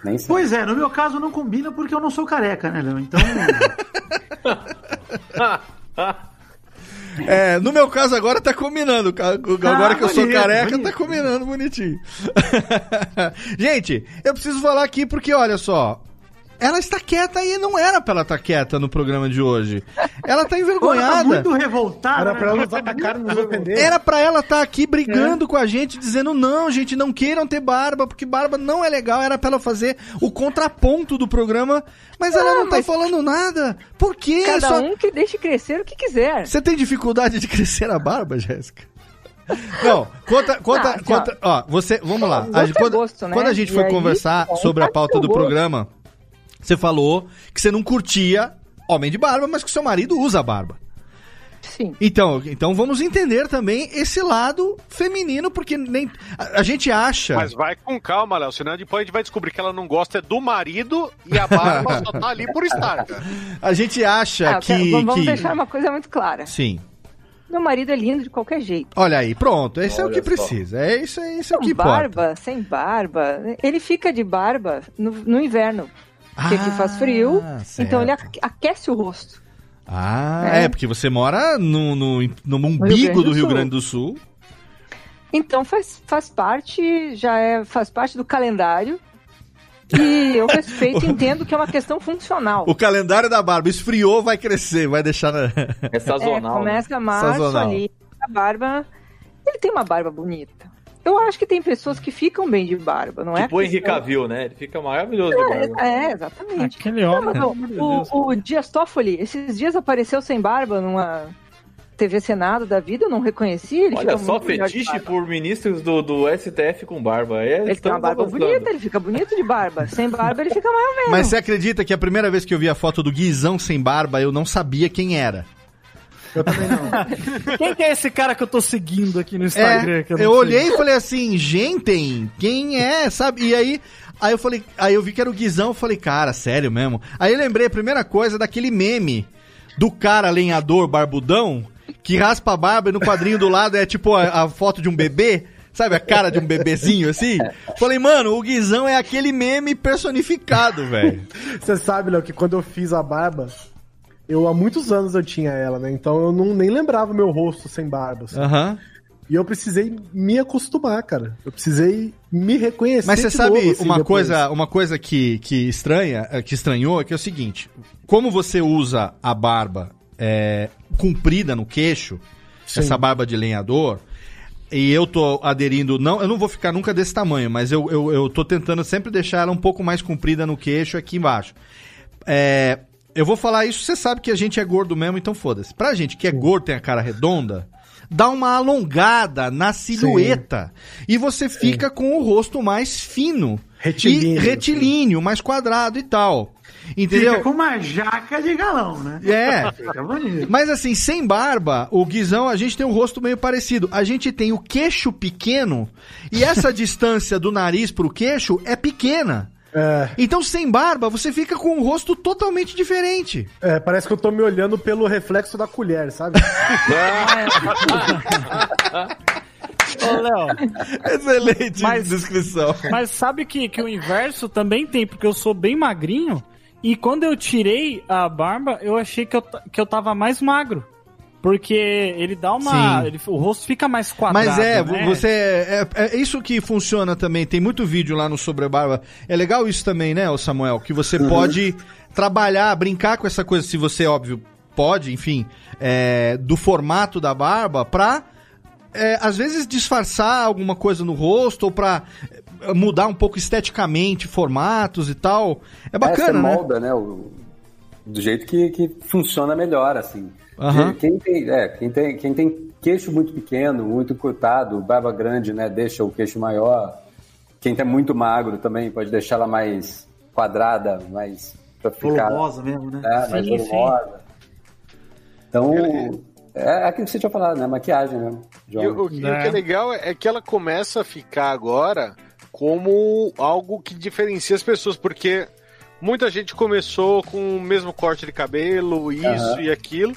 S8: Nem sempre.
S5: Pois é, no meu caso não combina porque eu não sou careca, né, Léo? Então. <laughs>
S1: É, no meu caso agora tá combinando. Agora que eu sou
S5: bonito,
S1: careca,
S5: bonito.
S1: tá combinando bonitinho. <laughs> Gente, eu preciso falar aqui porque, olha só. Ela está quieta e não era pra ela estar quieta no programa de hoje. Ela tá
S5: Ela tá
S1: envergonhada.
S5: muito revoltada.
S3: Era
S5: né?
S3: pra ela nos atacar e nos ofender.
S1: Era pra ela estar aqui brigando com a gente, dizendo não, gente, não queiram ter barba, porque barba não é legal. Era pra ela fazer o contraponto do programa, mas ela não tá
S2: mas-
S1: falando nada. Por quê?
S2: Cada
S1: Só-
S2: um que deixe crescer o que quiser.
S1: Você tem dificuldade de crescer a barba, Jéssica? Não, conta, conta,
S2: Ah,
S1: conta. Ó, você, vamos lá.
S2: Gosto
S1: A
S2: é
S1: gente- quando,
S2: gosto, né?
S1: quando a gente
S2: E
S1: foi
S2: aí,
S1: conversar sobre a pauta
S2: seu
S1: do
S2: gosto.
S1: programa, você falou que você não curtia homem de barba, mas que seu marido usa barba.
S2: Sim.
S1: Então, então vamos entender também esse lado feminino, porque nem a, a gente acha.
S4: Mas vai com calma, Léo, senão depois a gente vai descobrir que ela não gosta é do marido e a barba só tá ali por estar, cara. <laughs>
S1: A gente acha
S2: Ah,
S1: que,
S2: vamos
S1: que-
S2: deixar uma coisa muito clara.
S1: sim.
S2: Meu marido é lindo de qualquer jeito.
S1: Olha aí, pronto. Esse é o
S7: Olha
S1: que
S7: só.
S1: precisa. É isso, é isso é o
S2: Com
S1: que importa.
S2: barba, sem barba. Ele fica de barba no, no inverno. Porque aqui
S1: Ah,
S2: faz frio,
S1: certo.
S2: então ele aque- aquece o rosto.
S1: Ah, é,
S2: É.
S1: porque você mora no, no, no umbigo
S2: Grande
S1: do
S2: do
S1: Rio. Grande do Sul.
S2: Então faz, faz parte, já é, faz parte do calendário. E eu respeito <laughs> e entendo que é uma questão funcional.
S1: O calendário da barba esfriou, vai crescer, vai deixar na...
S7: É
S2: É,
S7: sazonal. né?
S2: começa março
S1: Sazonal.
S2: ali, a barba. Ele tem uma barba bonita. Eu acho que tem pessoas que ficam bem de barba, não é?
S7: Tipo o Henrique Cavill, né? Ele fica maravilhoso de barba.
S2: É, é, exatamente.
S6: Aquele
S2: Não,
S6: homem. pelo
S2: o, o, Dias Toffoli, esses dias apareceu sem barba numa TV Senado da vida, eu não reconheci. Ele
S7: Olha só, fetiche por ministros do, do STF com barba. É,
S2: Ele tem uma barba
S7: avançando.
S2: bonita, ele fica bonito de barba. Sem barba, ele fica mais ou menos.
S1: Mas você acredita que a primeira vez que eu vi a foto do Guizão sem barba, eu não sabia quem era.
S3: Eu também não. <laughs>
S6: Quem que é esse cara que eu tô seguindo aqui no Instagram?
S1: É,
S6: que
S1: eu,
S6: não sei?
S1: olhei e falei assim, gente, quem é, sabe? E aí, aí eu falei, aí eu vi que era o Guizão, eu falei, cara, sério mesmo? Aí eu lembrei a primeira coisa daquele meme do cara lenhador barbudão que raspa a barba e no quadrinho do lado é tipo a, a foto de um bebê. Sabe a cara de um bebezinho assim? Falei, mano, o Guizão é aquele meme personificado, velho.
S3: Você sabe, Léo, que quando eu fiz a barba, eu há muitos anos eu tinha ela, né? Então eu não, nem lembrava o meu rosto sem barba. assim.
S1: Aham.
S3: E eu precisei me acostumar, cara. Eu precisei me reconhecer.
S1: Mas você sabe
S3: novo, assim,
S1: uma
S3: depois.
S1: coisa, uma coisa que, que estranha, eh, que estranhou, é que é o seguinte: como você usa a barba é, comprida no queixo,
S3: Sim.
S1: essa barba de lenhador, e eu tô aderindo, não, eu não vou ficar nunca desse tamanho, mas eu, eu, eu tô tentando sempre deixar ela um pouco mais comprida no queixo aqui embaixo. É, eu vou falar isso, você sabe que a gente é gordo mesmo, então foda-se. Pra gente que é gordo, tem a cara redonda, dá uma alongada na silhueta. E você fica com o rosto mais fino.
S3: Retilíneo,
S1: E retilíneo, mais quadrado e tal. Entendeu?
S5: Fica com uma jaca de galão, né?
S1: É.
S5: Fica bonito.
S1: Mas assim, sem barba, o Guizão, a gente tem um rosto meio parecido. A gente tem o queixo pequeno e essa <laughs> distância do nariz pro queixo é pequena.
S3: É,
S1: Então, sem barba, você fica com um rosto totalmente diferente.
S3: é, parece que eu tô me olhando pelo reflexo da colher, sabe?
S6: Ô, Léo,
S1: Excelente
S6: Mas-
S1: descrição.
S6: mas sabe que, que o inverso também tem, porque eu sou bem magrinho e quando eu tirei a barba, eu achei que eu, que eu tava mais magro. Porque ele dá uma. Ele- o rosto fica mais quadrado.
S1: Mas é,
S6: né?
S1: você. É, é isso que funciona também. Tem muito vídeo lá no Sobre a Barba. É legal isso também, né, ô Samuel? Que você pode trabalhar, brincar com essa coisa, se você, óbvio, pode, enfim, é, do formato da barba pra. é, às vezes disfarçar alguma coisa no rosto ou pra é, mudar um pouco esteticamente formatos e tal. É
S8: É,
S1: bacana,
S8: você
S1: né?
S8: molda, né? o- do jeito que, que funciona melhor, assim.
S1: Aham.
S8: Quem, tem, é, quem, tem, quem tem queixo muito pequeno, muito cortado, barba grande, né? Deixa o queixo maior. Quem tá muito magro também pode deixar ela mais quadrada, mais pra ficar.
S5: Volumosa mesmo, né?
S8: É, mais
S6: Sim, sim.
S8: volumosa. Então, é aquilo que você tinha falado, né? Maquiagem, né?
S4: E o, que- o que é legal é que ela começa a ficar agora como algo que diferencia as pessoas, porque muita gente começou com o mesmo corte de cabelo, isso
S8: Aham.
S4: e aquilo.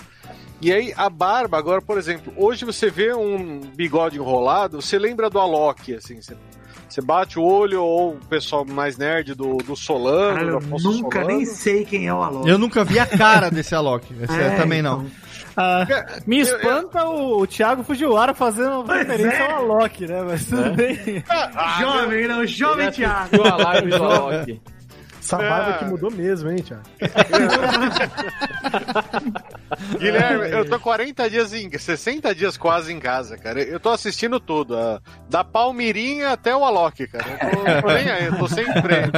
S4: E aí a barba, agora, por exemplo, hoje você vê um bigode enrolado, você lembra do Alok, assim, você, você bate o olho, ou o pessoal mais nerd do, do Solano, do
S5: eu nunca
S4: Solano.
S5: nem sei quem é o Alok.
S1: Eu nunca vi a cara desse Alok. <laughs> Esse
S5: É,
S1: também não.
S5: então.
S6: Ah, me espanta o, o Thiago Fujiwara fazendo
S5: Pois
S6: referência
S5: é.
S6: ao Alok, né? Mas tudo bem.
S5: jovem, não, jovem Thiago.
S7: Viu a live do <laughs> Alok?
S3: Essa barba que mudou mesmo, hein, Thiago? <laughs>
S4: Guilherme, eu tô 40 dias em 60 dias quase em casa, cara. Eu tô assistindo tudo, a- da Palmirinha até o Alok, cara. Eu tô, tô nem aí, eu tô sem freio.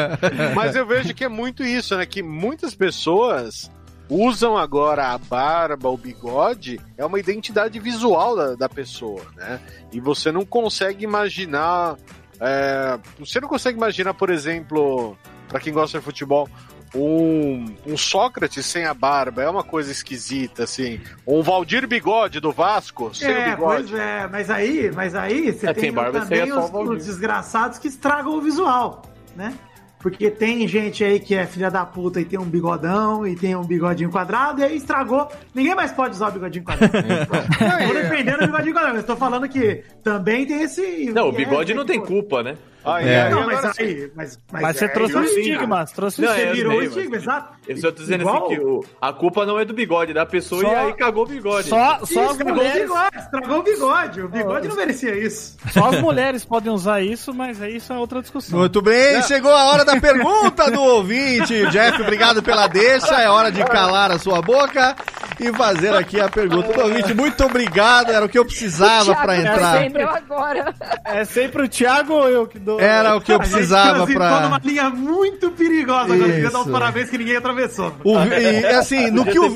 S4: Mas eu vejo que é muito isso, né? Que muitas pessoas usam agora a barba, o bigode, é uma identidade visual da, da pessoa, né? E você não consegue imaginar. é, você não consegue imaginar, por exemplo, pra quem gosta de futebol, um, um Sócrates sem a barba é uma coisa esquisita, assim. Um Valdir Bigode do Vasco sem o
S5: É,
S4: bigode.
S5: pois é, mas aí, mas aí você
S7: É,
S5: tem
S7: tem barba,
S5: também
S7: é só
S5: os,
S7: o
S5: os desgraçados que estragam o visual, né? Porque tem gente aí que é filha da puta e tem um bigodão e tem um bigodinho quadrado e aí estragou. Ninguém mais pode usar o bigodinho quadrado. <laughs> Tô defendendo o bigodinho quadrado, mas tô falando que também tem esse.
S7: Não, o bigode
S5: é,
S7: não tem culpa, né?
S4: Aí,
S1: É.
S5: Não, mas aí. Mas,
S6: Mas você
S5: é,
S6: trouxe um
S5: isso
S6: estigma,
S5: cara.
S6: trouxe um
S7: Não,
S5: Você
S7: é,
S5: virou o
S7: sei,
S5: estigma,
S7: mas-
S5: exato.
S7: Eu só tô dizendo
S5: Igual-
S7: assim que o- a culpa não é do bigode, da pessoa
S6: Só-
S7: e aí cagou o bigode.
S6: Só, só
S5: Ih,
S6: as
S5: estragou o
S6: mulheres.
S5: bigode, estragou o bigode. O bigode não merecia isso.
S6: Só as mulheres podem usar isso, mas aí isso é outra discussão.
S1: Muito bem, chegou a hora da pergunta do ouvinte. Jeff, obrigado pela deixa. É hora de calar a sua boca e fazer aqui a pergunta do ouvinte. Muito obrigado, era o que eu precisava pra
S2: Thiago
S1: entrar.
S2: respondeu agora.
S6: É sempre o Thiago ou eu que dou.
S1: Era o que eu
S5: A gente
S1: precisava pra.
S5: numa linha muito perigosa agora. Queria dar os parabéns que ninguém atravessou.
S1: O, <laughs> e, assim, no que o,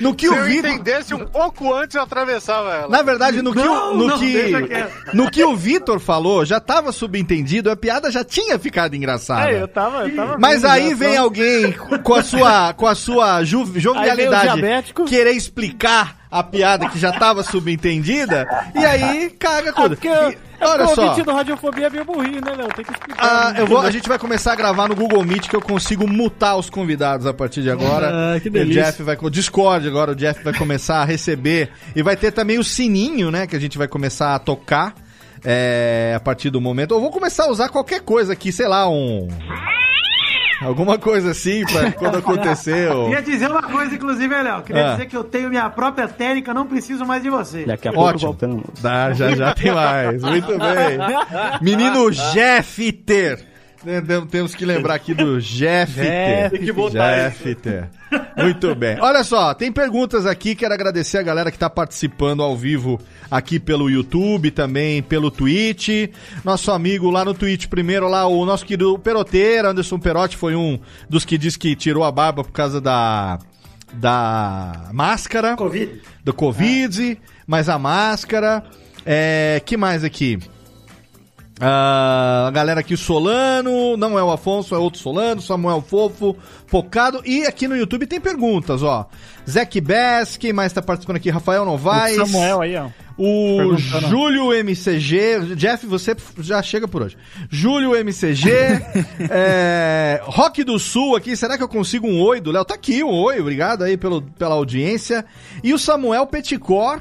S1: no que
S4: Se
S1: o
S4: eu
S1: Vitor.
S4: entendesse um pouco antes, eu atravessava ela.
S1: Na verdade, no que, o,
S5: Não,
S1: no
S5: não,
S1: que, no que o Vitor falou, já tava subentendido, a piada já tinha ficado engraçada.
S6: É, eu tava. Eu tava
S1: Mas aí vem alguém com a sua, com a sua
S6: o
S1: jovialidade querer explicar a piada que já estava subentendida e aí caga
S6: Ah,
S1: tudo.
S6: porque,
S1: E,
S6: é
S1: olha
S6: o
S1: só,
S6: ouvinte do Radiofobia é meio burrinho, né, Léo? Tem que explicar.
S1: ah,
S6: né?
S1: eu vou, a gente vai começar a gravar no Google Meet que eu consigo mutar os convidados a partir de agora.
S6: Ah, que
S1: o
S6: delícia.
S1: Jeff vai com Discord agora, o Jeff vai começar a receber e vai ter também o sininho, né, que a gente vai começar a tocar. é, a partir do momento. Eu vou começar a usar qualquer coisa aqui, sei lá, um. Alguma coisa assim, pra <laughs> quando acontecer. o-
S5: Queria dizer uma coisa, inclusive, Léo. Queria
S1: Ah.
S5: dizer que eu tenho minha própria técnica, não preciso mais de você.
S12: Daqui a pouco
S1: Ótimo.
S12: voltamos.
S1: Dá, já, já tem mais. Muito <laughs> bem. Menino Jeffter. Né, tem- Temos que lembrar aqui do Jeffter.
S7: Tem que botar isso.
S1: Jeffter. Muito bem. Olha só, tem perguntas aqui. Quero agradecer a galera que está participando ao vivo aqui pelo YouTube, também pelo Twitch. Nosso amigo lá no Twitch, primeiro lá, o nosso querido Peroteiro, Anderson Perotti, foi um dos que disse que tirou a barba por causa da, da máscara
S5: Covid.
S1: do Covid, mas a máscara. É, que mais aqui? Ah, a galera aqui, Solano, não é o Afonso, é outro Solano, Samuel Fofo, Pocado. E aqui no YouTube tem perguntas, ó. Zeke Bess, quem mais tá participando aqui? Rafael Novaes.
S6: O Samuel aí, ó.
S1: O. Júlio MCG. Jeff, você já chega por hoje. Júlio MCG. <laughs> é, Rock do Sul aqui. Será que eu consigo um oi do Léo? Tá aqui um oi. Obrigado aí pelo, pela audiência. E o Samuel Peticor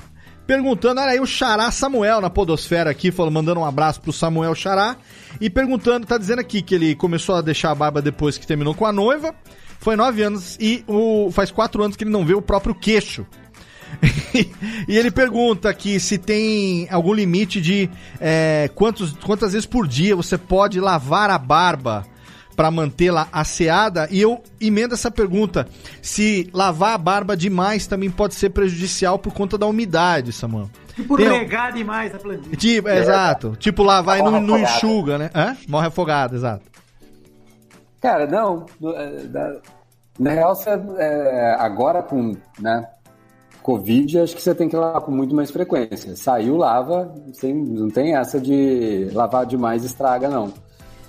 S1: perguntando. Olha aí o Xará Samuel na Podosfera aqui, falando, mandando um abraço pro Samuel Xará. E perguntando, tá dizendo aqui que ele começou a deixar a barba depois que terminou com a noiva. Foi nove anos e o, faz quatro anos que ele não vê o próprio queixo. <laughs> e ele pergunta aqui se tem algum limite de é, quantos, quantas vezes por dia você pode lavar a barba para mantê-la asseada. E eu emendo essa pergunta: se lavar a barba demais também pode ser prejudicial por conta da umidade, Samuel?
S5: Tipo,
S1: Tem-
S5: regar demais a plantinha.
S1: Tipo, é, exato. Tipo, lavar e não,
S8: Morre
S1: não enxuga, né? Hã? Morre afogado, exato.
S8: Cara, não. no- é, Na, na real, você, é, agora com né, Covid, acho que você tem que lavar com muito mais frequência. Saiu, lava, sem, não tem essa de lavar demais estraga, não.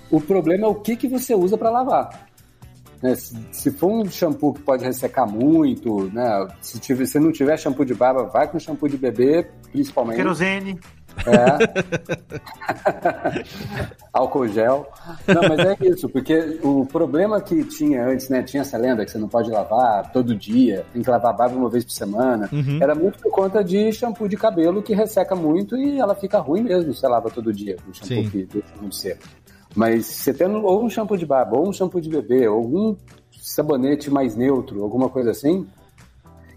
S8: O problema é o que, que você usa para lavar. Né, se, se for um shampoo que pode ressecar muito, né? Se, tiver, se não tiver shampoo de barba, vai com shampoo de bebê, principalmente.
S5: Querosene.
S8: É. <laughs> Álcool gel. Não, mas é isso, porque o problema que tinha antes, né? Tinha essa lenda que você não pode lavar todo dia, tem que lavar a barba uma vez por semana.
S12: Uhum.
S8: Era muito por conta de shampoo de cabelo que resseca muito e ela fica ruim mesmo se você lava todo dia, o shampoo
S1: Sim.
S8: que deixa muito seco. Mas você tendo ou um shampoo de barba, ou um shampoo de bebê, ou algum sabonete mais neutro, alguma coisa assim,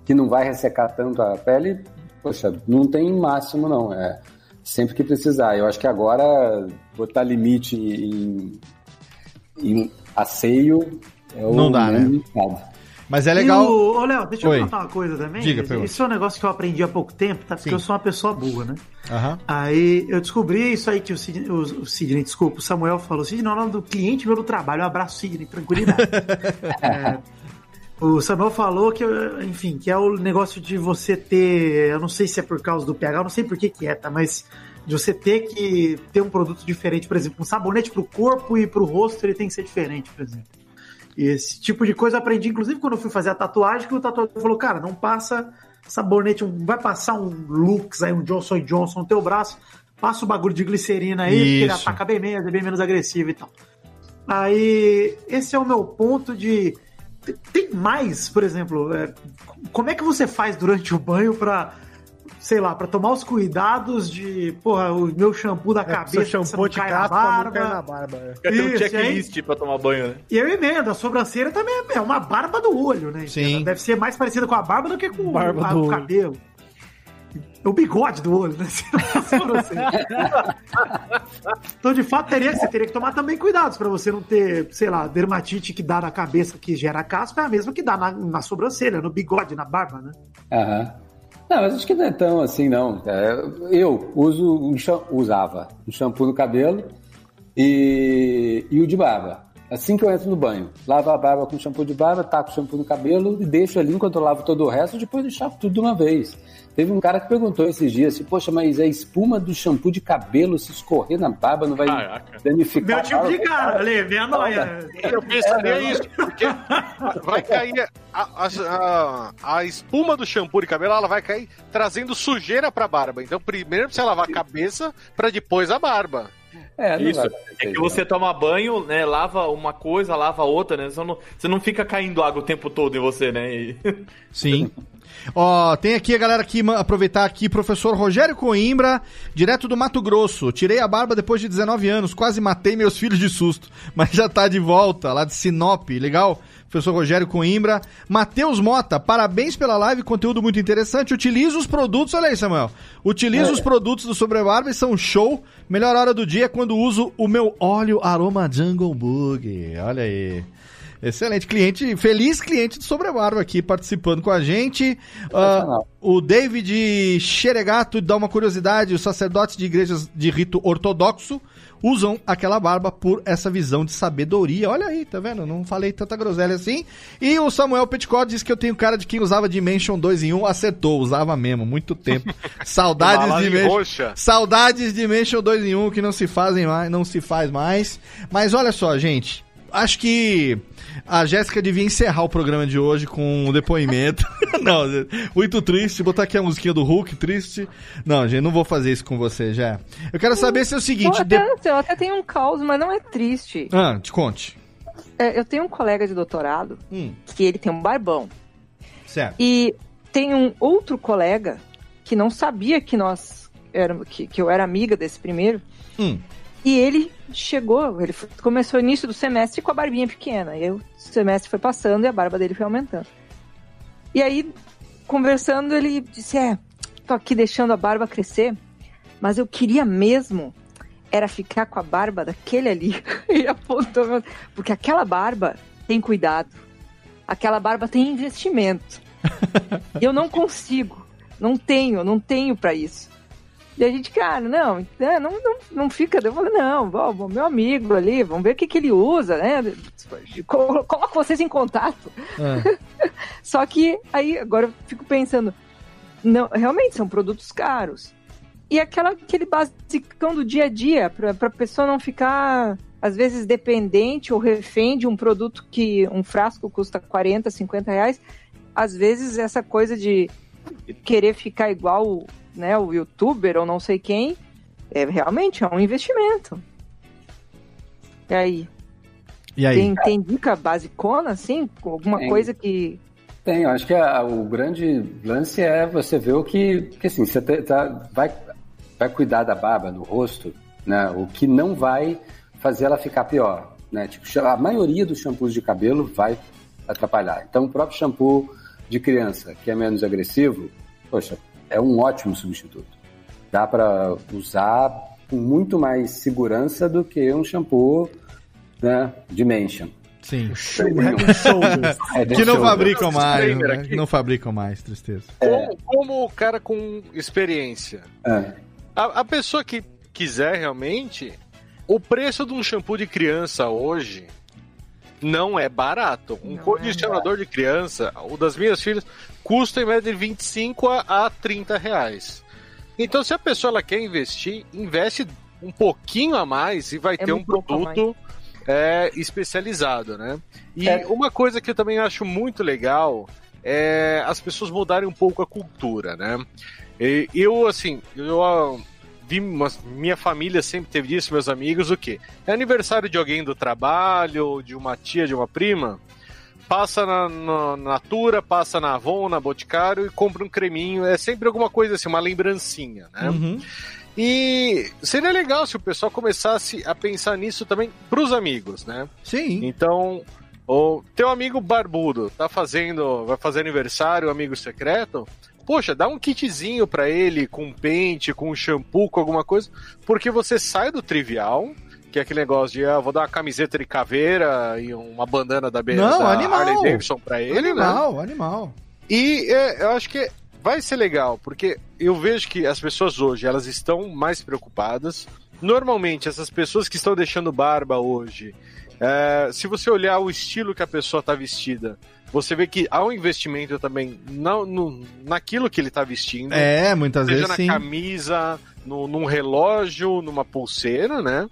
S8: que não vai ressecar tanto a pele, poxa, não tem máximo não, é sempre que precisar. Eu acho que agora botar limite em, em asseio é o
S1: Não dá, né?
S8: indicado.
S1: Mas é legal.
S5: E o- Ô, Léo, deixa
S1: Oi.
S5: eu contar uma coisa também.
S1: Diga,
S5: Esse-
S1: pergunta.
S5: Isso é um negócio que eu aprendi há pouco tempo, tá? Porque
S1: Sim.
S5: eu sou uma pessoa burra, né?
S1: Aham.
S5: Aí eu descobri isso aí que o Sidney, o, o Sidney, desculpa, o Samuel falou. Sidney não é o nome do cliente meu no trabalho. Um abraço, Sidney, tranquilidade. <laughs> É, o Samuel falou que, enfim, que é o negócio de você ter. Eu não sei se é por causa do pH, eu não sei por que, que é, tá? Mas de você ter que ter um produto diferente, por exemplo, um sabonete pro corpo e pro rosto, ele tem que ser diferente, por exemplo. Esse tipo de coisa eu aprendi, inclusive, quando eu fui fazer a tatuagem, que o tatuador falou, cara, não passa sabonete, um- vai passar um Lux aí, um Johnson Johnson no teu braço, passa o bagulho de glicerina aí, porque ele
S1: Isso.
S5: ataca bem menos, é bem menos agressivo e tal. Aí, esse é o meu ponto de. Tem mais, por exemplo, é, como é que você faz durante o banho pra, sei lá, pra tomar os cuidados de, porra, o meu shampoo da
S3: É,
S5: cabeça,
S3: shampoo
S5: não
S3: de
S5: cai
S3: caspa
S5: na
S3: não cai
S5: barba.
S3: na barba. é.
S7: Ter um checklist pra tomar banho, né?
S5: E eu emendo, a sobrancelha também é uma barba do olho, né?
S1: Sim.
S5: Ela Deve ser mais parecida com a barba do que com
S6: Barba
S5: a-
S6: do
S5: o cabelo. O bigode do olho, né? <laughs> A sobrancelha. então, de fato, teria, você teria que tomar também cuidados pra você não ter, sei lá, dermatite que dá na cabeça que gera caspa é a mesma que dá na, na sobrancelha, no bigode, na barba, né?
S8: Aham. Não, mas acho que não é tão assim, não. É, Eu uso um usava um shampoo no cabelo e, e o de barba. Assim que eu entro no banho, lavo a barba com shampoo de barba, taco o shampoo no cabelo e deixo ali enquanto eu lavo todo o resto, depois eu tudo de uma vez. Teve um cara que perguntou esses dias assim, poxa, mas a espuma do shampoo de cabelo se escorrer na barba não vai
S7: Caraca.
S8: danificar
S5: Meu tipo de cara, ali, minha noia.
S4: Eu pensaria isso, porque vai cair a, a- a- a espuma do shampoo de cabelo, ela vai cair trazendo sujeira pra barba. Então, primeiro você lavar a cabeça pra depois a barba.
S8: É, não
S7: Isso. É que você toma banho, né? Lava uma coisa, lava outra, né? Você não, você não fica caindo água o tempo todo em você, né? E-
S1: Sim. <laughs> Ó, tem aqui a galera que aproveitar aqui, professor Rogério Coimbra, direto do Mato Grosso. Tirei a barba depois de 19 anos, quase matei meus filhos de susto, <laughs> mas já tá de volta, lá de Sinop, legal? Professor Rogério Coimbra. Matheus Mota, parabéns pela live, conteúdo muito interessante. Utiliza os produtos, olha aí, Samuel. Utiliza
S8: É.
S1: os produtos do Sobrebarba e são show. Melhor hora do dia é quando uso o meu óleo aroma Jungle Bug. Olha aí. Excelente cliente, feliz cliente do Sobrebarba aqui participando com a gente. Ah, o David Xeregato dá uma curiosidade: os sacerdotes de igrejas de rito ortodoxo usam aquela barba por essa visão de sabedoria. Olha aí, tá vendo? Não falei tanta groselha assim. E o Samuel Petcott diz que eu tenho cara de quem usava Dimension 2 em 1. Acertou, usava mesmo, muito tempo. <laughs> Saudades de Dimension.
S4: roxa.
S1: Saudades de Dimension 2 em 1 que não se fazem mais, não se faz mais. Mas olha só, gente. Acho que a Jéssica devia encerrar o programa de hoje com um depoimento. <laughs> não, muito triste. Botar aqui a musiquinha do Hulk, triste. Não, gente, não vou fazer isso com você, já. Eu quero saber se é o seguinte.
S2: eu,
S1: de-
S2: até, eu até tenho um caos, mas não é triste.
S1: Ah, te conte.
S2: É, eu tenho um colega de doutorado
S1: Hum.
S2: que ele tem um barbão.
S1: Certo.
S2: E tem um outro colega que não sabia que nós éramos, que, que eu era amiga desse primeiro.
S1: Hum.
S2: E ele chegou, ele começou no início do semestre com a barbinha pequena. E o semestre foi passando e a barba dele foi aumentando. E aí, conversando, ele disse: É, tô aqui deixando a barba crescer, mas eu queria mesmo era ficar com a barba daquele ali. <laughs> e apontou, porque aquela barba tem cuidado. Aquela barba tem investimento. Eu não consigo. Não tenho, não tenho pra isso. E a gente, cara, não, é, não, não, não fica. Eu falei, não, vamos, meu amigo ali, vamos ver o que, que ele usa, né? Colo- Coloco vocês em contato. <laughs> Só que aí agora eu fico pensando, não, realmente são produtos caros. E aquela, aquele basicão do dia a dia, pra, pra pessoa não ficar, às vezes, dependente ou refém de um produto que um frasco custa 40, 50 reais. Às vezes essa coisa de querer ficar igual né, o youtuber ou não sei quem, é realmente é um investimento. E aí?
S1: E aí?
S2: Tem, tem dica basicona, assim? Alguma
S8: Tem.
S2: coisa que.
S8: Tem, eu acho que a- o grande lance é você ver o que, que assim, você tá- tá- vai, vai cuidar da barba, do rosto, né? O que não vai fazer ela ficar pior, né? Tipo, a maioria dos shampoos de cabelo vai atrapalhar. Então, o próprio shampoo de criança, que é menos agressivo, poxa, é um ótimo substituto. Dá para usar com muito mais segurança do que um shampoo, né, Dimension.
S1: Sim.
S8: Head <laughs> and
S1: que não fabricam mais, né? não fabricam mais, tristeza.
S4: Como, como o cara com experiência.
S8: É.
S4: A, a pessoa que quiser realmente, o preço de um shampoo de criança hoje não é barato. Um condicionador de criança, o das minhas filhas, custa em média de 25 a, a 30 reais. Então, se a pessoa ela quer investir, investe um pouquinho a mais e vai ter um produto é, especializado, né? E
S8: É.
S4: uma coisa que eu também acho muito legal é as pessoas mudarem um pouco a cultura, né? E eu, assim, eu vi, minha família sempre teve disso, meus amigos, o quê? É aniversário de alguém do trabalho, de uma tia, de uma prima, passa na, na Natura, passa na Avon, na Boticário e compra um creminho, é sempre alguma coisa assim, uma lembrancinha, né?
S1: Uhum.
S4: E seria legal se o pessoal começasse a pensar nisso também pros amigos, né?
S1: Sim.
S4: Então, o teu amigo barbudo tá fazendo, vai fazer aniversário, amigo secreto, poxa, dá um kitzinho pra ele com pente, com shampoo, com alguma coisa, porque você sai do trivial, que é aquele negócio de, ah, vou dar uma camiseta de caveira e uma bandana da,
S1: Não,
S4: da
S1: animal.
S4: Harley Davidson pra ele, né?
S1: animal, animal.
S4: E é, eu acho que vai ser legal, porque eu vejo que as pessoas hoje, elas estão mais preocupadas. Normalmente, essas pessoas que estão deixando barba hoje, é, se você olhar o estilo que a pessoa está vestida, você vê que há um investimento também na, no, naquilo que ele está vestindo.
S1: É, muitas
S4: seja
S1: vezes
S4: na
S1: sim.
S4: camisa, no, num relógio, numa pulseira, né?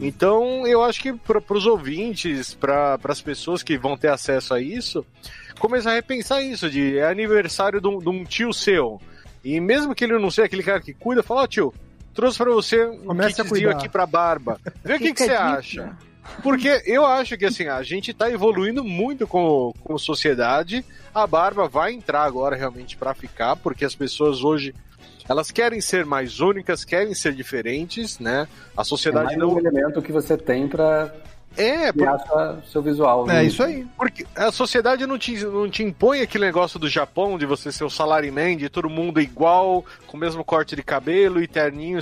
S4: Então, eu acho que para os ouvintes, para as pessoas que vão ter acesso a isso, começar a repensar isso, de é aniversário de um, de um tio seu. E mesmo que ele não seja aquele cara que cuida, fala, ó tio, trouxe para você um
S3: Comece a
S4: kitzinho aqui pra barba. <laughs> Vê o que, que
S2: Fica
S4: você
S2: a dica.
S4: acha. Porque eu acho que assim, a gente tá evoluindo muito como, como sociedade. A barba vai entrar agora realmente para ficar, porque as pessoas hoje elas querem ser mais únicas, querem ser diferentes, né? A
S8: É
S4: sociedade
S8: mais
S4: não
S8: um elemento que você tem para
S4: é,
S8: sua- seu visual.
S1: É
S8: né?
S1: isso aí.
S4: porque a sociedade não te, não te impõe aquele negócio do Japão de você ser o salaryman, de todo mundo igual, com o mesmo corte de cabelo e terninho.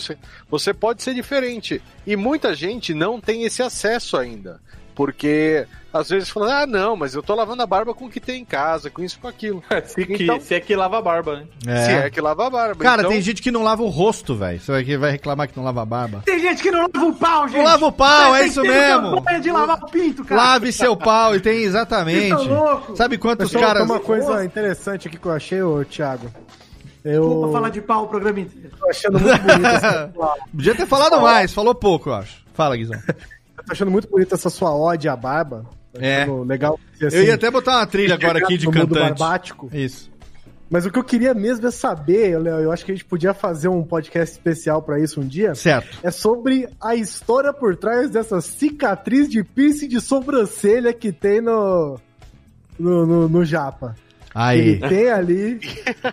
S4: Você pode ser diferente. E muita gente não tem esse acesso ainda. Porque às vezes falam, ah, não, mas eu tô lavando a barba com o que tem em casa, com isso, com aquilo. <laughs>
S7: se, que,
S4: Então-
S7: se é que lava a barba, né?
S4: Se é que lava a barba.
S1: Cara,
S4: então-
S1: tem gente que não lava o rosto, velho. Você vai, vai reclamar que não lava a barba.
S5: Tem gente que não lava o pau, gente.
S1: Não lava o pau, é isso mesmo.
S5: campanha de lavar o pinto, cara.
S1: Lave seu pau, e tem exatamente.
S5: Tão louco?
S1: Sabe quantos
S3: Pessoal,
S1: caras.
S3: uma coisa interessante aqui que eu achei, ô Thiago. Eu
S5: Desculpa falar de pau o programa inteiro.
S3: tô achando muito bonito. <laughs>
S1: Podia ter falado mais, falou pouco, eu acho. Fala, Guizão.
S3: Eu tô achando muito bonita essa sua ode à barba. Tô
S1: É.
S3: Legal. assim,
S1: Eu ia até botar uma trilha agora aqui de cantante.
S3: barbático.
S1: Isso.
S3: Mas o que eu queria mesmo é saber, Léo, eu acho que a gente podia fazer um podcast especial pra isso um dia.
S1: Certo.
S3: É sobre a história por trás dessa cicatriz de piercing de sobrancelha que tem no. no, no, no Japa.
S1: Aí.
S3: Ele tem ali.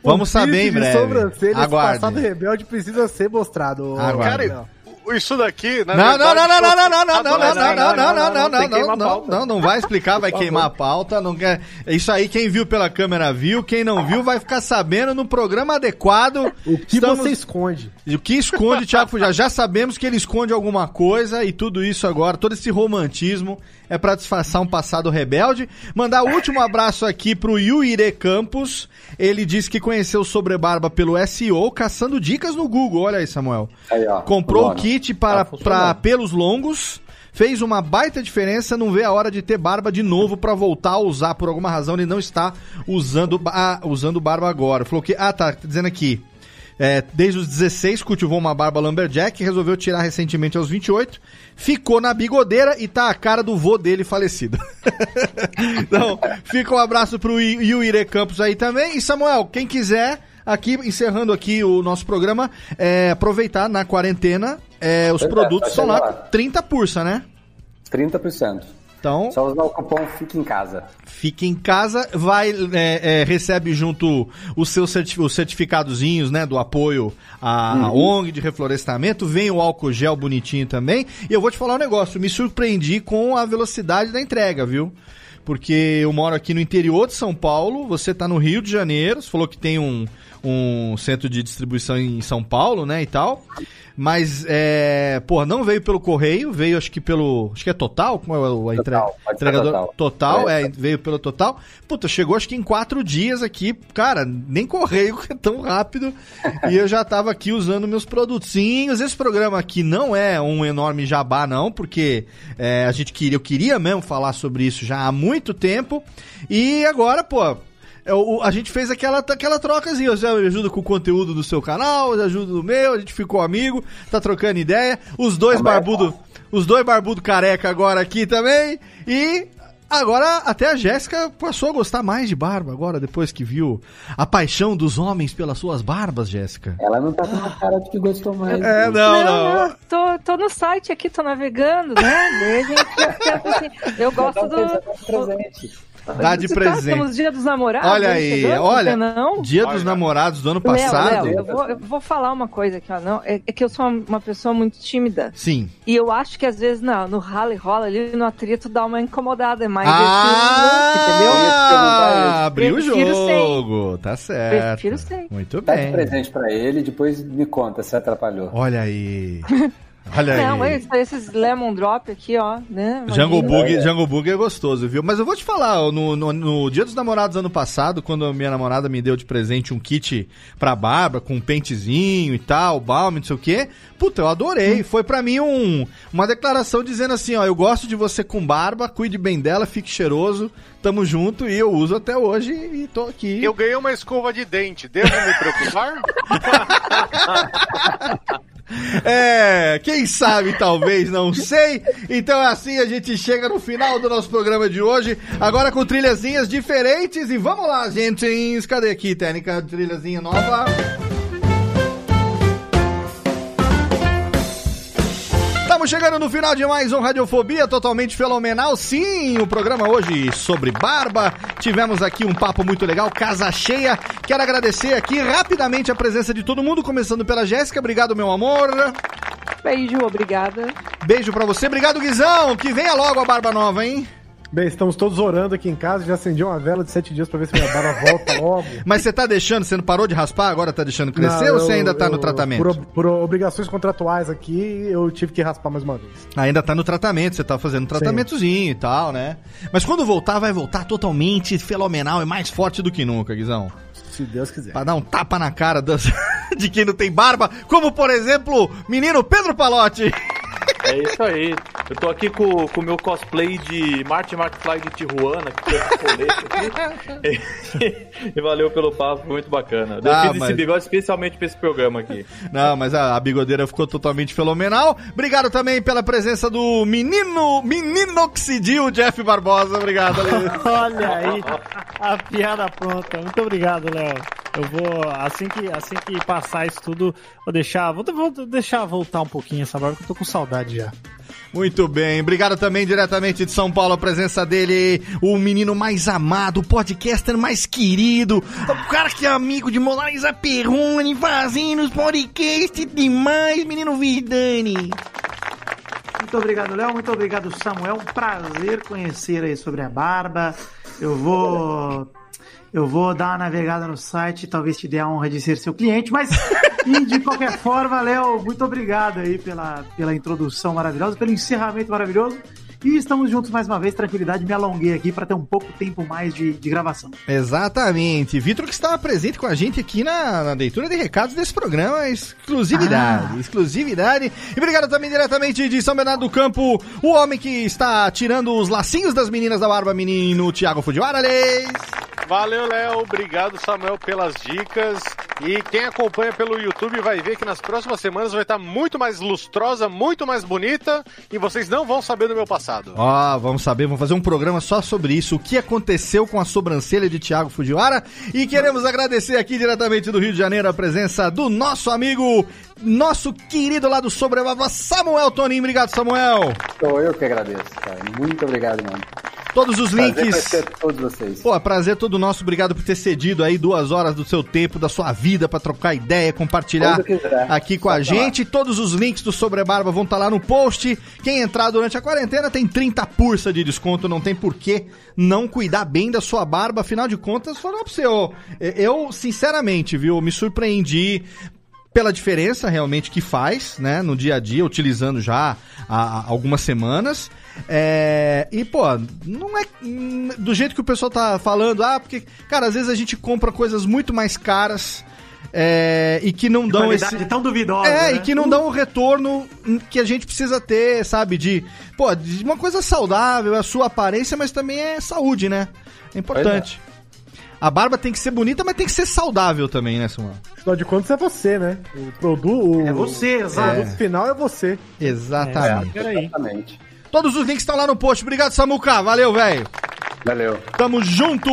S1: Vamos saber em breve.
S3: De sobrancelha, esse
S1: Aguarde.
S3: passado rebelde precisa ser mostrado.
S1: Aguarde.
S3: Léo.
S4: Isso daqui,
S1: Não, não, não, não, não, não, não, não, não, não, não, não, não, não, não, não, não, não, não vai explicar, vai queimar a pauta, não quer. Isso aí, quem viu pela câmera viu, quem não viu vai ficar sabendo no programa adequado.
S3: O que você esconde?
S1: E o que esconde, Thiago Fujá? Já sabemos que ele esconde alguma coisa e tudo isso agora, todo esse romantismo é pra disfarçar um passado rebelde. Mandar o último abraço aqui pro Yuire Campos. Ele disse que conheceu o Sobrebarba pelo SEO, caçando dicas no Google. Olha aí, Samuel.
S8: Aí, ó,
S1: Comprou o
S8: Luana.
S1: kit para,
S7: Tá
S1: para pelos longos. Fez uma baita diferença, não vê a hora de ter barba de novo pra voltar a usar. Por alguma razão ele não está usando, ah, usando barba agora. Falou que. Ah, tá, tá dizendo aqui. É, desde os 16 cultivou uma barba lumberjack, resolveu tirar recentemente aos 28, ficou na bigodeira e tá a cara do vô dele falecido. <laughs> então, fica um abraço pro Yuire Campos aí também. E Samuel, quem quiser, aqui, encerrando aqui o nosso programa, é, aproveitar na quarentena, é, os
S8: é,
S1: produtos
S8: tá
S1: são lá
S8: chegando lá.
S1: 30 pursa, né?
S8: 30%.
S1: Então,
S8: Só usar o cupom Fica em Casa.
S1: fique em casa, vai, é, é, recebe junto os seus certi os certificadozinhos, né, do apoio à, à ONG de reflorestamento, vem o álcool gel bonitinho também, e eu vou te falar um negócio, me surpreendi com a velocidade da entrega, viu? Porque eu moro aqui no interior de São Paulo, você tá no Rio de Janeiro, você falou que tem um, um centro de distribuição em São Paulo, né, e tal. Mas, é, pô, não veio pelo correio, veio acho que pelo. Acho que é total? Como é o- a entrega? Entregador
S8: Total.
S1: total,
S8: É.
S1: é, veio pelo total. Puta, chegou acho que em quatro dias aqui, cara, nem correio <laughs> é tão rápido. e eu já tava aqui usando meus produtinhos. Esse programa aqui não é um enorme jabá, não, porque é, a gente queria, eu queria mesmo falar sobre isso já há muito tempo. E agora, pô. É, o- A gente fez aquela, aquela trocazinha. Você ajuda com o conteúdo do seu canal, eu ajudo no meu, a gente ficou amigo, tá trocando ideia. Os dois
S8: Também é
S1: barbudo, os dois barbudo careca agora aqui também. E agora até a Jéssica passou a gostar mais de barba agora, depois que viu a paixão dos homens pelas suas barbas, Jéssica.
S8: Ela não tá com uma cara de que gostou mais.
S1: É, não,
S2: Não,
S1: não.
S2: não, tô, tô no site aqui, tô navegando, né? Pensa assim, eu gosto do.
S1: Dá de
S2: Tá,
S1: presente.
S2: Estamos dia dos namorados.
S1: Olha aí,
S2: chegando,
S1: olha,
S2: não?
S1: Dia dos Namorados do ano
S2: Léo,
S1: passado.
S2: Léo, eu, vou, eu vou falar uma coisa aqui, ó. Não, é, é que eu sou uma, pessoa muito tímida.
S1: Sim.
S2: E eu acho que às vezes não, no rally rola ali, no atrito dá uma incomodada, é mais
S1: Ah,
S2: esse entendeu?
S1: abriu o
S2: Prefiro
S1: jogo, tá certo.
S2: Prefiro sem.
S1: Muito
S8: Dá de
S1: bem.
S8: presente pra ele e depois me conta se atrapalhou.
S1: Olha aí. <laughs> Olha
S2: Não,
S1: aí.
S2: esse- esses lemon drop aqui, ó, né?
S1: Jungle. Bug, Jungle Bug é gostoso, viu? Mas eu vou te falar, no, no, no Dia dos Namorados ano passado, quando a minha namorada me deu de presente um kit pra barba, com um pentezinho e tal, balme, não sei o quê, puta, eu adorei. Foi pra mim um, uma declaração dizendo assim, ó, eu gosto de você com barba, cuide bem dela, fique cheiroso, tamo junto e eu uso até hoje e tô aqui.
S4: Eu ganhei uma escova de dente, devo me preocupar? <laughs>
S1: É, quem sabe, talvez, não sei. Então assim a gente chega no final do nosso programa de hoje, agora com trilhazinhas diferentes. E vamos lá, gente. Cadê aqui, técnica? Trilhazinha nova. Estamos chegando no final de mais um Radiofobia totalmente fenomenal. Sim, o programa hoje sobre barba. Tivemos aqui um papo muito legal, casa cheia. Quero agradecer aqui rapidamente a presença de todo mundo, começando pela Jéssica. Obrigado, meu amor.
S2: Beijo, obrigada.
S1: Beijo pra você. Obrigado, Guizão. Que venha logo a barba nova, hein?
S3: Bem, estamos todos orando aqui em casa. Já acendi uma vela de sete dias pra ver se minha barba volta logo. <laughs>
S1: Mas você tá deixando, você não parou de raspar, agora tá deixando crescer
S3: Não,
S1: ou você
S3: eu-
S1: ainda tá no
S3: eu-
S1: tratamento?
S3: Por, por obrigações contratuais aqui, eu tive que raspar mais uma vez.
S1: Ainda tá no tratamento, você tá fazendo um tratamentozinho e tal, né? Mas quando voltar, vai voltar totalmente fenomenal e mais forte do que nunca, Guizão.
S3: Se Deus quiser.
S1: Pra dar um tapa na cara das- <laughs> de quem não tem barba, como por exemplo, menino Pedro Palotti.
S7: É isso aí. Eu tô aqui com com o meu cosplay de Martin McFly de Tijuana, que tem esse colete aqui. e <laughs> valeu pelo papo, foi muito bacana. Eu
S1: Ah,
S7: fiz
S1: mas-
S7: esse bigode especialmente pra esse programa aqui.
S1: Não, mas a, a bigodeira ficou totalmente fenomenal. Obrigado também pela presença do menino, meninoxidil Jeff Barbosa. Obrigado. <laughs>
S6: Olha aí, a piada pronta. Muito obrigado, Léo. Eu vou, assim que, assim que passar isso tudo, vou deixar, vou, vou deixar voltar um pouquinho essa barba, que eu tô com saudade já.
S1: Muito bem, obrigado também diretamente de São Paulo a presença dele, o menino mais amado, o podcaster mais querido, o cara que é amigo de Molaisa Perrone, fazendo os podcasts demais, menino Vidani.
S5: Muito obrigado, Léo. Muito obrigado, Samuel. Um prazer conhecer aí sobre a barba. Eu vou. Eu vou dar uma navegada no site, talvez te dê a honra de ser seu cliente, mas <laughs> e de qualquer forma, Léo, muito obrigado aí pela, pela introdução maravilhosa, pelo encerramento maravilhoso. E estamos juntos mais uma vez, tranquilidade, me alonguei aqui para ter um pouco tempo mais de, de gravação.
S1: Exatamente, Vitor que estava presente com a gente aqui na, na leitura de recados desse programa, exclusividade, exclusividade. E obrigado também diretamente de São Bernardo do Campo, o homem que está tirando os lacinhos das meninas da barba, menino Thiago Fujiwara, Leis.
S4: Valeu, Léo. Obrigado, Samuel, pelas dicas. E quem acompanha pelo YouTube vai ver que nas próximas semanas vai estar muito mais lustrosa, muito mais bonita. E vocês não vão saber do meu passado.
S1: Ó, vamos saber, vamos fazer um programa só sobre isso, o que aconteceu com a sobrancelha de Thiago Fujiwara. E queremos agradecer aqui diretamente do Rio de Janeiro a presença do nosso amigo, nosso querido lá do Sobrebaba, Samuel Toninho. Obrigado, Samuel.
S8: Sou eu que agradeço, cara. Muito obrigado, mano.
S1: Todos os
S8: Prazer
S1: links.
S8: conhecer todos vocês.
S1: Pô, prazer todo nosso. Obrigado por ter cedido aí duas horas do seu tempo, da sua vida, pra trocar ideia, compartilhar aqui com
S8: Só
S1: a
S8: falar.
S1: gente. Todos os links do Sobrebarba vão estar lá no post. Quem entrar durante a quarentena tem 30 pursa de desconto. Não tem por que não cuidar bem da sua barba. Afinal de contas, falar pra você, ó, eu, sinceramente, viu, me surpreendi pela diferença realmente que faz, né, no dia a dia, utilizando já há, há algumas semanas. É, e, pô, não é hum, do jeito que o pessoal tá falando, ah, porque, cara, às vezes a gente compra coisas muito mais caras. é, e que não dão esse.
S5: tão duvidosa,
S1: É,
S5: né?
S1: e que não dão o retorno que a gente precisa ter, sabe? De, pô, de uma coisa saudável, é a sua aparência, mas também é saúde, né? É importante. A barba tem que ser bonita, mas tem que ser saudável também, né, Samuel?
S3: Afinal de contas, é você, né? O produto.
S5: É você, exato.
S3: O produto final é você.
S1: Exatamente.
S8: Exatamente.
S1: Todos os links estão lá no post. Obrigado, Samuca. Valeu, velho.
S8: Valeu.
S1: Tamo junto!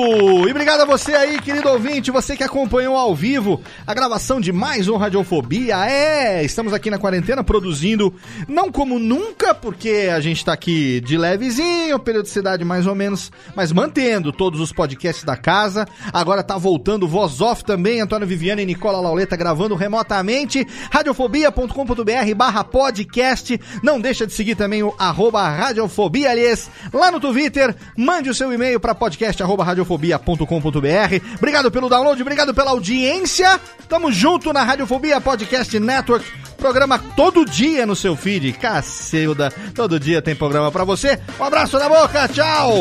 S1: E obrigado a você aí, querido ouvinte, você que acompanhou ao vivo a gravação de mais um Radiofobia. É, estamos aqui na quarentena produzindo, não como nunca, porque a gente tá aqui de levezinho, periodicidade mais ou menos, mas mantendo todos os podcasts da casa. Agora tá voltando Voz Off também, Antônio Viviane e Nicola Lauleta gravando remotamente. Radiofobia.com.br barra podcast. Não deixa de seguir também o arroba Radiofobia, aliás, lá no Twitter. Mande o seu e-mail para podcast.radiofobia.com.br. Obrigado pelo download, obrigado pela audiência. Tamo junto na Radiofobia Podcast Network. Programa todo dia no seu feed. Cacilda, todo dia tem programa para você. Um abraço na boca, tchau!